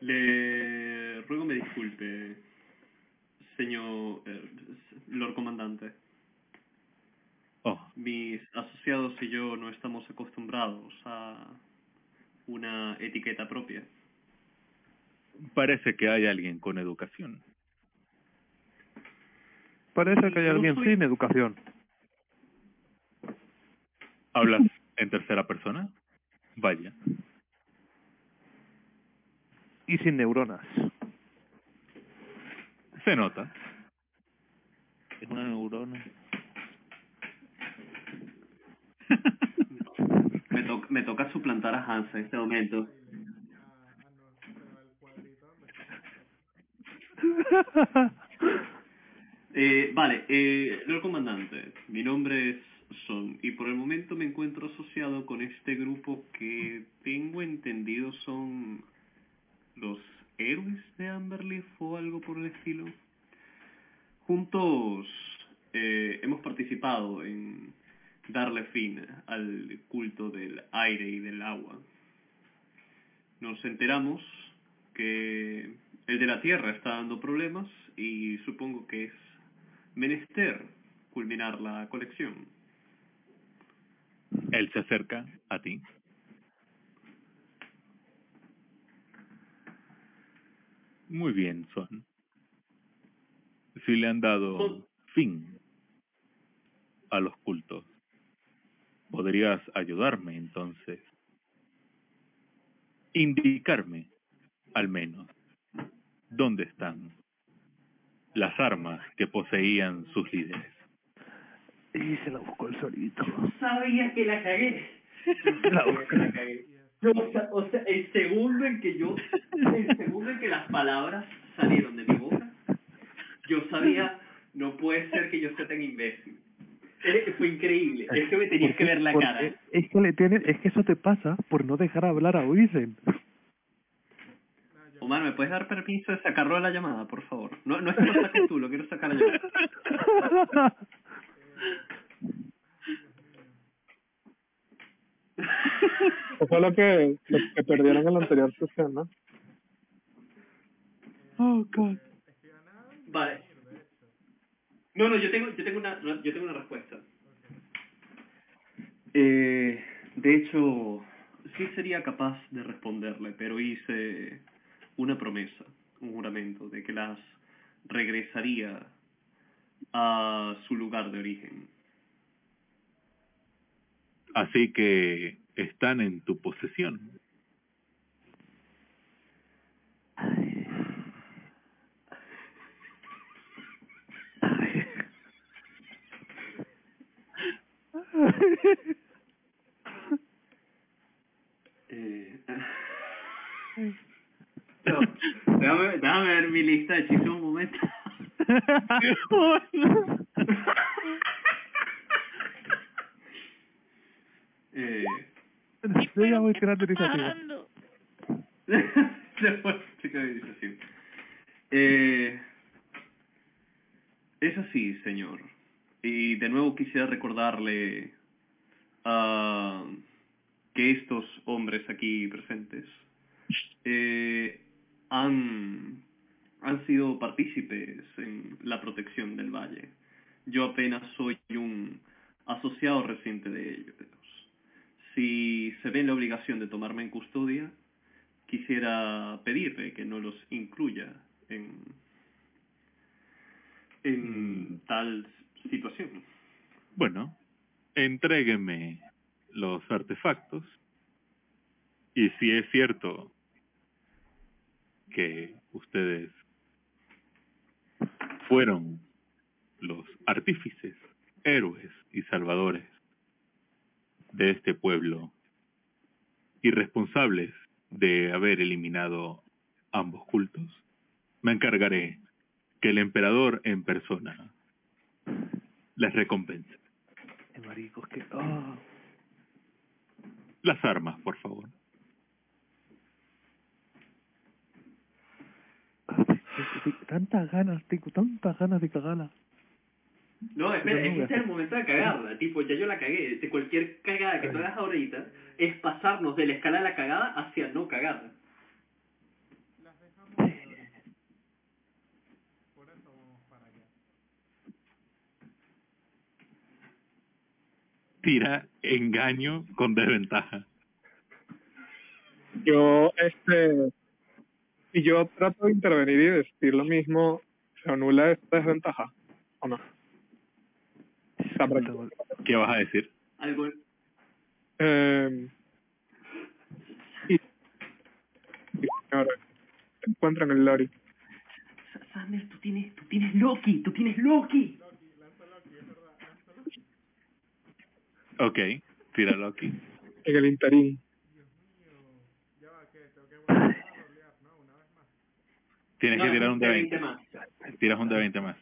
Le ruego me disculpe, señor eh, Lord Comandante. Oh, Mis asociados y yo no estamos acostumbrados a una etiqueta propia. parece que hay alguien con educación. Parece que hay alguien soy- sin educación. ¿Hablas en tercera persona? Vaya. Y sin neuronas. Se nota. Es una neurona. [LAUGHS] me, toca suplantar a Hansa en este momento. [LAUGHS] eh, vale, eh, Comandante, mi nombre es Son y por el momento me encuentro asociado con este grupo que tengo entendido son los héroes de Amberleaf o algo por el estilo. Juntos eh, hemos participado en darle fin al culto del aire y del agua. Nos enteramos que el de la tierra está dando problemas y supongo que es menester culminar la colección. Él se acerca a ti. Muy bien, Swan. Si le han dado fin a los cultos, podrías ayudarme entonces. Indicarme, al menos, dónde están las armas que poseían sus líderes. Y se la buscó el solito. Sabía que la cagué. [LAUGHS] La Sabía o sea, o sea, el segundo en que yo, el segundo en que las palabras salieron de mi boca, yo sabía, no puede ser que yo sea tan imbécil. Fue increíble, es que me tenías que ver la Porque cara. Es que le tiene, es que eso te pasa por no dejar hablar a Oisen. Omar, ¿me puedes dar permiso de sacarlo de la llamada, por favor? No, no es que lo saques tú, lo quiero sacar yo. [LAUGHS] Lo que, lo que perdieron en la anterior sesión, ¿no? oh, God. Vale. No, no, yo tengo, yo tengo una, yo tengo una respuesta. Eh, de hecho, sí sería capaz de responderle, pero hice una promesa, un juramento, de que las regresaría a su lugar de origen. Así que están en tu posesión. [LAUGHS] Eh, [LAUGHS] no, déjame, déjame ver mi lista de hechizos un momento. [LAUGHS] eh, Sí, ya voy a tirar de iniciativa. [LAUGHS] Iniciación. [LAUGHS] Eh, es así, señor. Y de nuevo quisiera recordarle ah, que estos hombres aquí presentes eh, han, han sido partícipes en la protección del valle. Yo apenas soy un asociado reciente de ellos. Si se ve en la obligación de tomarme en custodia, quisiera pedirle que no los incluya en, en tal situación. Bueno, entrégueme los artefactos y si es cierto que ustedes fueron los artífices, héroes y salvadores de este pueblo y responsables de haber eliminado ambos cultos, me encargaré que el emperador en persona les recompense. Maricos, que... ah. Las armas, por favor. Tantas ganas, tengo tantas ganas de cagarla. No, espera, este es el momento de cagarla. Tipo, ya yo la cagué. De cualquier cagada que tú hagas ahorita es pasarnos de la escala de la cagada hacia no cagarla. Tira engaño con desventaja. Yo, este, si yo trato de intervenir y decir lo mismo, ¿se anula esta desventaja o no? O sea, para que- ¿Qué vas a decir? Algo... eh, y, y ahora, se encuentran el Lori. Sa- Sander, tú tienes, tú tienes Loki, tú tienes Loki. Ok, tíralo aquí. en el interín. Tienes que No, tirar un de 20 20. más. Tiras un de 20 más.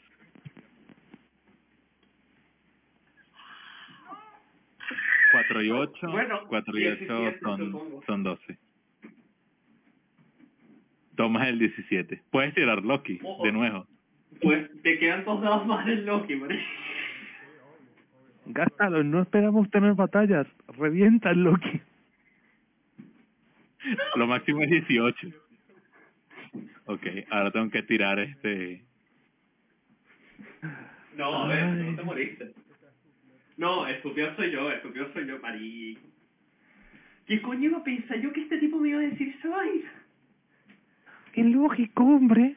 4 y 8. Bueno, 4 y 8 17 son, supongo. son 12. Tomas el 17. Puedes tirar Loki, Ojo. de nuevo. Pues te quedan dos dados más del Loki, ¿vale? Gástalo, no esperamos tener batallas. Revienta el Loki. Lo máximo es 18. Ok, ahora tengo que tirar este... No, a ver, no te moriste. No, estúpido soy yo, estúpido soy yo, marico. ¿Qué coño iba a pensar yo que este tipo me iba a decir esa vaina? Qué lógico, hombre.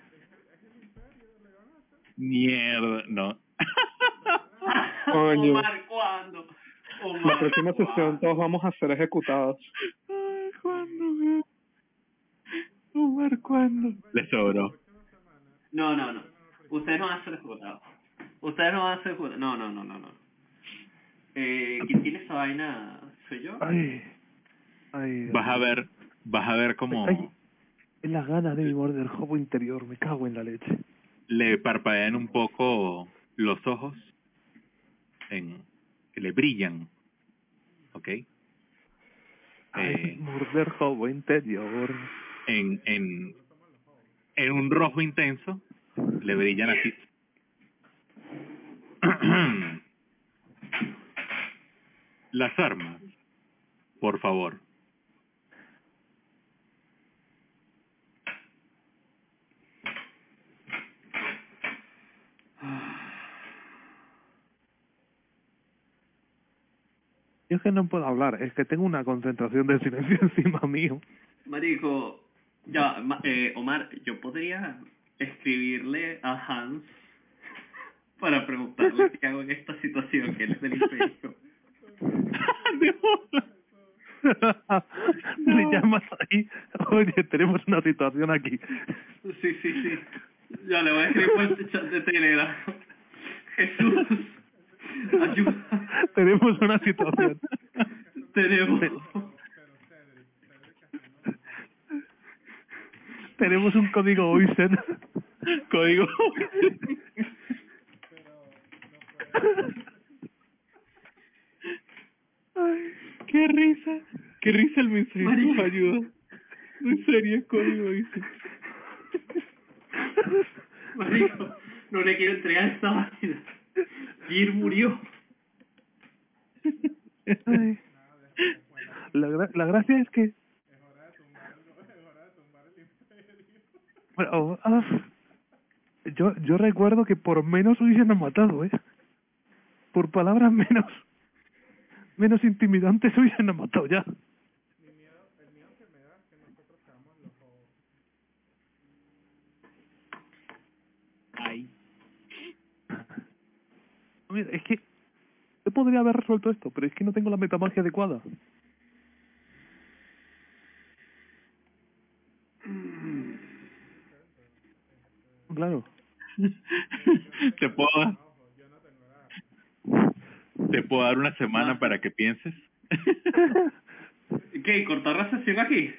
Mierda, no. [LAUGHS] Coño. Omar, ¿cuándo? Omar, La próxima ¿cuándo? sesión todos vamos a ser ejecutados. Ay, ¿cuándo? Omar, ¿cuándo? Le sobró. No, no, no. Ustedes no van a ser ejecutados. Ustedes no van a ser ejecutados. No, no, no, no, no. Eh, ¿Quién tiene esa vaina? ¿Soy yo? Ay. Ay. Vas a ver, vas a ver cómo Ay. Es la gana de mi morder jobo interior. Me cago en la leche. le parpadean un poco los ojos. En, que le brillan. ¿Ok? Ay, Eh, morder jobo interior. en, en, en un rojo intenso, le brillan así. [CLEARS THROAT] [CLEARS THROAT] Las armas, por favor. Yo es que no puedo hablar. Es que tengo una concentración de silencio [LAUGHS] encima mío. Marico, ya, ma- eh, Omar, yo podría escribirle a Hans para preguntarle qué hago en esta situación, que él es del imperio. Le llamas ahí. Oye, tenemos una situación aquí. Sí, sí, sí. Ya le voy a escribir por el chat de Telegram. Jesús, ayuda. tenemos una situación. Tenemos. tenemos un código OISEN. Código. Ay, qué risa. Qué risa el mensaje. Marico. Ayuda. En serio, código dice. Marico, no le quiero entregar esta vaina. Gir murió. Ay. La, gra- la gracia es que... Bueno, ah, yo, yo recuerdo que por menos hubiesen matado, ¿eh? Por palabras menos menos intimidantes [LAUGHS] hubiesen matado ya. Ay. Mira, es que yo podría haber resuelto esto, pero es que no tengo la metamagia adecuada. Claro. [LAUGHS] Te puedo. Te puedo dar una semana Ah. para que pienses. [LAUGHS] ¿Qué? ¿Cortar la sesión aquí?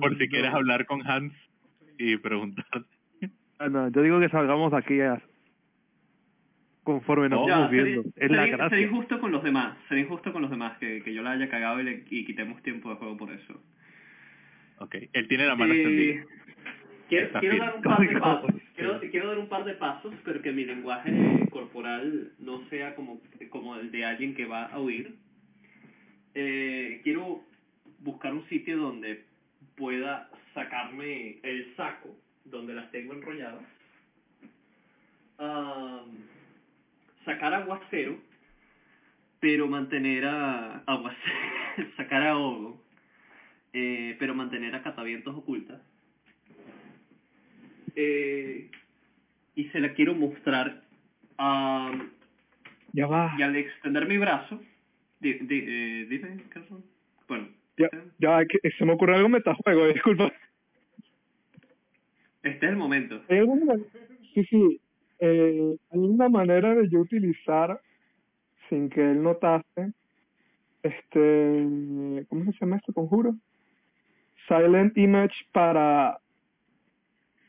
Por si quieres hablar con Hans y preguntar. Ah, no, yo digo que salgamos aquí a- conforme nos Oh. vamos Ya, viendo. seré, Es la seré- seré gracia. injusto con los demás. Seré injusto con los demás. Que, que yo la haya cagado y, le, y quitemos tiempo de juego por eso. Ok, él tiene la mano Eh, extendida. quiero quiero dar un par de Código. pasos. Quiero, quiero dar un par de pasos, pero que mi lenguaje corporal no sea como, como el de alguien que va a huir. Eh, quiero buscar un sitio donde pueda sacarme el saco donde las tengo enrolladas. Am, sacar aguacero, pero mantener a aguacero, [LAUGHS] sacar ahogo, eh, pero mantener a catavientos ocultas. Eh, y se la quiero mostrar a Ya va. y al extender mi brazo, di, di- eh, dime, Carson. Bueno, Ya, ya que se me ocurrió algo metajuego, [LAUGHS] disculpa. este es el momento. ¿Hay alguna, sí, sí, eh, hay una manera de yo utilizar, sin que él notase, este, ¿cómo se llama este conjuro? Silent Image para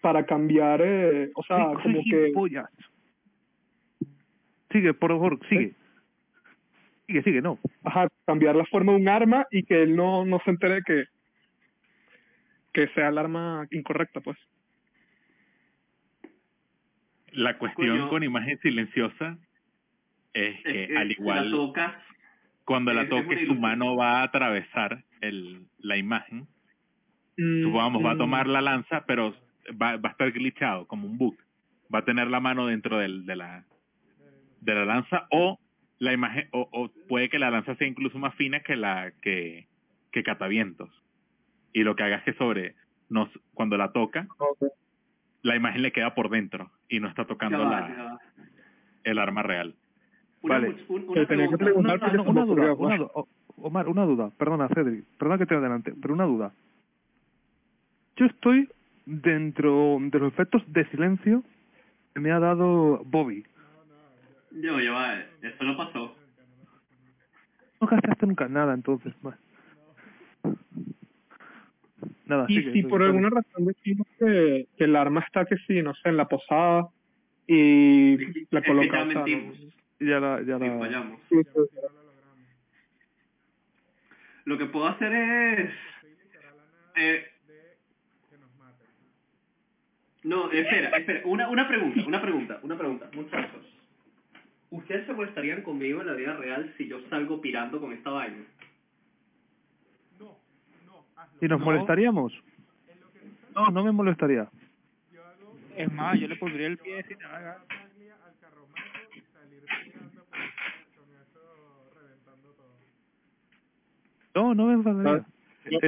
para cambiar, eh, o sea, Sí, como que. Sigue, por favor, sigue. Sigue, sigue, no. ajá, cambiar la forma de un arma y que él no, no se entere que que sea el arma incorrecta, pues. La cuestión Coño. con imagen silenciosa es que Es que al la igual cuando la es- es una toque su mano va a atravesar el, la imagen. Mm, Supongamos, va a mm, tomar la lanza, pero va, va a estar glitchado, como un bug. Va a tener la mano dentro del, de la de la lanza o la imagen o, o puede que la lanza sea incluso más fina que la que que catavientos. Y lo que haga es que sobre nos cuando la toca, la imagen le queda por dentro y no está tocando va, la, ya el arma real. Una, Vale. un- una que duda, Omar, una duda. Perdona, Cedric. Perdona que te adelante, pero una duda. Yo estoy dentro de los efectos de silencio que me ha dado Bobby. Yo, ya va, eh, eso no pasó. No gastaste nunca nada, entonces. va. Nada, Y sigue, si por alguna razón decimos que, que el arma está que sí, no sé, en la posada y Es la es que coloca, ya. Ya la, ya la... fallamos. sí, sí, Lo que puedo hacer es... Eh, no, espera, espera. Una, una pregunta, una pregunta, una pregunta. Muchachos, ¿ustedes se molestarían conmigo en la vida real si yo salgo pirando con esta vaina? ¿Y nos No. molestaríamos? No, no me molestaría. Es más, yo le pondría el pie si te haga. No, no me enfadaría. Eso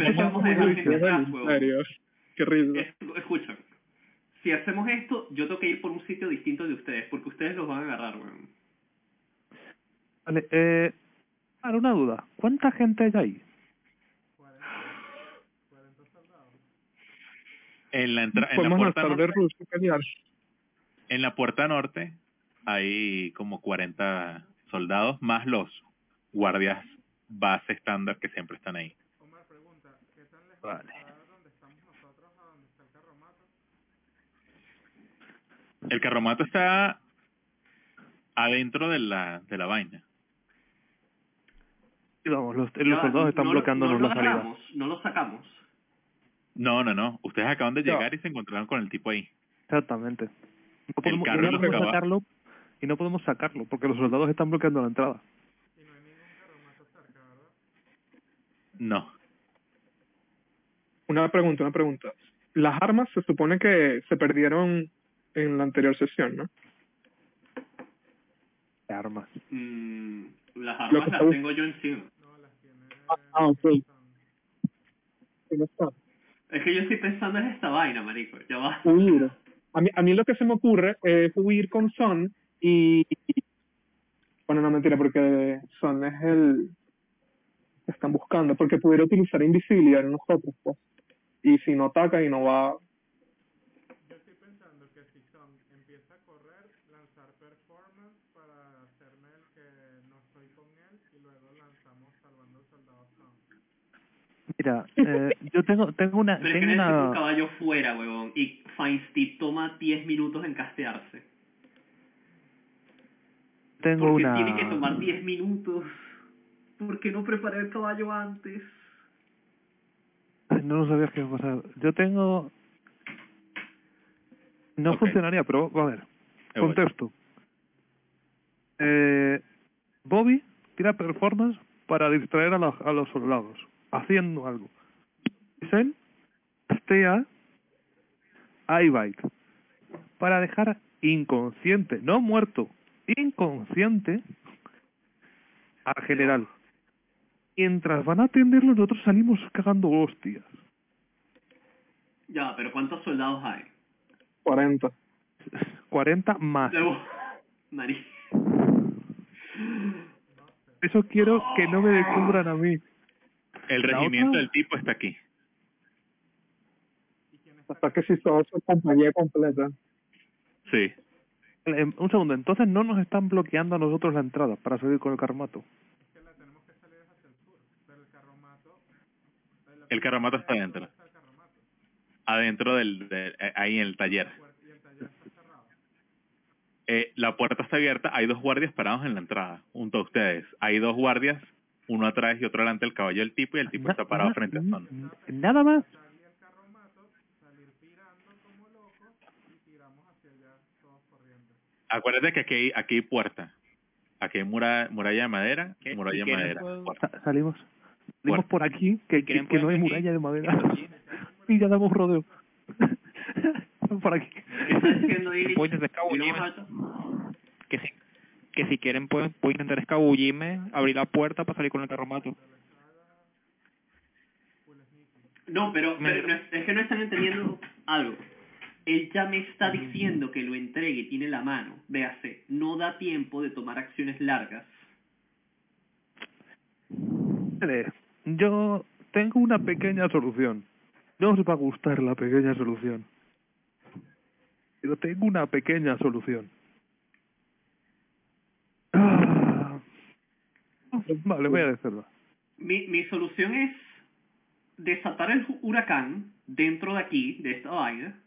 es qué risa. Es- Escuchen, si hacemos esto, yo tengo que ir por un sitio distinto de ustedes, porque ustedes los van a agarrar, weón. Vale, eh... Ahora, una duda. ¿Cuánta gente hay ahí? En la entra en la Podemos puerta lanzar de norte, en la puerta norte hay como 40 soldados más los guardias base estándar que siempre están ahí. Vale. El carromato está adentro de la de la vaina. Y vamos, los, los soldados están no lo- bloqueándonos no la lo salida. No lo sacamos. No, no, no. Ustedes acaban de llegar y se encontraron con el tipo ahí. Exactamente. No podemos, carro no los podemos sacarlo y no podemos sacarlo porque los soldados están bloqueando la entrada. No. Una pregunta, una pregunta. Las armas se supone que se perdieron en la anterior sesión, ¿no? Armas. Mm, las armas las tengo yo encima. Ah, ok. Sí, no está. Es que yo estoy pensando en esta vaina, marico. Ya va. Huir. A mí, a mí lo que se me ocurre es huir con Son y... Bueno, no mentira, porque Son es el que están buscando, porque pudiera utilizar invisibilidad en nosotros, pues. Y si no ataca y no va... Mira, eh, [LAUGHS] yo tengo tengo una Pero es que tengo necesito un una caballo fuera, huevón. Y Feinstein toma 10 minutos en castearse. tengo Porque una tiene que tomar 10 minutos. ¿Por qué no preparé el caballo antes? Ay, no lo sabía que iba a pasar. Yo tengo no Ok. funcionaría, pero a ver. Voy. Contexto. Eh, Bobby tira performance para distraer a, los- a los soldados, haciendo algo. Zen castea a Ibite para dejar inconsciente, no muerto, inconsciente al general. Mientras van a atenderlo, nosotros salimos cagando hostias. Ya, pero ¿cuántos soldados hay? 40. 40 más. Debo... [LAUGHS] Nariz. Eso quiero que no me descubran a mí. El ¿La regimiento otra? del tipo está aquí. Hasta que si son su compañía completa. Sí. Eh, un segundo, entonces no nos están bloqueando a nosotros la entrada para salir con el carmato. El carromato está adentro. Adentro del, del- eh, ahí en el taller. Eh, la puerta está abierta, hay dos guardias parados en la entrada, junto a ustedes. Hay dos guardias, uno atrás y otro delante del caballo del tipo, y el tipo está parado frente a Son. Nada más. Acuérdate que aquí hay, aquí hay puerta. Aquí hay muralla, muralla de madera, ¿Qué? muralla ¿Y de madera. salimos. Salimos Puerta. por aquí, que, que, ¿Quieren que no hay muralla de madera. [LAUGHS] y ya damos rodeo. [LAUGHS] por aquí. ¿Qué está diciendo alto? Que si, que si quieren pueden, puedo intentar escabullirme, abrir la puerta para salir con el carromato. No, pero, pero no es, que no están entendiendo algo. Él ya me está diciendo que lo entregue y tiene la mano. Véase, no da tiempo de tomar acciones largas. Vale, Yo tengo una pequeña solución. No os va a gustar la pequeña solución. Pero tengo una pequeña solución. Ah. Vale, voy a decirlo. Mi, mi solución es desatar el hu- huracán dentro de aquí, de esta vaina.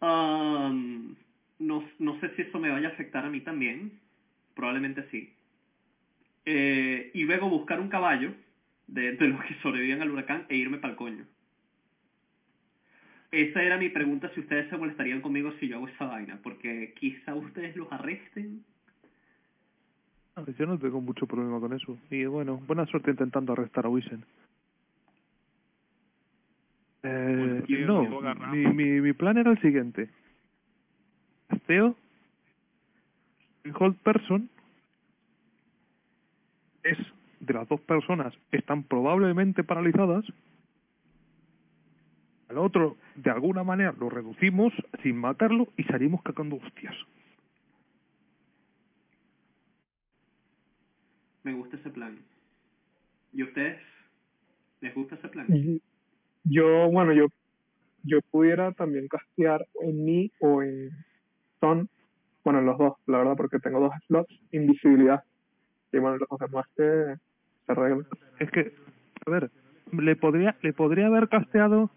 Am, no, no sé si eso me vaya a afectar a mí también. Probablemente sí. Eh, y luego buscar un caballo de, de los que sobreviven al huracán e irme para el coño. Esa era mi pregunta, si ustedes se molestarían conmigo si yo hago esa vaina, porque quizá ustedes los arresten. Ah, Yo no tengo mucho problema con eso. Y bueno, buena suerte intentando arrestar a Wisen. Eh, no, mi, mi, mi plan era el siguiente. Theo, el hold person, es de las dos personas, están probablemente paralizadas. Al otro, de alguna manera, lo reducimos sin matarlo y salimos cagando hostias. Me gusta ese plan. ¿Y a ustedes? ¿Les gusta ese plan? Yo, bueno, yo yo pudiera también castear en mí o en Son, bueno, en los dos, la verdad, porque tengo dos slots, invisibilidad. Y bueno, los demás que se arreglan. Es que, a ver, le podría, le podría haber casteado,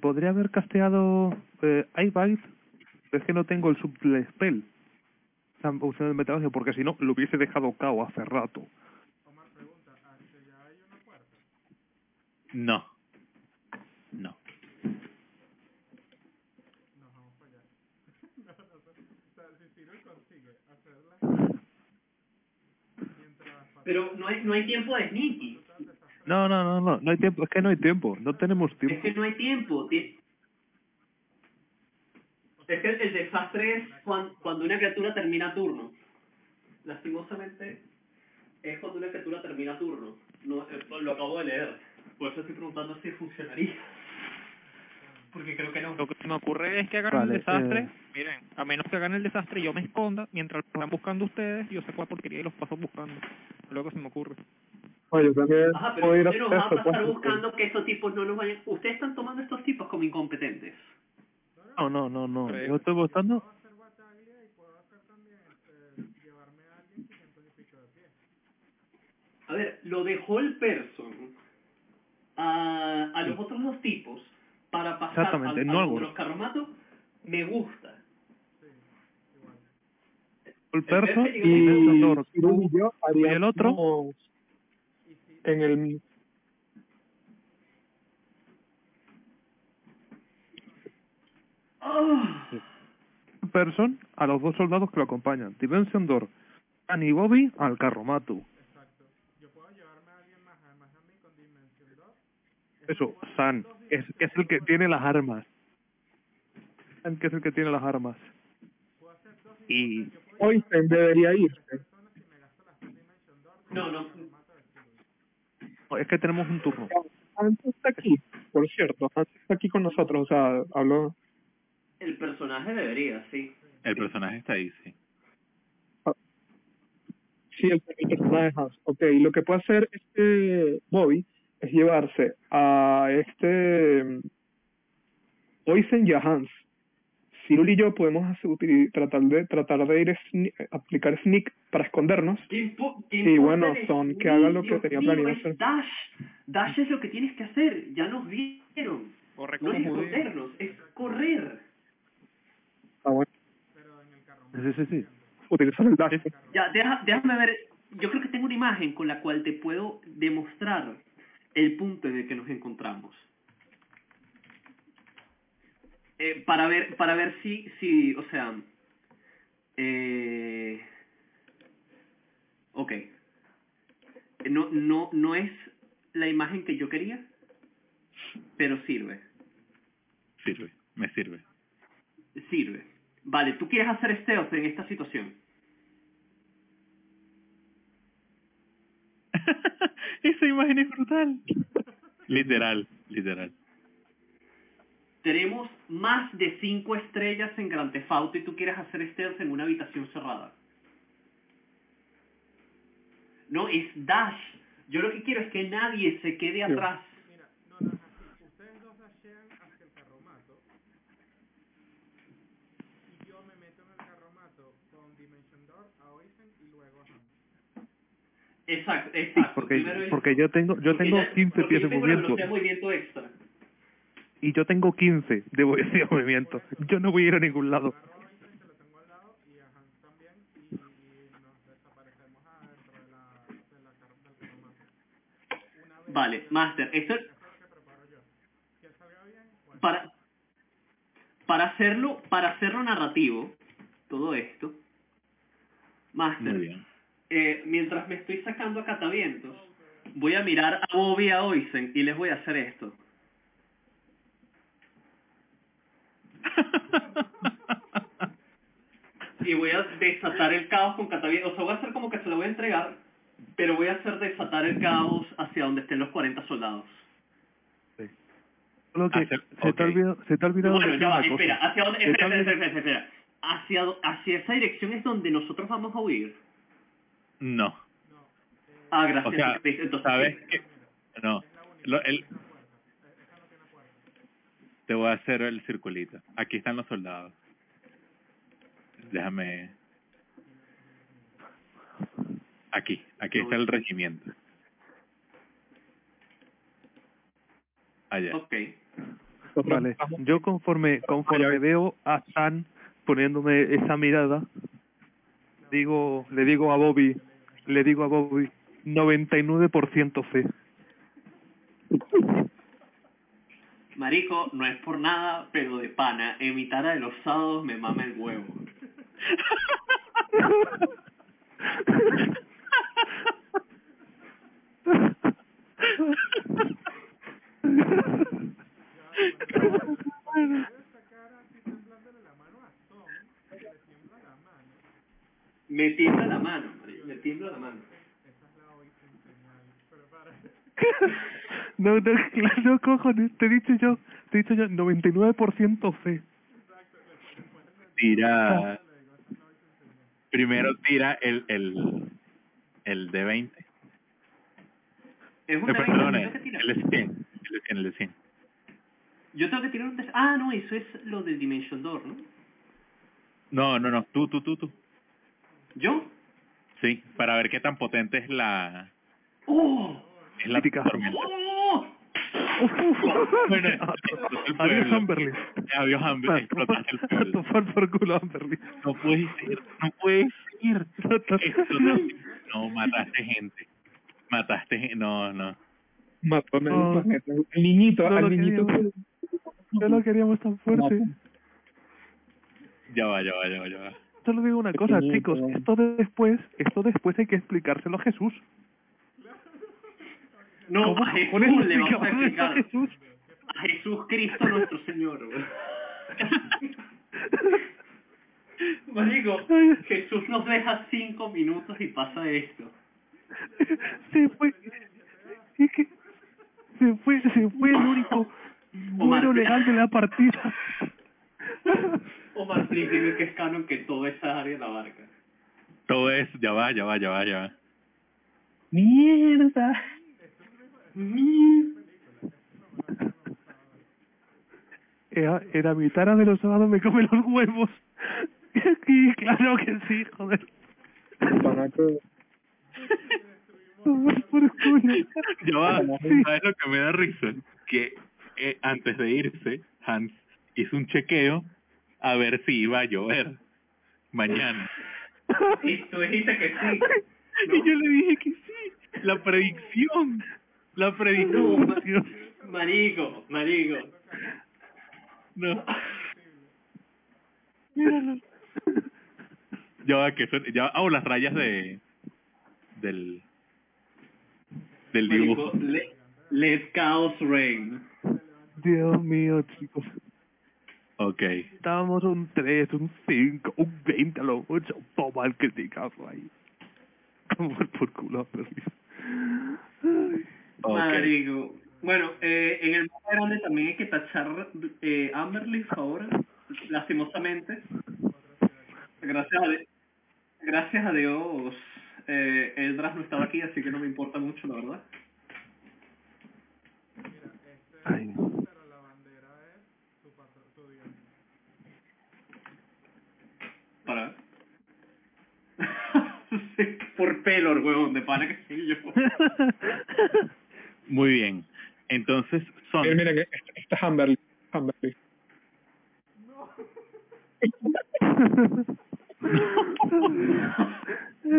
podría haber casteado eh, pero es que no tengo el subtle la opción de metadaño, porque si no, lo hubiese dejado cao hace rato. No. No. [LAUGHS] [LAUGHS] Pero no hay, no hay tiempo de sneaky. No, no, no, no, no hay tiempo, es que no hay tiempo, no tenemos Es tiempo. que no hay tiempo. Ti- Es que el desastre es cuan- cuando una criatura termina turno. Lastimosamente, es cuando una criatura termina turno. No, eh, lo acabo de leer. Por eso estoy preguntando si funcionaría. Porque creo que no. Lo que se me ocurre es que hagan Vale, el desastre. eh. Miren, a menos que hagan el desastre y yo me esconda mientras lo están buscando ustedes, yo sé cuál porquería y los paso buscando. Es lo que se me ocurre. Oye, también Ajá, pero puedo ir a usted nos hacer va a eso, pasar buscando que estos tipos no nos vayan... Ustedes están tomando a estos tipos como incompetentes. No, no, no, no, Correcto. yo estoy votando, A ver, lo dejó el person a, a los otros dos tipos para pasar Exactamente, al, no los carromatos, me gusta. el perso Y- y y yo ¿Y el otro? en el person a los dos soldados que lo acompañan. Dimension Door, Annie y Bobby al carromato. Eso, San, es, es el que tiene las armas. San que es el que tiene las armas. Y Oysten debería irse. no, no. es que tenemos un turno. Hans está aquí, por cierto, Hans está aquí con nosotros, o sea, habló, El personaje debería, sí. El personaje está ahí, sí. sí, el, el personaje de Hans. Ok, lo que puede hacer este Bobby es llevarse a este mm, Oysten y a Hans. Cyril y yo podemos hacer, tratar de tratar de ir sne- aplicar sneak para escondernos ¿Qué impo- qué Sí, importa bueno, son que haga lo que Dios tenía planeado hacer. Dash. Dash es lo que tienes que hacer, ya nos vieron. Corre No es escondernos, es correr. Ah, bueno. Sí, sí, sí. Utilizar el dash. Ya, deja- déjame ver. Yo creo que tengo una imagen con la cual te puedo demostrar el punto en el que nos encontramos. Eh, para ver, para ver si, si, o sea, eh, ok. No, no, no es la imagen que yo quería, pero sirve, Sirve, me sirve. sirve. Vale, tú quieres hacer stealth en esta situación. [LAUGHS] Esa imagen es brutal. literal, literal. Tenemos más de 5 estrellas en Grand Theft Auto y tú quieres hacer stealth en una habitación cerrada. No, es Dash. Yo lo que quiero es que nadie se quede atrás. Exacto, exacto. Porque, Primero porque yo tengo yo tengo ya- 15 porque pies yo de movimiento. movimiento extra. Y yo tengo 15 de movimiento. Yo no voy a ir a ningún lado. Vale, Master, esto para para hacerlo para hacerlo narrativo todo esto Master, Muy bien. Eh, mientras me estoy sacando a catavientos voy a mirar a Bobby y a Oisen y les voy a hacer esto [LAUGHS] y voy a desatar el caos con catavientos o sea voy a hacer como que se lo voy a entregar pero voy a hacer desatar el caos hacia donde estén los 40 soldados que Hacer- se, te ha ok. olvidado, se te ha olvidado Bueno, ya va, cosa. espera, hacia dónde, te espera, espera, olvidado- espera, espera, Hacia, hacia esa dirección es donde nosotros vamos a huir. No. Ah, O gracias. sea, Entonces, ¿sabes qué? No. Lo- el... Te voy a hacer el circulito. Aquí están los soldados. Déjame... Aquí, aquí está el regimiento. Allá. Ok. Vale, yo conforme conforme veo a Stan poniéndome esa mirada, digo, le digo a Bobby, le digo a Bobby, 99% fe. Marico, no es por nada, pero de pana, en mi tara de los sábados me mama el huevo. Me tiembla la mano, tiembla la mano. [LAUGHS] No, no, claro, cojones, te he dicho yo, te he dicho yo, 99% fe. Tira... Primero tira el, el, el de 20. Es Eh, una tirar. el de 100. El de 100, el de 100. Yo tengo que tirar un test. Ah, no, eso es lo del Dimension Door, ¿no? No, no, no. Tú, tú, tú, tú. ¿Yo? Sí, para ver qué tan potente es la... ¡Oh! Es la tormenta. ¡Oh! [LAUGHS] Bueno, Adiós. Amberly. Adiós, Amber. Explotaste el [LAUGHS] pueblo. tomar por culo, Amberly. No puede ser, no puede ser. Explotaste- No, mataste gente. Mataste gente. No, no. mató en el planeta. El niñito, No al lo niñito. queríamos. No lo queríamos tan fuerte. Ya va, ya va, ya va, ya va. Solo digo una cosa, Pequeñito. chicos, esto de después, esto después hay que explicárselo a Jesús. No, ¿Cómo a Jesús le vamos a explicamos esto a explicar. Jesús? A Jesús Cristo nuestro Señor. Marico, [LAUGHS] Jesús nos deja cinco minutos y pasa esto. se fue es que se fue se fue el único bueno legal de la partida [LAUGHS] Omar, please, dime que es canon que toda esa área la abarca. Todo es, ya va, ya va, ya va, ya va. Mierda. era, era mi tara de los sábados me come los huevos [LAUGHS] y claro que sí joder. Tomar por culo. Ya va, ¿sabes lo que me da risa? Que eh, antes de irse, Hans hizo un chequeo a ver si iba a llover mañana. Y tú dijiste que sí. Y yo le dije que sí. La predicción. La No, predicción. ma- marico, marico. No. Ya va, que son, ya, ah, o las rayas de, del, del dibujo. Marico, le- let chaos reign. Dios mío, chicos. Ok. Estábamos un 3, un 5, un 20 a lo mucho. Toma el criticazo ahí. Tomar por culo, Amberly. Ay. Ok. Marico. Bueno, eh, en el más grande también hay que tachar eh, Amberleaf ahora, lastimosamente. Gracias a, Di- gracias a Dios, eh, Eldras no estaba aquí, así que no me importa mucho, la verdad. Ay, no. Para. Sí, [LAUGHS] Por Pelor, huevón, de pana que sí yo. Muy bien. Entonces, son... Miren, miren, este, este es Amberly. Amberly.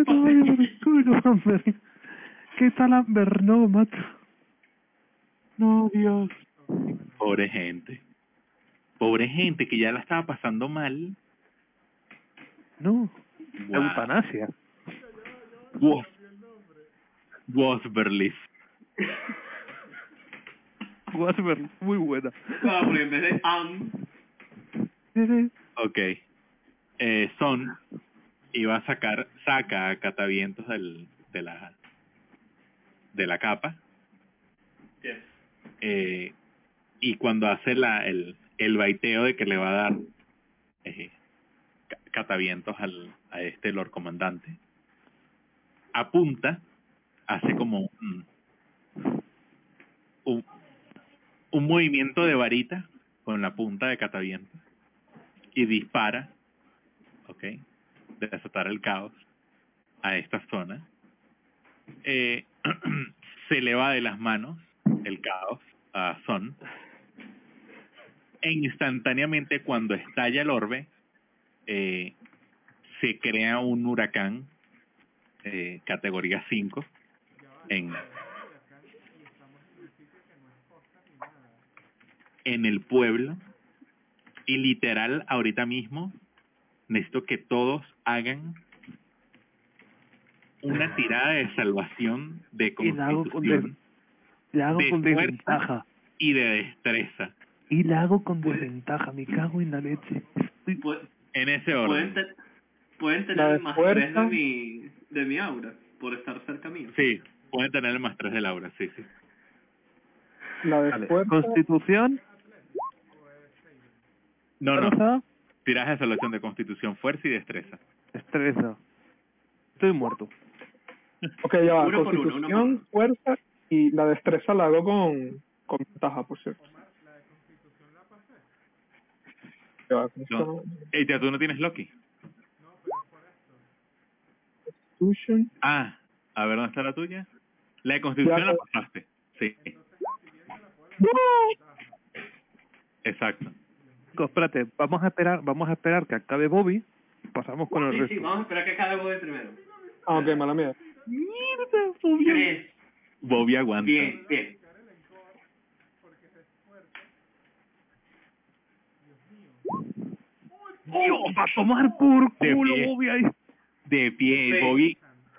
Tomar por culo, Amberly. ¿Qué tal Amber? No, mato. No, Dios. Pobre gente. Pobre gente que ya la estaba pasando mal. No. Guau. Eutanasia. Was, Wasberleaf. Wasber, muy buena. No, porque en vez de am, Ok. Eh, Son iba a sacar, saca a Catavientos del, de la de la capa yes. eh, y cuando hace la el, el baiteo de que le va a dar eh, ca- Catavientos al, a este Lord Comandante apunta hace como un, un movimiento de varita con la punta de Catavientos y dispara, ¿ok? De desatar el caos a esta zona. Eh, [CLEARS THROAT] se le va de las manos el caos a Son. E instantáneamente cuando estalla el orbe, eh, se crea un huracán eh, categoría 5 en, en el pueblo y literal ahorita mismo necesito que todos hagan una tirada de salvación de Y la hago con constitución La hago De con fuerza. desventaja. y de destreza Y la hago con desventaja. Me cago en la leche. En ese pueden, orden. te- pueden tener de más tres de fuerza. mi, de mi aura, por estar cerca mío. Sí, pueden tener el más 3 de Laura, sí, sí. La de Vale. fuerza, Constitución. No, no, tiraje de salvación de constitución, fuerza y destreza. Destreza. Estoy muerto. ok, ya va, Uno por uno, uno constitución, fuerza y la destreza la hago con, con ventaja, por cierto. Ya va, ¿cómo se No. llama? Ey, ya tú no tienes Loki. Constitution, Ah, a ver, ¿dónde está la tuya? La de constitución Ya, la pues. pasaste. Sí, exacto. Espérate, vamos a esperar, vamos a esperar que acabe Bobby. Pasamos con el Sí, sí, resto. vamos a esperar que acabe de primero. Ah, ok, mala mía. Mierda, Bobby. Tres. Bobby aguanta. Bien, bien. Dios, va a tomar por culo. Bobby ahí. De pie, Sí. Bobby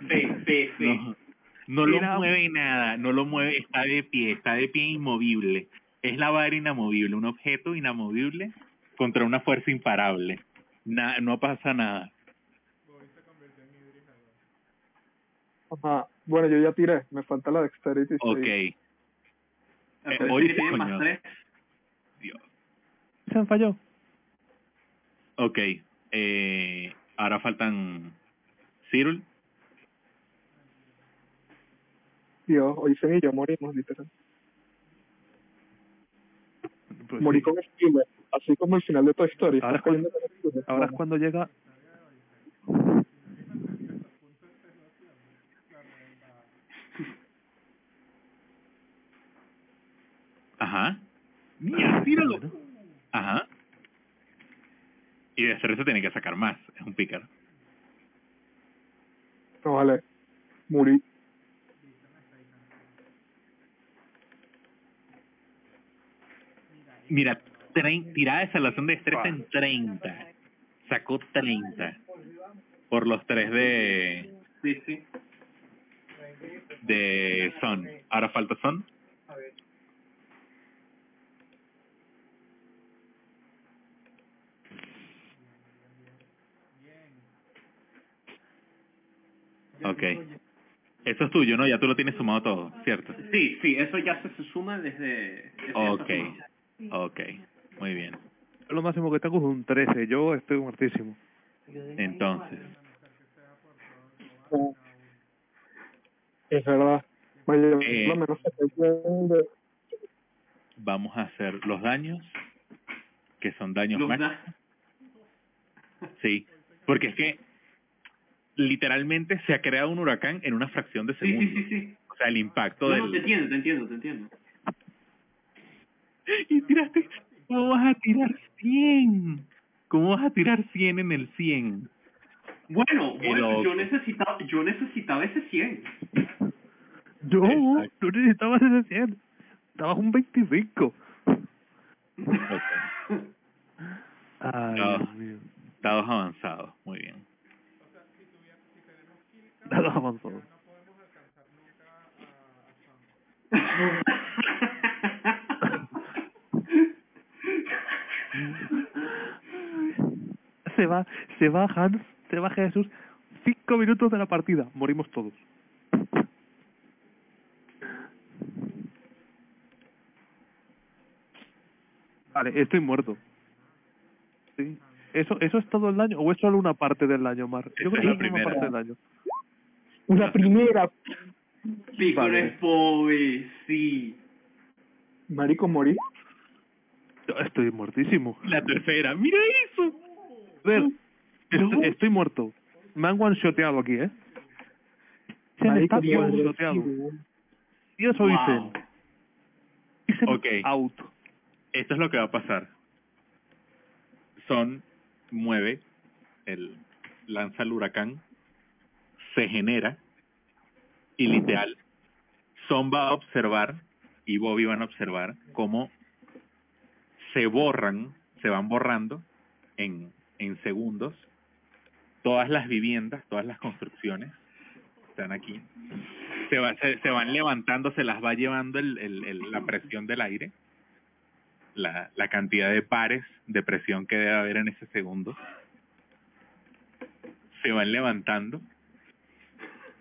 fe, fe. [LAUGHS] no, no lo mueve nada, no lo mueve, está de pie, está de pie inmovible. Es la vara inamovible, un objeto inamovible contra una fuerza imparable. Na- no pasa nada. Ajá. Bueno, yo ya tiré, me falta la dexterity. Ok. sí. Eh, coño. más tres. Dios. Se me falló. Ok. Eh, ahora faltan Cyril. Dios, Oisen y yo morimos, literal. Pues Morí sí. con Spielberg, así como el final de tu historia. Ahora, cu ahora es cuando llega Ajá. Mira, tíralo. Ajá. Y de hacer eso tiene que sacar más. Es un pícaro. No vale. Morí. Mira, tirada de salvación de destreza en 30. Sacó 30. Por los tres de, Sí, sí. de Son. Ahora falta Son. Ok. Eso es tuyo, ¿no? Ya tú lo tienes sumado todo, ¿cierto? Sí, sí, eso ya se, se suma desde... desde Ok. Ok. Muy bien. Lo máximo que tengo es un 13. Yo estoy muertísimo. Entonces. Es verdad. Eh. vamos a hacer los daños, que son daños da- Sí, porque es que literalmente se ha creado un huracán en una fracción de Sí, sí, segundo. sí, sí. O sea, el impacto No, no, te del... entiendo, te entiendo, te entiendo. Y tiraste... ¿Cómo vas a tirar 100? ¿Cómo vas a tirar 100 en el 100? Bueno, bueno, yo necesitaba, yo necesitaba ese 100. Yo Exacto. no necesitaba ese 100. Estabas un 25. Ok. [LAUGHS] Ay, No. Dios mío. Dados avanzados, muy bien. Se va, se va Hans, se va Jesús. Cinco minutos de la partida. Morimos todos. Vale, estoy muerto. Sí. ¿Eso, ¿Eso es todo el daño o es solo una parte del daño, Mar? Yo creo es que es una primera. parte del daño. Una primera. Pico Vale. es pobre, sí. Marico, morí. Yo estoy muertísimo. La tercera, mira eso. A ver, estoy, estoy muerto. Me han one-shoteado aquí, ¿eh? Se me está one-shoteado. Y eso dicen. Wow. Dicen Ok. out. Esto es lo que va a pasar. Son mueve, el lanza el huracán, se genera y literal, Son va a observar y Bobby van a observar cómo se borran, se van borrando en, en segundos todas las viviendas, todas las construcciones están aquí. Se, va, se, van levantando, se las va llevando el, el- la presión del aire la, la cantidad de pares de presión que debe haber en ese segundo. Se van levantando.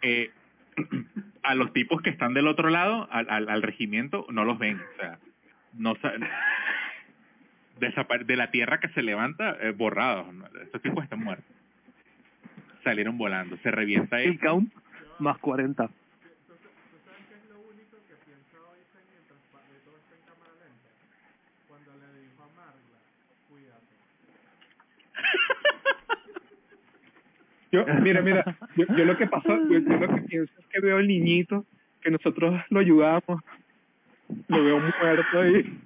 Eh, [CLEARS THROAT] a los tipos que están del otro lado, al, al, al regimiento, no los ven. O sea, no de la tierra que se levanta, eh, borrados. Estos tipos están muertos. Salieron volando. Se revienta El count más 40. Yo, [LAUGHS] mira, mira, yo, yo lo que pasó, yo, yo lo que pienso es que veo al niñito, que nosotros lo ayudamos, lo veo muerto ahí.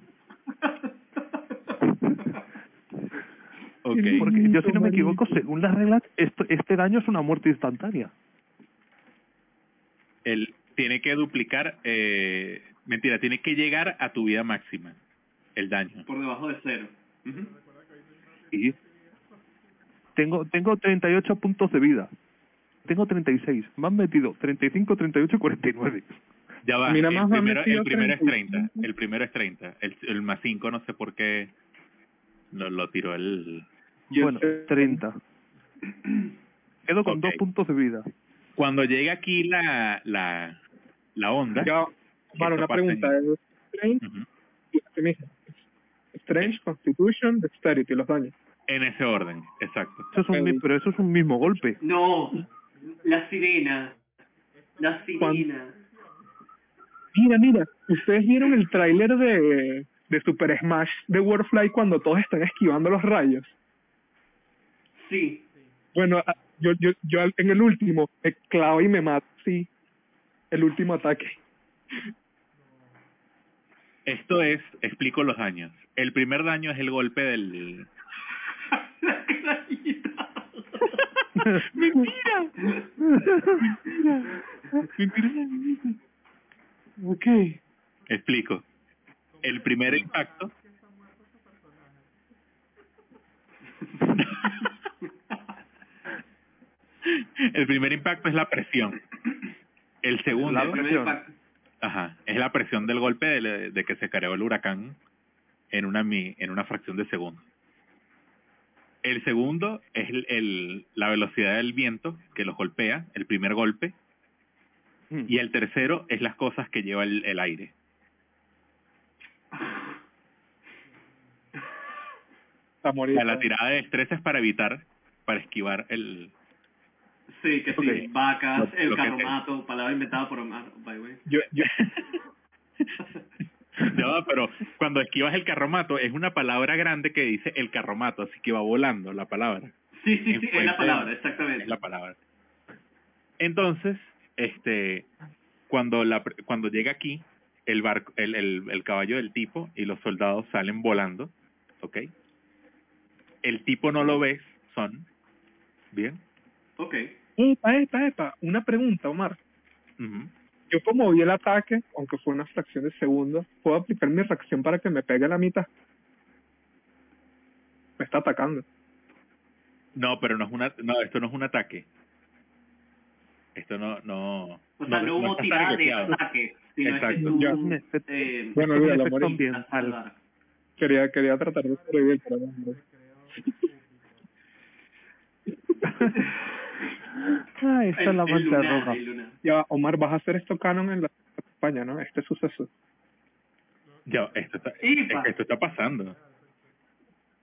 Porque yo, si no me equivoco, según las reglas, esto, este daño es una muerte instantánea. él tiene que duplicar, eh, mentira, tiene que llegar a tu vida máxima, el daño. Por debajo de cero. Y tengo, tengo 38 puntos de vida. Tengo 36. Me han metido 35, 38 y 49. Ya va, Mira, el primero, metido el primero es 30, 35. el primero es 30, el, el más 5 no sé por qué lo, lo tiró el... Bueno, sé- 30. Quedo con Ok. dos puntos de vida. Cuando llega aquí la, la, la onda, Ya, Mara, una pregunta. ¿Es Strange, ujú, ¿qué me dice? Strange, Constitution, Dexterity, los daños. En ese orden, exacto. Eso es un, pero eso es un mismo golpe. No, la sirena. La sirena. Mira, mira, ustedes vieron el tráiler de, de Super Smash de Warfly cuando todos están esquivando los rayos. Sí. Bueno, yo, yo, yo en el último me clavo y me mato, sí. El último ataque. Esto es, explico los daños. El primer daño es el golpe del... [LAUGHS] La carajita. ¡Mentira! ¡Mentira! Ok. Explico. El primer impacto... el primer impacto es la presión. El segundo... La El primer presión. impacto. Ajá, es la presión del golpe de, de que se creó el huracán en una mi- en una fracción de segundo. El segundo es el, el- la velocidad del viento que los golpea, el primer golpe, Mm. y el tercero es las cosas que lleva el, el aire. A O sea, la tirada de destreza es para evitar, para esquivar el... Sí, que sí. Vacas, Lo- el carromato, palabra inventada por Omar, by the way. Yo, yo, [LAUGHS] Ya va, pero cuando esquivas el carromato es una palabra grande que dice el carromato, así que va volando la palabra. Sí, sí, En sí, es la palabra, exactamente. es la palabra. Entonces, este, cuando la, cuando llega aquí, el barco, el, el, el caballo del tipo y los soldados salen volando, ¿ok? El tipo no lo ves, son, bien, Ok. epa, epa, epa. Una pregunta, Omar. ujú. Yo como vi el ataque, aunque fue una fracción de segundo, ¿puedo aplicar mi reacción para que me pegue a la mitad? Me está atacando. no, pero no es una, no, esto no es un ataque. Esto no, no, O sea, no, hubo está tirada de ataque, Exacto. es. Un efecto- eh, Bueno, un olvídalo, efecto morí. ambiental. azar. Quería, quería tratar de sobrevivir, pero no. [LAUGHS] Ah, esta es la El- el mancha roja. Ya, Omar, vas a hacer esto canon en la España, ¿no? Este suceso. Ya, esto está, es que esto está pasando.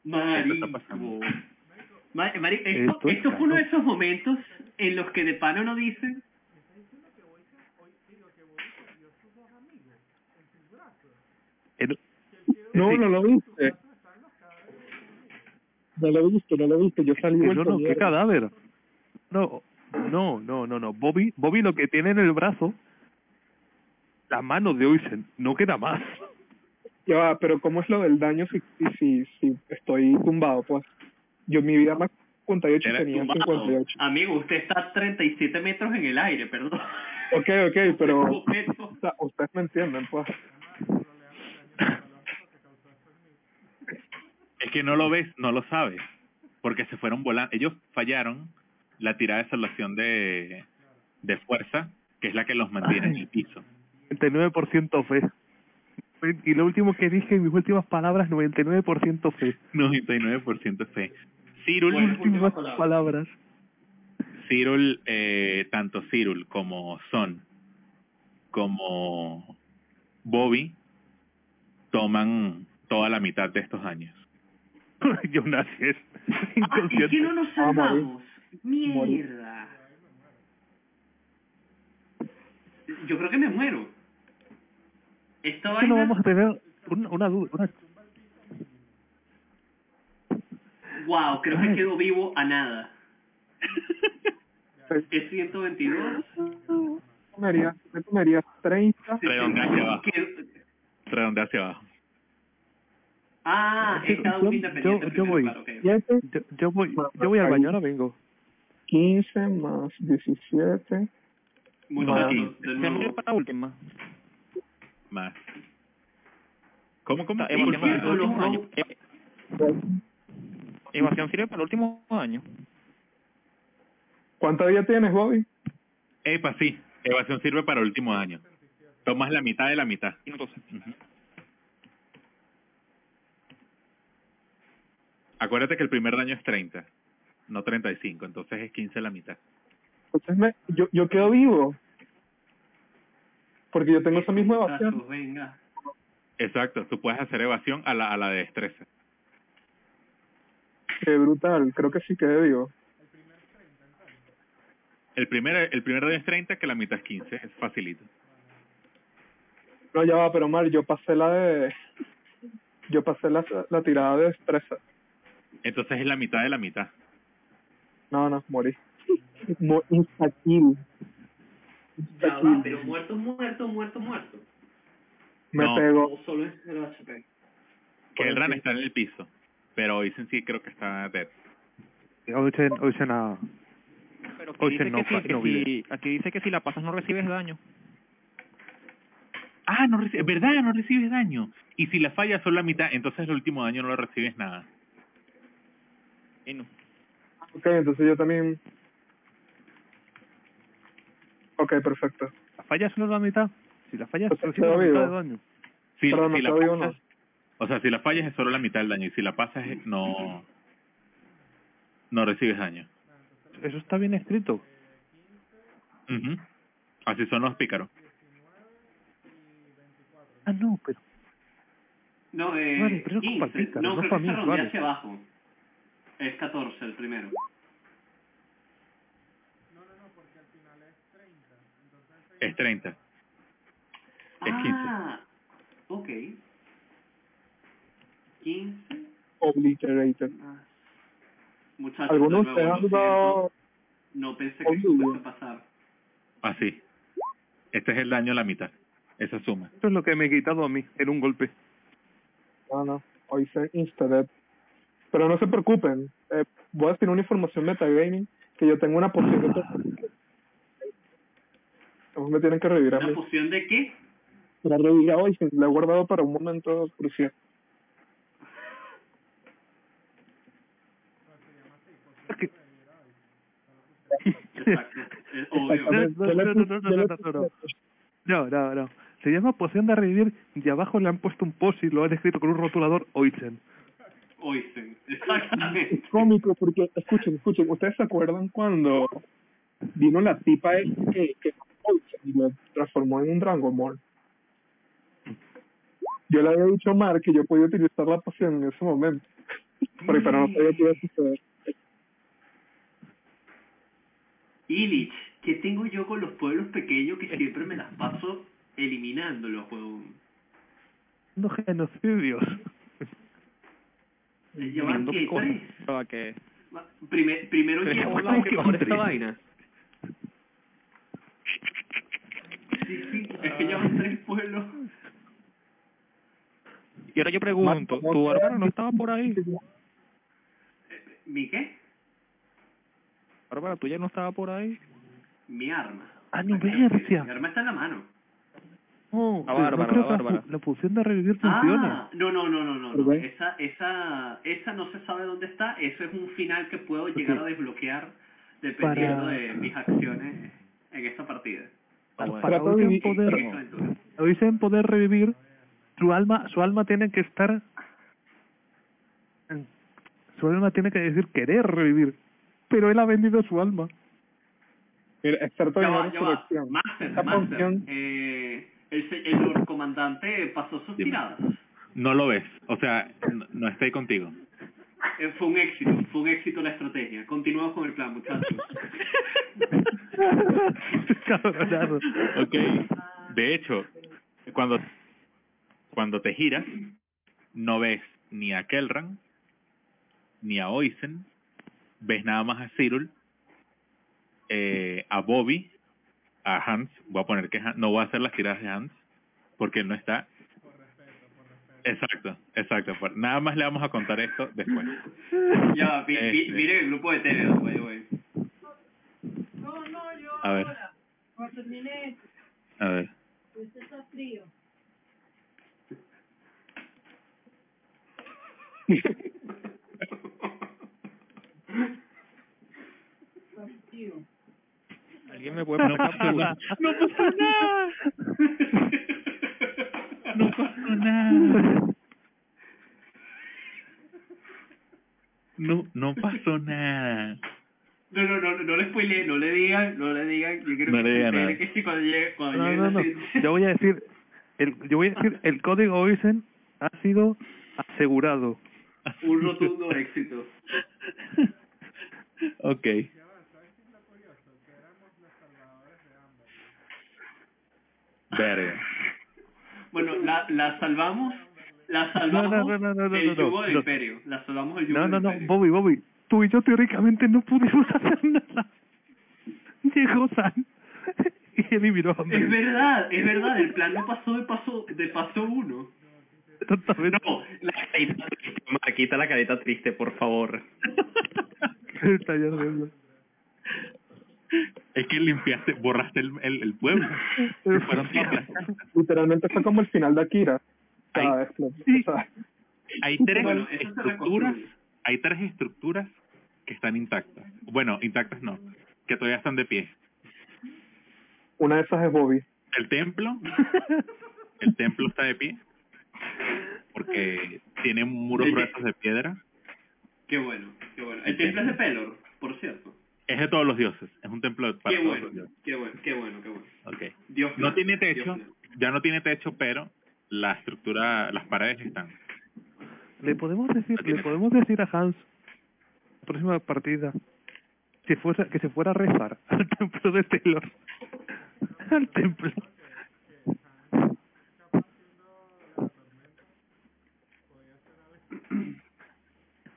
Marico. pasando. Esto, Esto es esto fue uno de esos momentos en los que de pana no dicen El- No, no lo viste. No lo viste, no lo viste. Yo salí no, no, qué cadáver. No, no, no, no, no. Bobby, Bobby lo que tiene en el brazo, la mano de Oisen, no queda más. Ya va, pero ¿cómo es lo del daño si, si, si, si estoy tumbado? Pues yo mi vida más 58 Era tenía tumbado. 58. Amigo, usted está a 37 metros en el aire, perdón. Ok, ok, [LAUGHS] pero Boceto. o sea, ustedes me entienden, pues. Es que no lo ves, no lo sabes, porque se fueron volando. Ellos fallaron la tirada de salvación de, de fuerza, que es la que los mantiene en el piso. 99% fe. Y lo último que dije en mis últimas palabras, 99% fe. 99% fe. Cyril, Bueno, Últimas últimas palabras. palabras. Cyril, eh, tanto Cyril como Son, como Bobby, toman toda la mitad de estos años. [LAUGHS] Jonas es Ah, ¿y no nos salvamos? Mierda. Yo creo que me muero. Esta Es que no vamos a tener una, una duda. Una... Wow, creo que quedo vivo a nada. Es 122. Comería, me comería 30. Redondea hacia abajo. Redondea hacia abajo. Ah, es cada Yo- uno independiente. yo- yo voy. claro, ok. 7, Yo, yo voy yo voy al baño, ahora vengo. 15 más 17. Muchachos, Más. de Siempre nuevo. para la última. Más. ¿Cómo, cómo? Evasión Por para el último los año. Ev- Evasión sirve para el último año. ¿Cuánta vida tienes, Bobby? Epa, sí. Evasión sirve para el último año. Tomas la mitad de la mitad. Entonces, Ujú. Acuérdate que el primer daño es 30, no 35, entonces es 15 la mitad. Entonces me, yo, yo quedo vivo. Porque yo tengo esa misma evasión. Venga. Exacto, tú puedes hacer evasión a la, a la de destreza. Qué brutal. Creo que sí quedé vivo. El primer, el primer daño es 30, que la mitad es 15, es facilito. No, ya va, pero Mar, yo pasé la de... Yo pasé la, la tirada de destreza. Entonces es la mitad de la mitad. No, no, morí. [LAUGHS] Mo insta-kill. Ya va, pero muerto, muerto, muerto, muerto. Me No. pego. Solo es 0 HP. Que el Ran está en el piso. Pero Oisen sí creo que está dead. Ocean, Ocean. Pero aquí Ocean dice, no que, si, que no si- aquí dice que si la pasas no recibes daño. Ah, no reci- ¿verdad? No recibes daño. Y si la fallas solo la mitad, entonces el último daño no lo recibes nada. Y no. Ok, entonces yo también... Ok, perfecto. ¿La falla solo la mitad? Si la falla Pues solo la mitad de daño. Si, Pero no si la pasas, o sea, si la fallas es solo la mitad del daño y si la pasas no no recibes daño. Eso está bien escrito. Ujú. Así son los pícaros. Ah, no, pero... No, eh, Vale, pero es culpa 15. pícaro, no, no creo que mí, vale. hacia abajo. Es 14 el primero. Es 30. Es 15. Ah, ok. 15 Obliterated. más. Muchachos, ¿Alguno de de ustedes nuevo, ha lo jugado. No pensé que eso fuese a pasar. Así. Este es el daño a la mitad. Esa suma. Esto es lo que me he quitado a mí en un golpe. No, no. Hoy se Instadead. Pero no se preocupen. Eh, voy a decir una información metagaming que yo tengo una poción de... Entonces me tienen que revivir a ¿Una mí. poción de qué? La revivir hoy, la he guardado para un momento crucial. No, no, no. Se llama poción de revivir y abajo le han puesto un post y lo han escrito con un rotulador Oizen. [LAUGHS] Exactamente. Es cómico porque, escuchen, escuchen, ¿ustedes se acuerdan cuando vino la tipa esta que, que y lo transformó en un Dragon Ball? Yo le había dicho a Mar que yo podía utilizar la poción en ese momento, [LAUGHS] pero, pero no sabía que iba a suceder. Illich, ¿qué tengo yo con los pueblos pequeños que siempre me las paso eliminándolos, huevón? No genocidios. ¿Llevan. Para que Primer, primero Tres llevo poblados que que por esta vaina. Sí, sí, es que llevan tres pueblos. Y ahora yo pregunto, ¿cómo ¿tu bárbaro no estaba por ahí? ¿Mi qué? Bárbara, ¿tuya no estaba por ahí? Mi arma. Ah, no. Mi arma está en la mano. No, La pero bárbara, no la la, bárbara. la poción de revivir funcione. Ah, no, no, no, no, no, ¿Por no. qué? Esa, esa, esa no se sabe dónde está. Eso es un final que puedo llegar a desbloquear dependiendo Para- de mis acciones en esta partida. Ah, bueno. Para vivir- En poder, poder revivir, su alma, su alma tiene que estar... Su alma tiene que decir querer revivir. Pero él ha vendido su alma. Mira, experto Ya en va, ya va. Master, Esta Master. poción- Eh, el, Comandante pasó sus Dime. tiradas. No lo ves. O sea, no, ahí contigo. Eh, fue un éxito, fue un éxito la estrategia. Continuamos con el plan, muchachos. Ok. De hecho, cuando, cuando te giras, no ves ni a Kelran, ni a Oisen, ves nada más a Cyril, eh, a Bobby, a Hans, voy a poner que Han- no voy a hacer las tiradas de Hans, porque él no está. Exacto, exacto. por- Nada más le vamos a contar esto después. [LAUGHS] ya mi- Este. miren el grupo de Telegram, by the way. A ver, Cuando termine, a ver. pues está frío. [LAUGHS] Está frío. ¿Alguien me puede poner cápsula? [LAUGHS] No pasó nada. No pasó nada. No, no pasó nada. No, no, no, no le spoile, no le digan, no le digan. Yo quiero No que le nada. que cuando llegue, cuando No, llegue no, no. Yo voy a decir, el, yo voy a decir, el código Oizen ha sido asegurado. Un rotundo éxito. Ok. Verga. Bueno, la, la salvamos, la salvamos No, no, no, no, no, no, no, yugo del no. imperio. La salvamos del yugo No, del no, no, imperio. Bobby, Bobby, tú y yo teóricamente no pudimos [LAUGHS] hacer nada. Llegó San y eliminó a Es verdad, es verdad, el plan no pasó de paso, de paso uno. Totalmente. No, la carita triste, Omar, quita la carita triste, por favor. [LAUGHS] Está ya. Es que limpiaste, borraste el, el, el pueblo. Literalmente fue como el final de Akira. O sea, Ay. explotó. O sea, Hay tres estructuras, hay tres estructuras que están intactas. Bueno, intactas no, que todavía están de pie. una de esas es Bobby. El templo, [LAUGHS] el templo está de pie porque tiene muros gruesos de piedra. Qué bueno, qué bueno. El templo es de Pelor, por cierto. Es de todos los dioses, es un templo para Qué todos bueno, los dioses. qué bueno, qué bueno, qué bueno. Okay. Dios No tiene Dios techo, mío. ya no tiene techo, pero la estructura, las paredes están. Le podemos decir, No le podemos decir a Hans, próxima partida, fuera, que se fuera a rezar [LAUGHS] al templo de Taylor. al templo.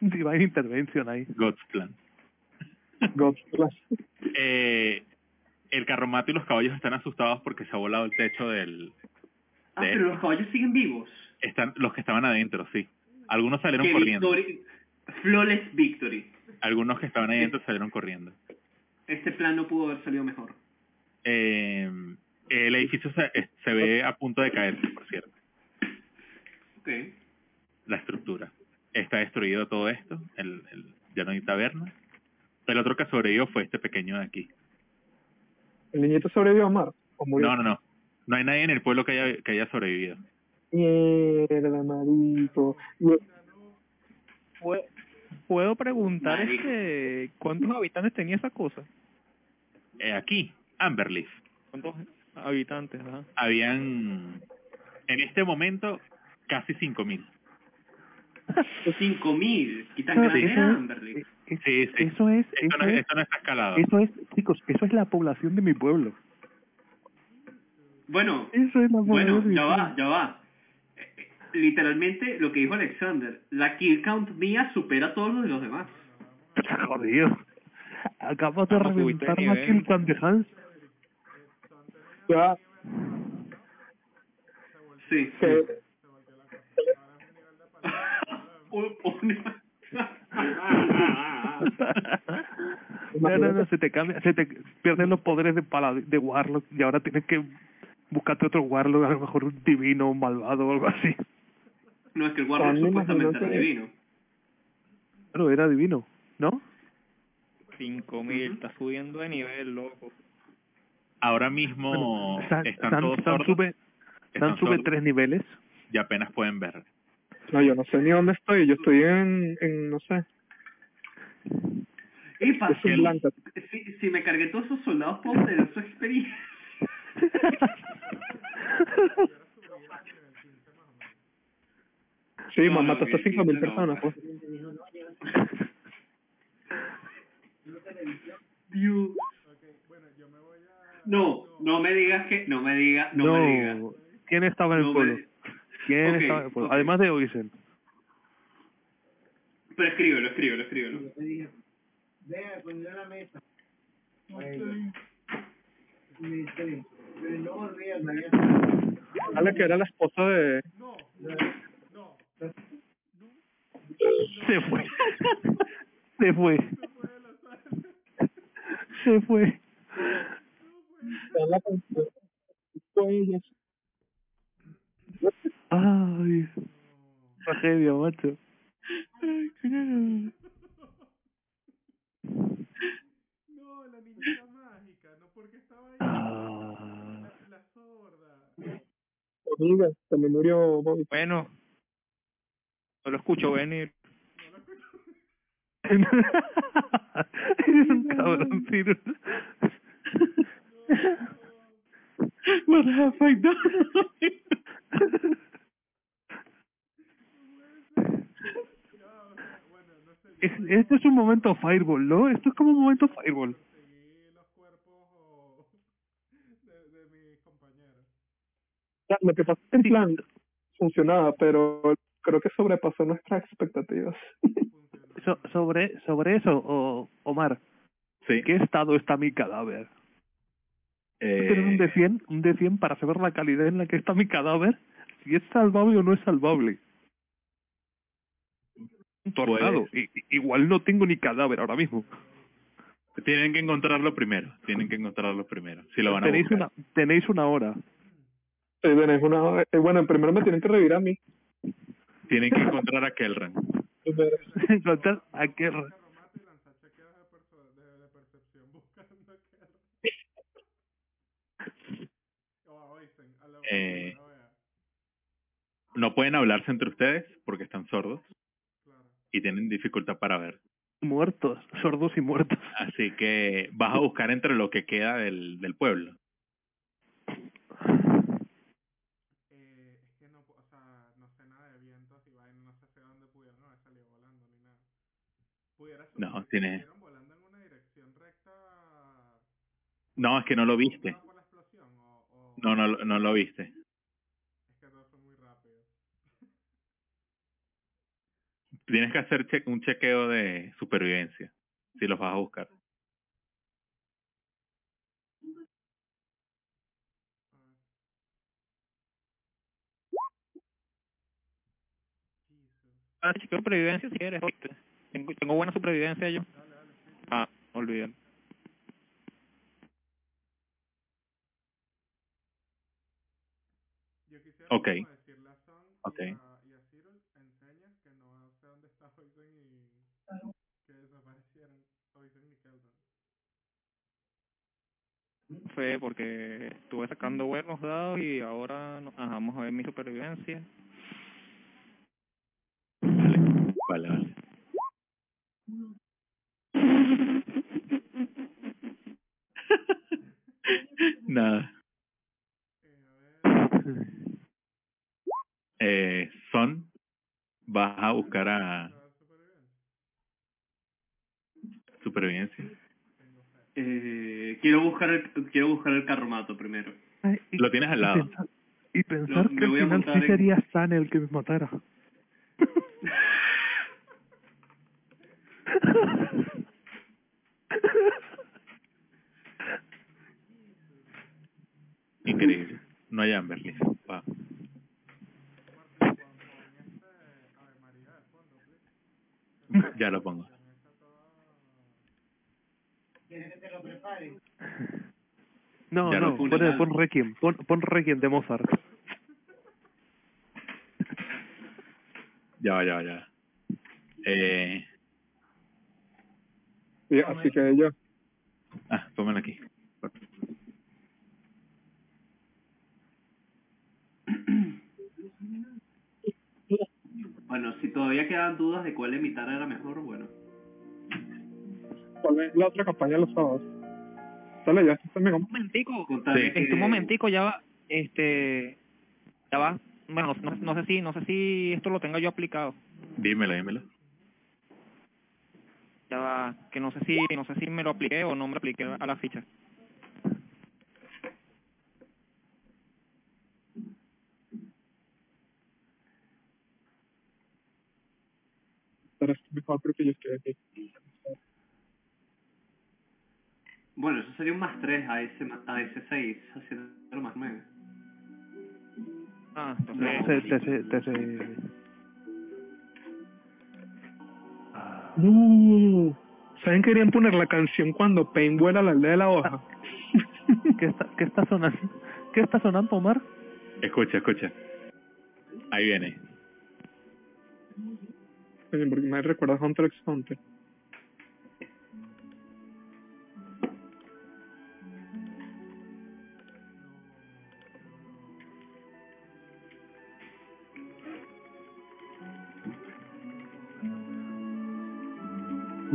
Divine Intervention ahí. God's plan. Eh, el carromato y los caballos están asustados porque se ha volado el techo del... Ah, de- pero los caballos siguen vivos. están los que estaban adentro, sí. Algunos salieron Qué corriendo. victory- Flawless victory. Algunos que estaban ahí adentro salieron corriendo. Este plan no pudo haber salido mejor. Eh, el edificio se, eh, se ve a punto de caerse, por cierto. Ok. La estructura. Está destruido todo esto. El, el, ya no hay taberna. El otro que sobrevivió fue este pequeño de aquí. ¿El niñito sobrevivió a Mar? ¿O murió? No, no, no. No hay nadie en el pueblo que haya, que haya sobrevivido. Mierda, Pue- ¿Puedo preguntar este, cuántos habitantes tenía esa cosa? Eh, aquí, Amberleaf. ¿Cuántos habitantes? Ajá. Habían, en este momento, casi 5.000. [LAUGHS] Cinco mil. ¿Qué tan grande era es- Amberley? Eh, es- Sí, sí. Eso es, Esto eso no, es, esto no está escalado. eso es, chicos, eso es la población de mi pueblo. Bueno, Eso es la población bueno, ya va, ya va. Eh, eh, Literalmente lo que dijo Alexander, la kill count mía supera a todos los de los demás. [LAUGHS] Jodido. Acabas de reventar la kill cam de Hans. Ya, Sí. que [LAUGHS] Un- un- no, no, no, se te cambia, se te pierden los poderes de palad de Warlock y ahora tienes que buscarte otro Warlock, a lo mejor un divino, un malvado o algo así. no es que el Warlock También supuestamente era divino. Pero era divino, ¿no? Cinco mil, Ujú. está subiendo de nivel, loco. Ahora mismo Bueno, San, están San- todos San sordos. sube, están San sube sordos tres niveles. y apenas pueden ver. No, yo no sé ni dónde estoy. Yo estoy en, en no sé, Epa, si, blanca. si, si me cargué todos esos soldados, puedo tener su experiencia. Sí, No, mamá, mataste a que- 5.000 no, personas, pues. Dios. No, no me digas que, no me digas, no, me digas. ¿Quién estaba en el No pueblo? ¿Quién ok. Además de Oisen. Pero escríbelo, escríbelo, escríbelo. Vea, poniendo la mesa. No. Dale que era la esposa de... Se fue. Se fue. Se fue. la canción. Fue ella. Ay. Tragedia, macho. Ah. Amiga, se me murió Bobby. Bueno, no lo escucho venir. [LAUGHS] Eres un cabrón, Ciro. [LAUGHS] What have I done? Es, este es un momento Fireball, ¿no? Esto es como un momento Fireball. Lo que pasa es que el plan funcionaba, pero creo que sobrepasó nuestras expectativas. So- sobre, sobre eso, o, Omar, Sí. ¿en qué estado está mi cadáver? Tener un Eh, de 100, un de 100 para saber la calidad en la que está mi cadáver, si es salvable o no es salvable. Un tornado. Pues- I- i- igual no tengo ni cadáver ahora mismo. tienen que encontrarlo primero. Tienen que encontrarlo primero. Si lo van a tenéis buscar. una tenéis una hora. Sí, tenéis una... eh, bueno, primero me tienen que revivir a mí. Tienen que encontrar a Kelran. [LAUGHS] Encontrar a la Eh. No pueden hablarse entre ustedes porque están sordos. Y tienen dificultad para ver. muertos, [LAUGHS] sordos y muertos. Así que vas a buscar entre lo que queda del, del pueblo. Eh, es que no, pu- o sea, no sé nada de vientos y vainas, no sé hacia dónde pudieron haber salido volando ni nada. Pudiera No, asumir que tiene- salieron volando en una dirección recta No, es que no lo viste. por la explosión o, o No, no, no lo viste. es que todos son muy rápidos. Tienes que hacer che- un chequeo de supervivencia si los vas a buscar. Ah, chequeo supervivencia si quieres, ¿oíste? Tengo, tengo buena supervivencia yo. Ah, olvídalo. Yo quisiera Ok. como decirle a Son Ok. y, a, y a Cyril en señas que no sé dónde está Oisen y que desaparecieron Oisen y Keldon. Fue porque estuve sacando buenos dados y ahora no- ajá, vamos a ver mi supervivencia. Vale, vale, vale. [LAUGHS] Nada. [LAUGHS] Eh, son, vas a buscar a supervivencia. Eh, quiero buscar el, quiero buscar el carromato primero. Ay, y- Lo tienes al y lado. pensar, y pensar Lo- que al final sí en- sería Stan el que me matara. Increíble. No hay Amberly. Wow. Ya lo pongo. ¿Quieres que te lo prepare? No, Ya no, pon, Requiem, pon, pon Requiem de Mozart. [LAUGHS] Ya ya ya. Eh, así que yo... ah, pónmelo aquí. Bueno, si todavía quedan dudas de cuál imitar era mejor, bueno. ¿Cuál es la otra campaña los sábados? Dale, ya está. Un momentico, Sí. este, un momentico, ya va, este, ya va, bueno, no, no sé si, no sé si esto lo tenga yo aplicado, Dímelo, dímelo. ya va, que no sé si, no sé si me lo apliqué o no me lo apliqué a la ficha. Pero es mejor porque yo estoy aquí. Bueno, eso sería un más 3 a ese, ma- a ese 6, haciendo más 9. Ah, No. entonces, Te, te, te. ¿Saben que querían poner la canción cuando Pain vuela a la aldea de la hoja? [LAUGHS] ¿Qué está, qué está sonando? ¿Qué está sonando, Omar? Escucha, escucha. Ahí viene. Porque me recuerda a Hunter x Hunter.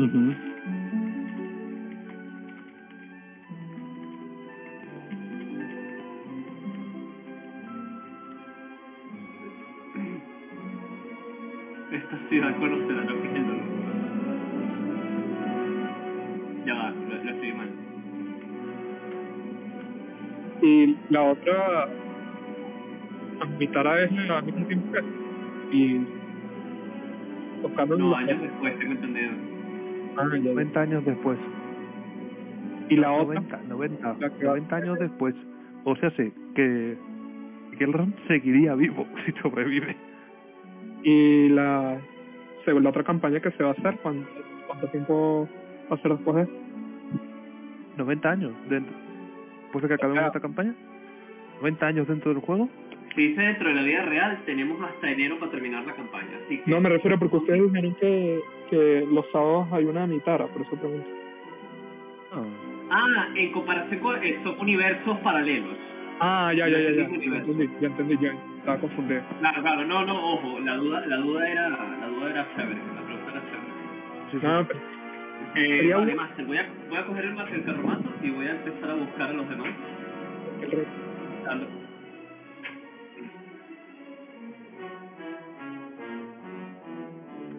Esta ciudad conocerá lo que es el dolor. Ya va, lo, lo estoy mal. Y la otra, Amitara es al mismo tiempo que y buscando No, años después, tengo entendido. Ah, ya, ya. 90 años después. Y la otra, 90, 90, la que- 90 años después. O sea, sé que Gelran seguiría vivo [LAUGHS] si sobrevive. y la, según la otra campaña que se va a hacer, ¿cuánto, cuánto tiempo va a ser después de eso? 90 años dentro. Después de que acabemos esta campaña. 90 años dentro del juego. Si dice dentro de la vida real, tenemos hasta enero para terminar la campaña. Así que No, me refiero porque ustedes dijeron que, que los sábados hay una mitara, por eso pregunto. Ah, en comparación con... eh, son universos paralelos. Ah, ya, ya, ya, ya. Ya entendí, ya entendí, ya. Estaba confundido. Claro, claro, no, no, ojo, la duda, la duda era, la duda era chévere, la pregunta era chévere. Pero Eh, vale, Master, voy a, voy a coger el del carromato y voy a empezar a buscar a los demás.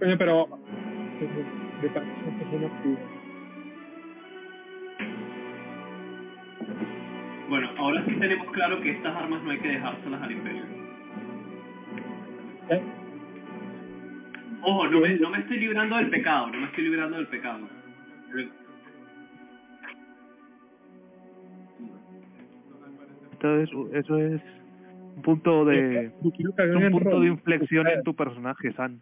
Coño, pero... De. Bueno, ahora sí tenemos claro que estas armas no hay que dejárselas al imperio. ¿Eh? Ojo, no me, no me estoy librando del pecado, no me estoy librando del pecado. Entonces, eso es un punto de. Es un punto de inflexión en tu personaje, San.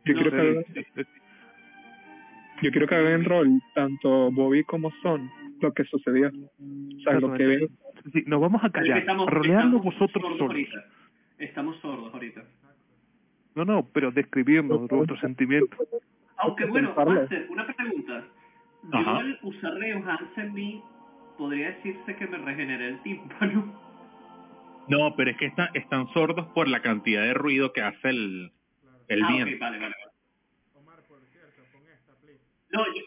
[LAUGHS] Yo quiero, que hagan, yo quiero que hagan en rol tanto Bobby como Son lo que sucedió. O sea, lo que ven. Sí, nos vamos a Es que callar. estamos, roleando estamos vosotros sordos solos. ahorita. Estamos sordos ahorita. No, no, pero describiendo vuestros sentimientos. Aunque bueno. Master, una pregunta. Yo Ajá. al usar Enhance en mí, podría decirse que me regeneré el tímpano. No, pero es que está- están sordos por la cantidad de ruido que hace el, el ah, viento. ok, vale, vale, vale. No, yo...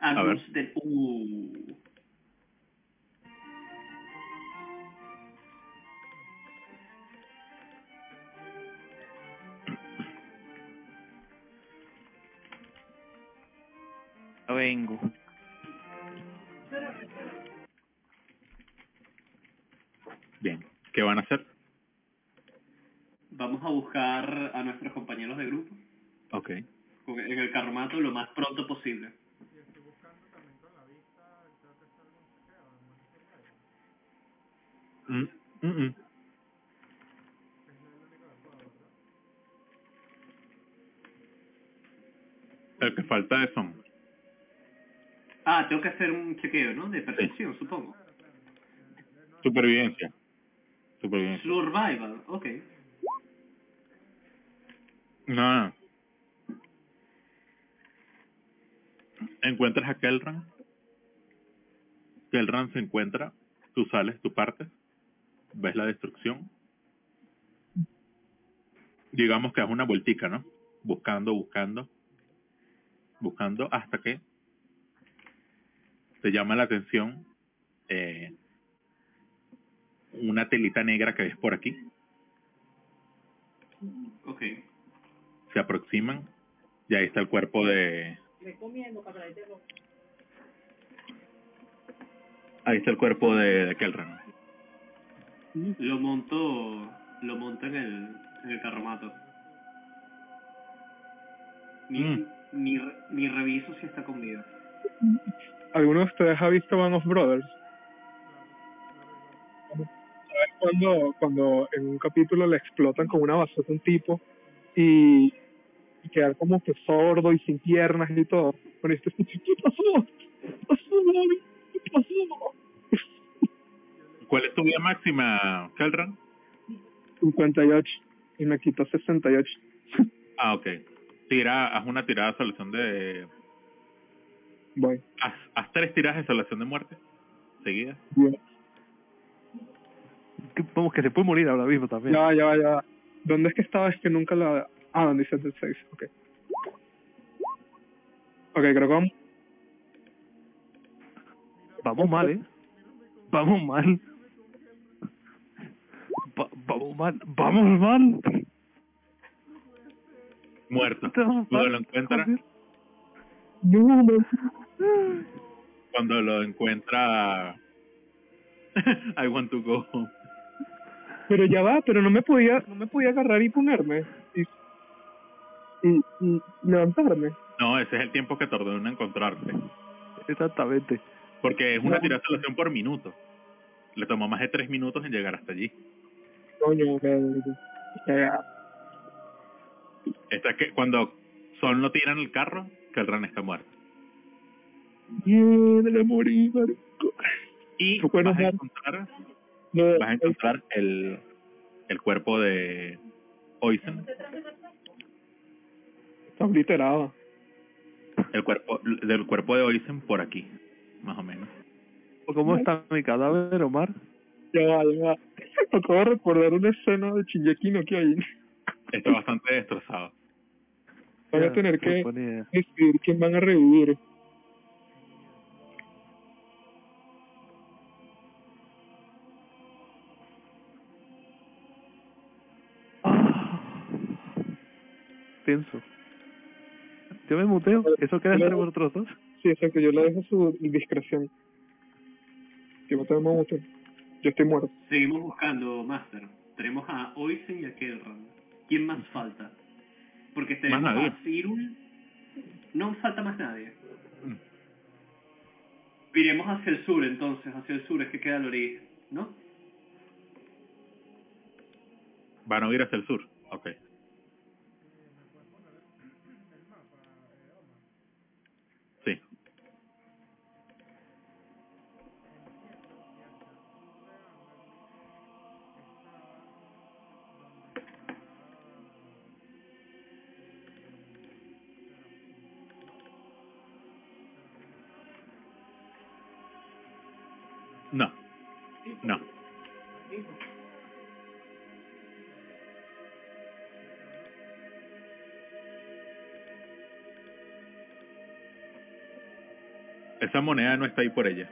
A ver. Del... Uh. Vengo. Bien. ¿Qué van a hacer? Vamos a buscar a nuestros compañeros de grupo Ok. con- en el carromato lo más pronto posible. Mm, mm, mm. El que falta es son. Ah, tengo que hacer un chequeo, ¿no? De percepción, supongo. Supervivencia. Supervivencia. Survival, ok. No, no. Encuentras a Kelran. Kelran se encuentra. Tú sales, tú partes. Ves la destrucción. Digamos que es una vueltica, ¿no? Buscando, buscando. Buscando hasta que te llama la atención eh, una telita negra que ves por aquí. Se aproximan y ahí está el cuerpo de ahí está el cuerpo de, de Kelran Lo monto, lo monto en el, en el carromato. Ni, Mm. ni, ni reviso si está con vida. ¿Alguno de ustedes ha visto Band of Brothers? ¿Sabes cuando, cuando en un capítulo le explotan con una bazooka a un tipo y, y queda como que sordo y sin piernas y todo? Con este ¿qué pasó? ¿Qué pasó, Bobby? ¿Qué pasó? [LAUGHS] ¿cuál es tu vida máxima Kelran? 58 y me quitó 68. [LAUGHS] ah ok tira haz una tirada de solución de Voy. haz, haz tres tiradas de solución de muerte seguidas Bien. Que- Vamos, que se puede morir ahora mismo también. Ya, ya, va, ya. ¿Dónde es que estaba? Es que nunca la... Ah, donde dice el 6. Ok. Ok, creo que vamos... Vamos mal, ¿eh? Vamos mal. Va- vamos mal. Vamos mal. muerto cuando lo encuentra cuando lo encuentra [LAUGHS] I want to go Pero ya va, pero no me podía, no me podía agarrar y ponerme. Y, y, levantarme. No, ese es el tiempo que tardó en encontrarte. Exactamente. Porque es una No. tiracelación por minuto. Le tomó más de tres minutos en llegar hasta allí. Coño, que, Esta es que cuando Sol no tira en el carro, que el ran está muerto. Morí, marico. Y ¿Tú puedes vas a encontrar, No, vas a encontrar el, el cuerpo de Oisen, está obliterado. el cuerpo del cuerpo de Oisen por aquí, más o menos. ¿Cómo está mi cadáver, Omar? Ya va, ya va. Acabo de recordar una escena de Shingeki no Kyojin. Está bastante destrozado. Van a tener que decidir quién van a revivir. Ah. Pienso. Yo me muteo. ¿Eso queda entre vosotros dos? Sí, exacto, yo le dejo su discreción. Que no tenemos mucho. Yo estoy muerto. Seguimos buscando, Master. Tenemos a Oisen y a Kelran. ¿Quién más falta? Porque tenemos nadie. a Cyril. No falta más nadie. Mm. Iremos hacia el sur entonces, hacia el sur es que queda el origen, ¿no? Van a ir hacia el sur. Ok. Esa moneda no está ahí por ella.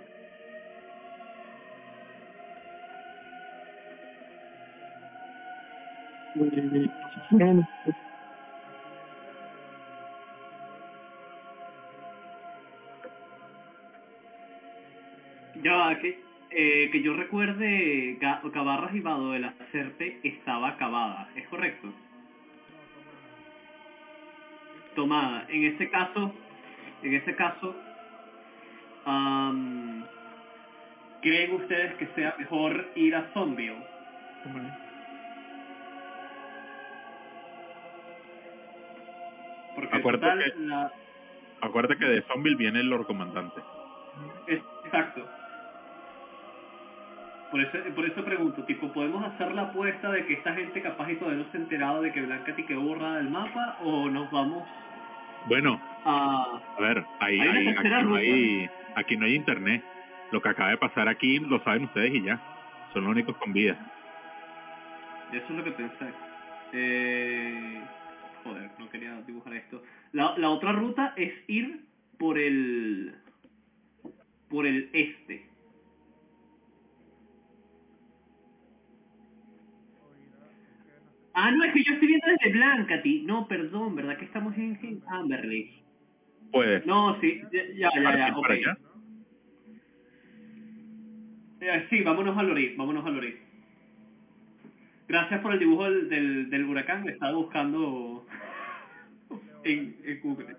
Ya que, eh, que yo recuerde, Gabarras y Vado de la Certe estaba acabada, ¿es correcto? Tomada. En este caso, en este caso, am, ¿creen ustedes que sea mejor ir a Zombie? Porque Acuérdate total, que- la, Acuérdate que de Zombie viene el Lord Comandante. Exacto. Por eso, por eso pregunto, tipo, ¿podemos hacer la apuesta de que esta gente capaz y todavía no se ha enterado de que Blanca quedó borrada del mapa o nos vamos Bueno, a... a ver, ahí, ahí- aquí, no hay, aquí no hay internet. Lo que acaba de pasar aquí lo saben ustedes y ya. Son los únicos con vida. Eso es lo que pensé. Eh... Joder, no quería dibujar esto. La, la otra ruta es ir por el... por el este. Ah, no, es que yo estoy viendo desde Blancati. No, perdón, ¿verdad que estamos en, en Amberley? Puedes. No, sí, ya, ya, ya, ya, ok. para allá. Eh, sí, vámonos al Lori, vámonos al Lori. Gracias por el dibujo del, del, del huracán, le estaba buscando [LAUGHS] en, en Google.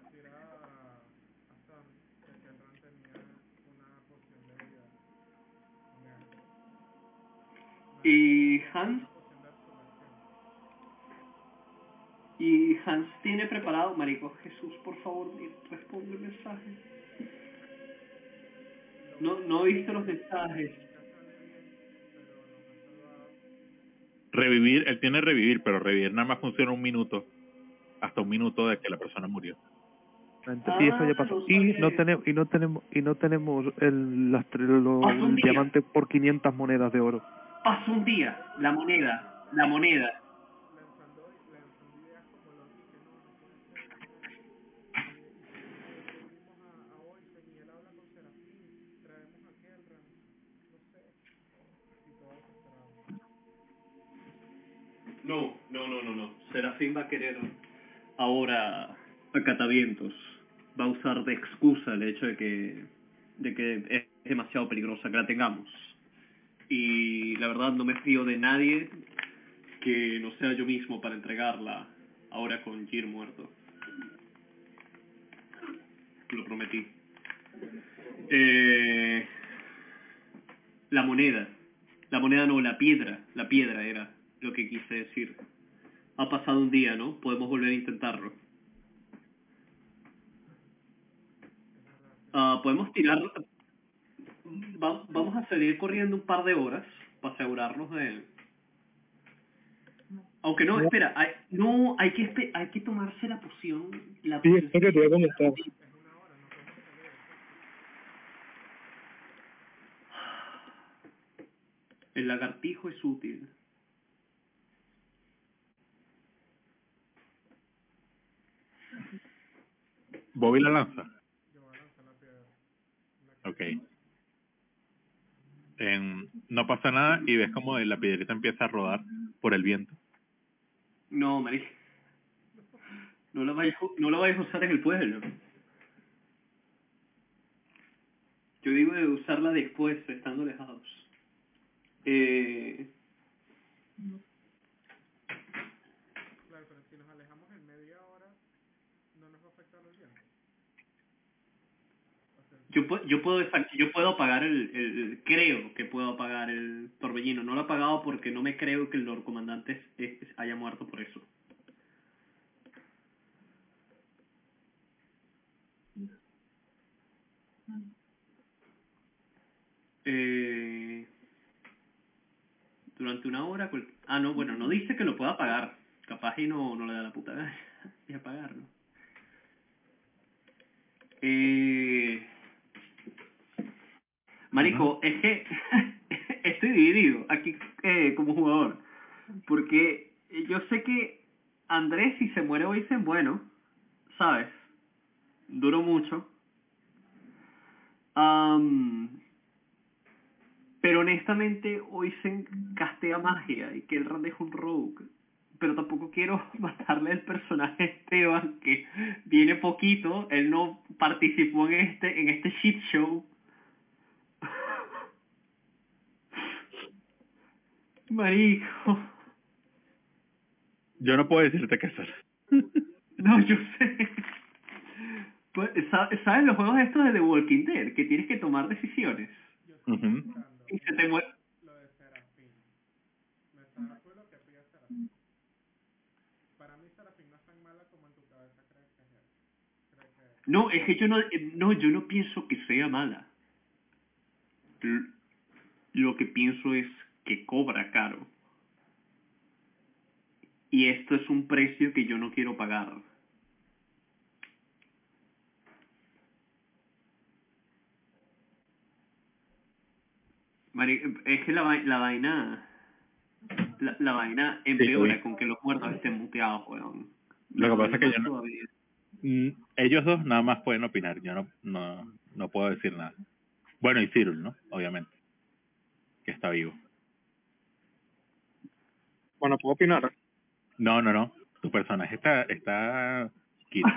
Y Hans y Hans tiene preparado, marico, Jesús, por favor, responde el mensaje. No, no he visto los mensajes. Revivir, él tiene revivir, pero revivir nada más funciona un minuto. Hasta un minuto de que la persona murió. Y eso ya pasó. no Y no tenemos y no tenemos y no tenemos el, las, tre- lo- Pasó un el día. diamante por 500 monedas de oro. Pasó un día, la moneda, la moneda. Va a querer ahora acatavientos. Va a usar de excusa el hecho de que, de que es demasiado peligrosa que la tengamos. Y la verdad no me fío de nadie que no sea yo mismo para entregarla ahora con Jir muerto. lo prometí. Eh, la moneda. La moneda no, la piedra. La piedra era lo que quise decir. Ha pasado un día, ¿no? Podemos volver a intentarlo. Ah, podemos tirar... va- vamos a salir corriendo un par de horas para asegurarnos de... Aunque no, espera, hay, no, hay que hay que tomarse la poción. La Sí, poción es lo que te iba a comentar. El lagartijo es útil. Bobby la lanza. Ok. En- no pasa nada y ves como la piedrita empieza a rodar por el viento. No, marica. No la vayas, no la vayas a usar en el pueblo. Yo digo de usarla después, estando alejados. Eh, Claro, pero si nos alejamos en media hora, no nos va a afectar los vientos. Yo, yo puedo yo puedo apagar el, el- creo que puedo apagar el torbellino. No lo he apagado porque no me creo que el Lord Comandante haya muerto por eso. Eh, durante una hora. Ah, no, bueno, no dice que lo pueda apagar. Capaz y no, no le da la puta gana [LAUGHS] de apagarlo. Eh... Marico, es que [LAUGHS] estoy dividido aquí eh, como jugador. Porque yo sé que Andrés, si se muere hoy, dicen bueno, ¿sabes? Duró mucho. Pero honestamente, hoy se castea magia y que el Rand es un rogue. Pero tampoco quiero [LAUGHS] matarle al personaje Esteban, que viene poquito, él no participó en este, en este shit show. Marico. Yo no puedo decirte qué hacer. No, yo sé. Pues, sa- ¿Sabes los juegos estos de The Walking Dead? Que tienes que tomar decisiones. Ujú. Y se te muere... Lo de Serafín. Me fue lo que pide Serafín. Para mí Serafín no es tan mala como en tu cabeza crees que es. Crees que es. No, es que yo no, eh, no, yo no pienso que sea mala. Lo que pienso es que cobra caro. Y esto es un precio que yo no quiero pagar. Es que la, la vaina... La, la vaina empeora sí. con que los muertos estén muteados, weón. Lo que pasa es que yo no- Todavía. Mm, ellos dos nada más pueden opinar. Yo no, no, no puedo decir nada. Bueno, y Cyril, ¿no? Obviamente. Que está vivo. Bueno, puedo opinar. No, no, no. Tu personaje está, está quieto.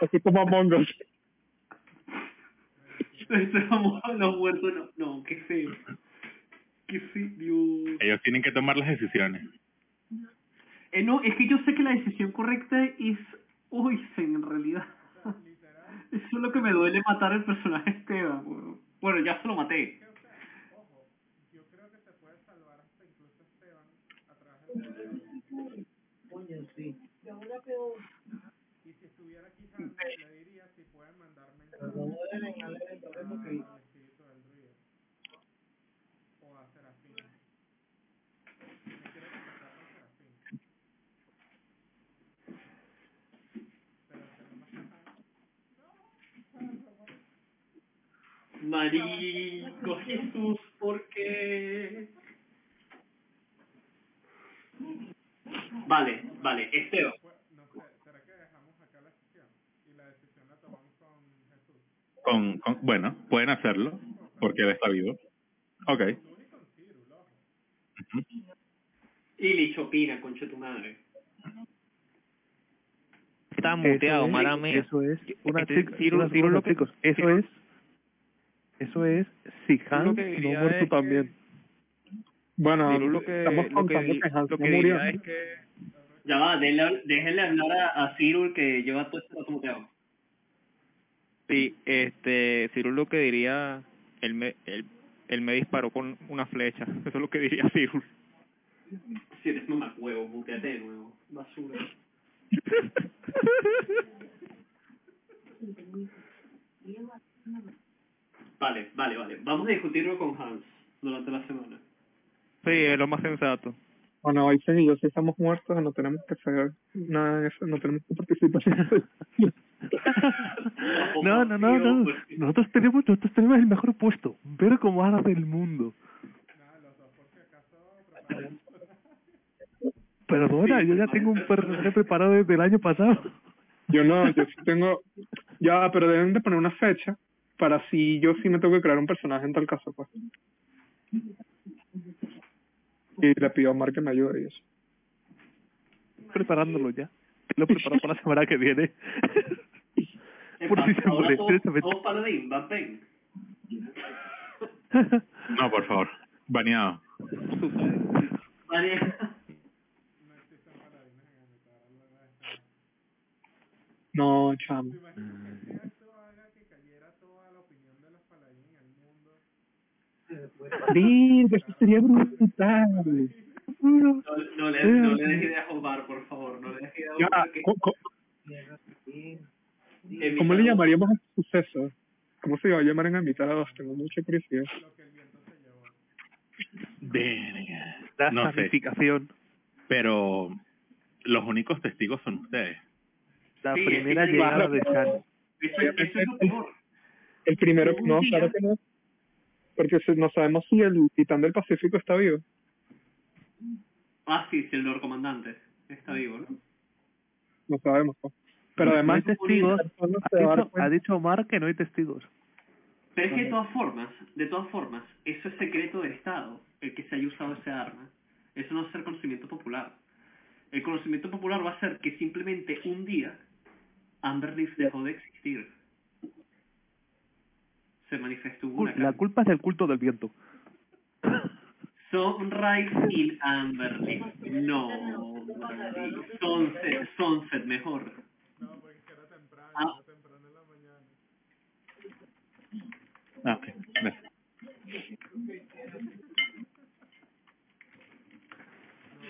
Así [LAUGHS] como Among Us. Los muertos, no, no, qué feo. Qué feo, Dios. Ellos tienen que tomar las decisiones. Eh, no, es que yo sé que la decisión correcta es Oisen, en realidad. [LAUGHS] Eso es lo que me duele matar al personaje Esteban. Bueno, ya se lo maté. Yo creo que se puede salvar hasta incluso Esteban a través del Coño, sí. Y si estuviera aquí Hans, le diría si pueden mandar Pero mensajes no deben al evento, del ruido. O a Serafín. Me quiero contactar con Serafín. Pero se lo más Marico Jesús, ¿por qué? Vale, vale, Esteban. No sé, ¿será que dejamos acá la sesión? Y la decisión la tomamos con Jesús. Con, con, bueno, pueden hacerlo, porque él está vivo. Ok. Ujú. Y Lichopina, concha tu madre. Está muteado, es- mala mía. Eso es, una Este, chica, Ciro- una Ciro que- chicos, eso Ciro- es, eso es, si Ciro lo Hans que no muerto también. Bueno, lo que, estamos lo que, que Hans lo que murió. diría es que Ya va, déjenle, déjenle hablar a, a Cyril que lleva todo esto muteado. Sí, este, Cyrus lo que diría, él me, él, él me disparó con una flecha. [LAUGHS] Eso es lo que diría Cyrus. Si eres mamacuevo, muteate de nuevo. Basura. [LAUGHS] Vale, vale, vale. Vamos a discutirlo con Hans durante la semana. Sí, es lo más sensato. Bueno, Aizen y yo si estamos muertos, no tenemos que hacer nada de eso, no tenemos que participar. No, no, no, no. Nosotros tenemos, nosotros tenemos el mejor puesto. Ver cómo arde el mundo. Perdona, yo ya tengo un personaje preparado desde el año pasado. Yo no, yo sí tengo... Ya, pero deben de poner una fecha para si yo sí me tengo que crear un personaje en tal caso, pues. Y le pido a Mark que me ayude y eso. Preparándolo ya. Lo preparo para la semana que viene. Por si se todos- Pen. No, por favor. Baneado. No, chamo. Sí, eso sería brutal. No, no le, no le deje idea a Omar, por favor. No le deje idea a Ya, Omar. que- co- co- evita- ¿Cómo le llamaríamos a este suceso? ¿Cómo se va a llamar en invitados? Tengo mucha curiosidad. Verga. La No sé, pero los únicos testigos son ustedes. La Sí, primera llegada de San. Eso, es- eso es lo peor. El primero, no, claro que no. Porque no sabemos si el titán del Pacífico está vivo. Ah, sí, sí, el Lord Comandante. Está vivo, ¿no? No sabemos. pues. Pero No además, hay testigos. Ha dicho, ha dicho Omar que no hay testigos. Pero es que de todas formas, de todas formas, eso es secreto de Estado, el que se haya usado ese arma. Eso no va a ser conocimiento popular. El conocimiento popular va a ser que simplemente un día Amber Leaf dejó de existir. Se manifestó una La culpa es del culto del viento. Sunrise y Amber. No, Sunset, Sunset mejor. Ah, Ah, ok. Gracias.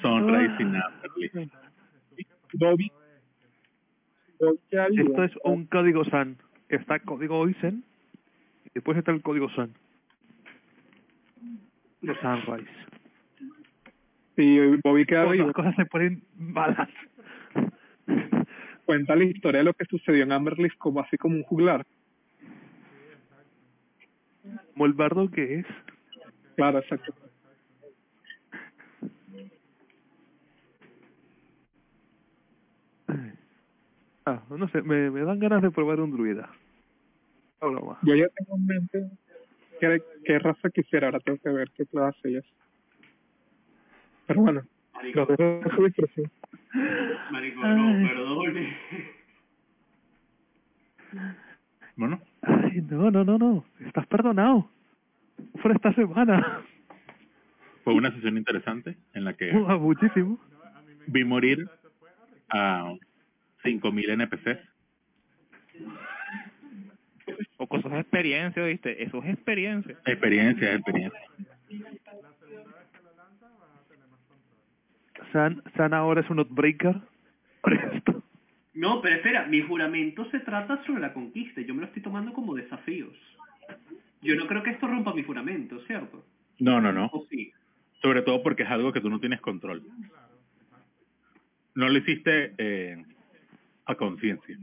Sunrise y Napoli. Bobby. Bobby. Esto es un código SAN. Está código OISEN y después está el código SAN. De Sunrise. Sí, Bobby queda vivo. las cosas se ponen malas. [LAUGHS] Cuenta la historia de lo que sucedió en Amberleaf como así como un juglar. Como el bardo que es. Claro, exacto. Ah, no sé, me, me dan ganas de probar un druida. No. Yo ya tengo en mente qué, qué raza quisiera, ahora tengo que ver qué clase es. Pero bueno, marico, lo dejo a su discreción. marico, no, perdone. Bueno, Ay, no, no, no, no. Estás perdonado. Fuera esta semana. fue una sesión interesante en la que Uah, [LAUGHS] Muchísimo. vi morir a 5.000 NPCs. O cosas de experiencia, ¿viste? Eso es experiencia. Experiencia, experiencia. San, San ahora es un outbreaker. Por esto. No, pero espera, mi juramento se trata sobre la conquista. Yo me lo estoy tomando como desafíos. Yo no creo que esto rompa mi juramento, ¿cierto? No, no, no. ¿O sí? Sobre todo porque es algo que tú no tienes control. No lo hiciste eh, a conciencia.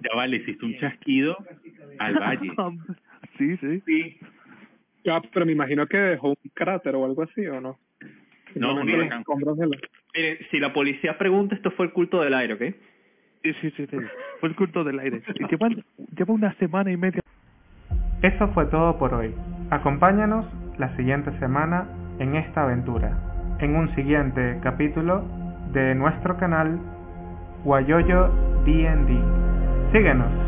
Ya vale, hiciste un chasquido al valle. [LAUGHS] sí, sí. Sí. Ya, pero me imagino que dejó un cráter o algo así, ¿o no? No, un huracán. Miren, si la policía pregunta, esto fue el culto del aire, ¿ok? Sí, sí, sí, sí. Fue el culto del aire. Y lleva, lleva una semana y media. Eso fue todo por hoy. Acompáñanos la siguiente semana en esta aventura, en un siguiente capítulo de nuestro canal Guayoyo D&D. Síguenos.